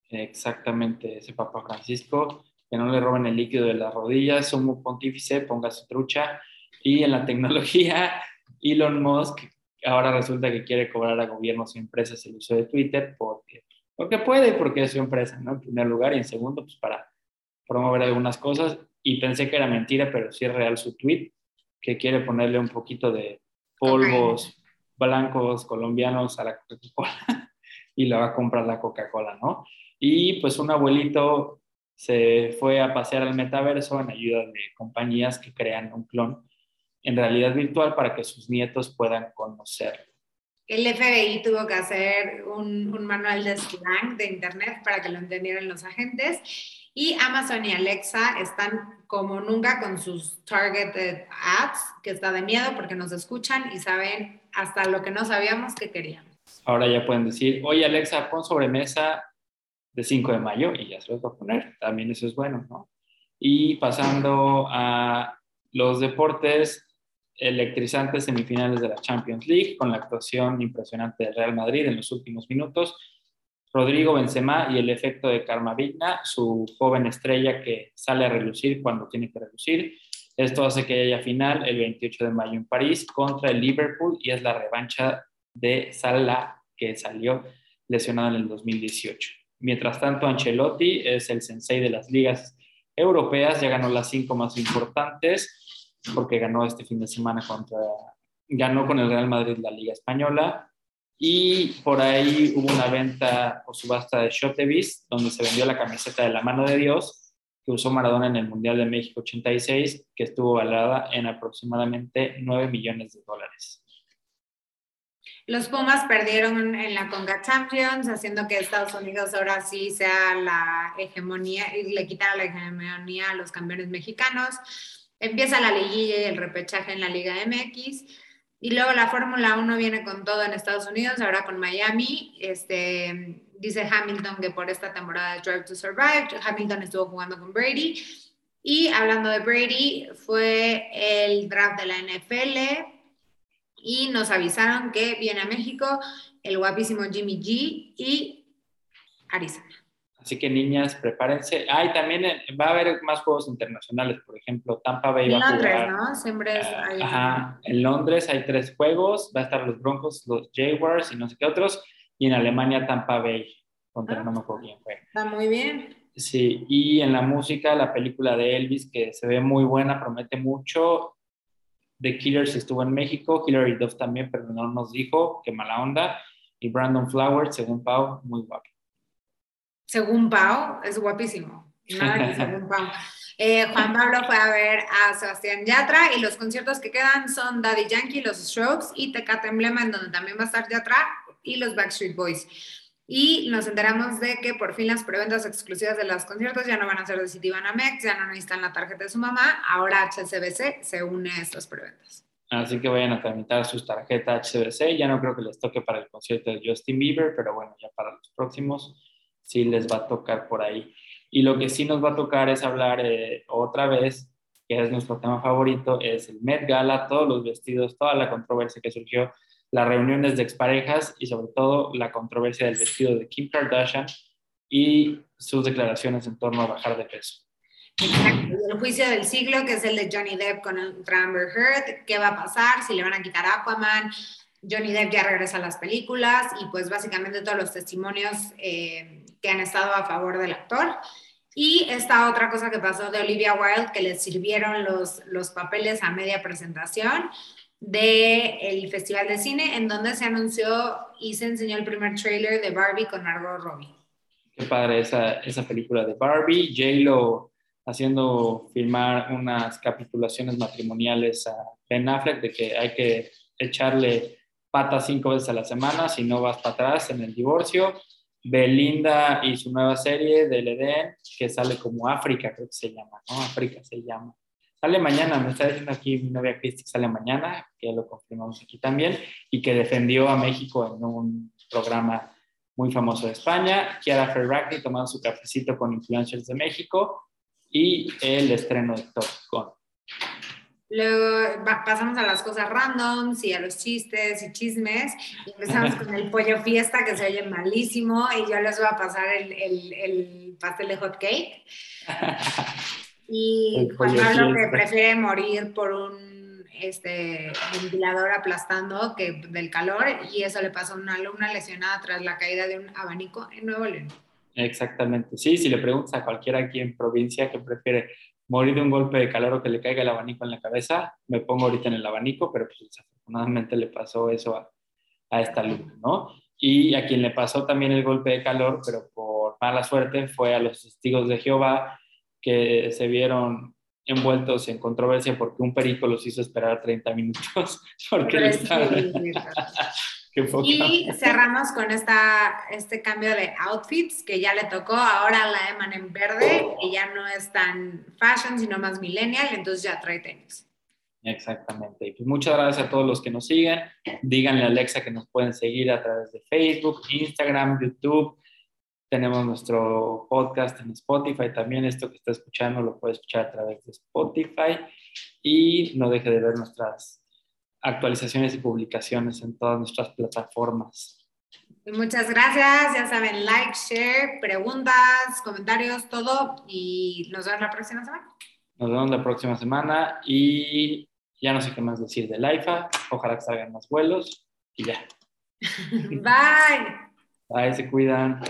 Exactamente, ese Papa Francisco, que no le roben el líquido de las rodillas, sumo pontífice, ponga su trucha y en la tecnología, Elon Musk ahora resulta que quiere cobrar a gobiernos y empresas el uso de Twitter porque, porque puede, porque es su empresa, ¿no? En primer lugar, y en segundo, pues para promover algunas cosas. Y pensé que era mentira, pero sí es real su tweet, que quiere ponerle un poquito de polvos blancos colombianos a la Coca-Cola y le va a comprar la Coca-Cola, ¿no? Y pues un abuelito se fue a pasear al metaverso en ayuda de compañías que crean un clon en realidad virtual para que sus nietos puedan conocerlo. El FBI tuvo que hacer un, manual de slang de Internet para que lo entendieran los agentes y Amazon y Alexa están como nunca con sus targeted ads, que está de miedo porque nos escuchan y saben hasta lo que no sabíamos que queríamos. Ahora ya pueden decir, oye Alexa, pon sobremesa de 5 de mayo y ya se los va a poner. También eso es bueno, ¿no? Y pasando a los deportes, electrizantes semifinales de la Champions League con la actuación impresionante del Real Madrid en los últimos minutos. Rodrigo Benzema y el efecto de Karma Vigna, su joven estrella que sale a relucir cuando tiene que relucir. Esto hace que haya final el 28 de mayo en París contra el Liverpool y es la revancha de Salah que salió lesionado en el 2018. Mientras tanto, Ancelotti es el sensei de las ligas europeas, ya ganó las cinco más importantes porque ganó este fin de semana contra, ganó con el Real Madrid la Liga Española y por ahí hubo una venta o subasta de Shotevis donde se vendió la camiseta de la mano de Dios que usó Maradona en el Mundial de México 86 que estuvo valorada en aproximadamente 9 millones de dólares. Los Pumas perdieron en la Conga Champions, haciendo que Estados Unidos ahora sí sea la hegemonía y le quitara la hegemonía a los campeones mexicanos. Empieza la liguilla y el repechaje en la Liga MX. Y luego la Fórmula 1 viene con todo en Estados Unidos, ahora con Miami. Este, dice Hamilton que por esta temporada Drive to Survive, Hamilton estuvo jugando con Brady. Y hablando de Brady, fue el draft de la NFL y nos avisaron que viene a México el guapísimo Jimmy G y Arizona. Así que niñas, prepárense. Ah, y también eh, va a haber más juegos internacionales, por ejemplo, Tampa Bay En va a Londres, jugar. ¿no? Siempre es Ah, ahí. Ajá, en Londres hay tres juegos, va a estar los Broncos, los Jaguars y no sé qué otros, y en Alemania Tampa Bay, contra Ah. no me acuerdo quién fue. Está muy bien. Sí, y en la música, la película de Elvis, que se ve muy buena, promete mucho. The Killers estuvo en México, Hilary Duff también, pero no nos dijo, qué mala onda. Y Brandon Flowers, según Pau, muy guapo. Según Pau, es guapísimo. Nada que según Pau. Eh, Juan Pablo fue a ver a Sebastián Yatra y los conciertos que quedan son Daddy Yankee, los Strokes y Tecate Emblema, en donde también va a estar Yatra y los Backstreet Boys. Y nos enteramos de que por fin las preventas exclusivas de los conciertos ya no van a ser de Citibanamex, ya no necesitan la tarjeta de su mamá, ahora HSBC se une a estas preventas. Así que vayan a tramitar sus tarjetas HCBC. Ya no creo que les toque para el concierto de Justin Bieber, pero bueno, ya para los próximos sí les va a tocar por ahí. Y lo que sí nos va a tocar es hablar eh, otra vez, que es nuestro tema favorito, es el Met Gala, todos los vestidos, toda la controversia que surgió, las reuniones de exparejas y sobre todo la controversia del vestido de Kim Kardashian y sus declaraciones en torno a bajar de peso. El juicio del siglo, que es el de Johnny Depp contra Amber Heard, ¿qué va a pasar? Si le van a quitar Aquaman, Johnny Depp ya regresa a las películas y pues básicamente todos los testimonios eh, que han estado a favor del actor. Y esta otra cosa que pasó de Olivia Wilde, que le sirvieron los, los papeles a media presentación del Festival de Cine, en donde se anunció y se enseñó el primer trailer de Barbie con Margot Robbie. Qué padre esa, esa película de Barbie. J-Lo haciendo filmar unas capitulaciones matrimoniales a Ben Affleck de que hay que echarle patas cinco veces a la semana si no vas para atrás en el divorcio. Belinda y su nueva serie del Edén, que sale como África, creo que se llama, ¿no? África se llama. Sale mañana, me está diciendo aquí mi novia Cristi que sale mañana, que lo confirmamos aquí también, y que defendió a México en un programa muy famoso de España. Kiara Ferragni tomando su cafecito con influencers de México y el estreno de Top Gun. Luego pasamos a las cosas randoms y a los chistes y chismes. Y empezamos con el pollo fiesta que se oye malísimo y yo les voy a pasar el, el- el pastel de hot cake. Y Juan Pablo que prefiere morir por un este, ventilador aplastando que del calor y eso le pasó a una alumna lesionada tras la caída de un abanico en Nuevo León. Exactamente. Sí, si le preguntas a cualquiera aquí en provincia que prefiere morir de un golpe de calor o que le caiga el abanico en la cabeza, me pongo ahorita en el abanico, pero pues desafortunadamente le pasó eso a, a esta alumna, ¿no? Y a quien le pasó también el golpe de calor, pero por mala suerte, fue a los testigos de Jehová que se vieron envueltos en controversia porque un perico los hizo esperar 30 minutos porque es estaba... Y cerramos con esta, este cambio de outfits que ya le tocó ahora a la Eman en verde, que ya no es tan fashion, sino más millennial, entonces ya trae tenis. Exactamente. Y pues muchas gracias a todos los que nos siguen. Díganle a Alexa que nos pueden seguir a través de Facebook, Instagram, YouTube. Tenemos nuestro podcast en Spotify también. Esto que está escuchando lo puede escuchar a través de Spotify. Y no deje de ver nuestras actualizaciones y publicaciones en todas nuestras plataformas. Y muchas gracias, ya saben, like, share, preguntas, comentarios, todo, y nos vemos la próxima semana. Nos vemos la próxima semana y ya no sé qué más decir del IFA. Ojalá que salgan más vuelos y ya. Bye. Bye, se cuidan.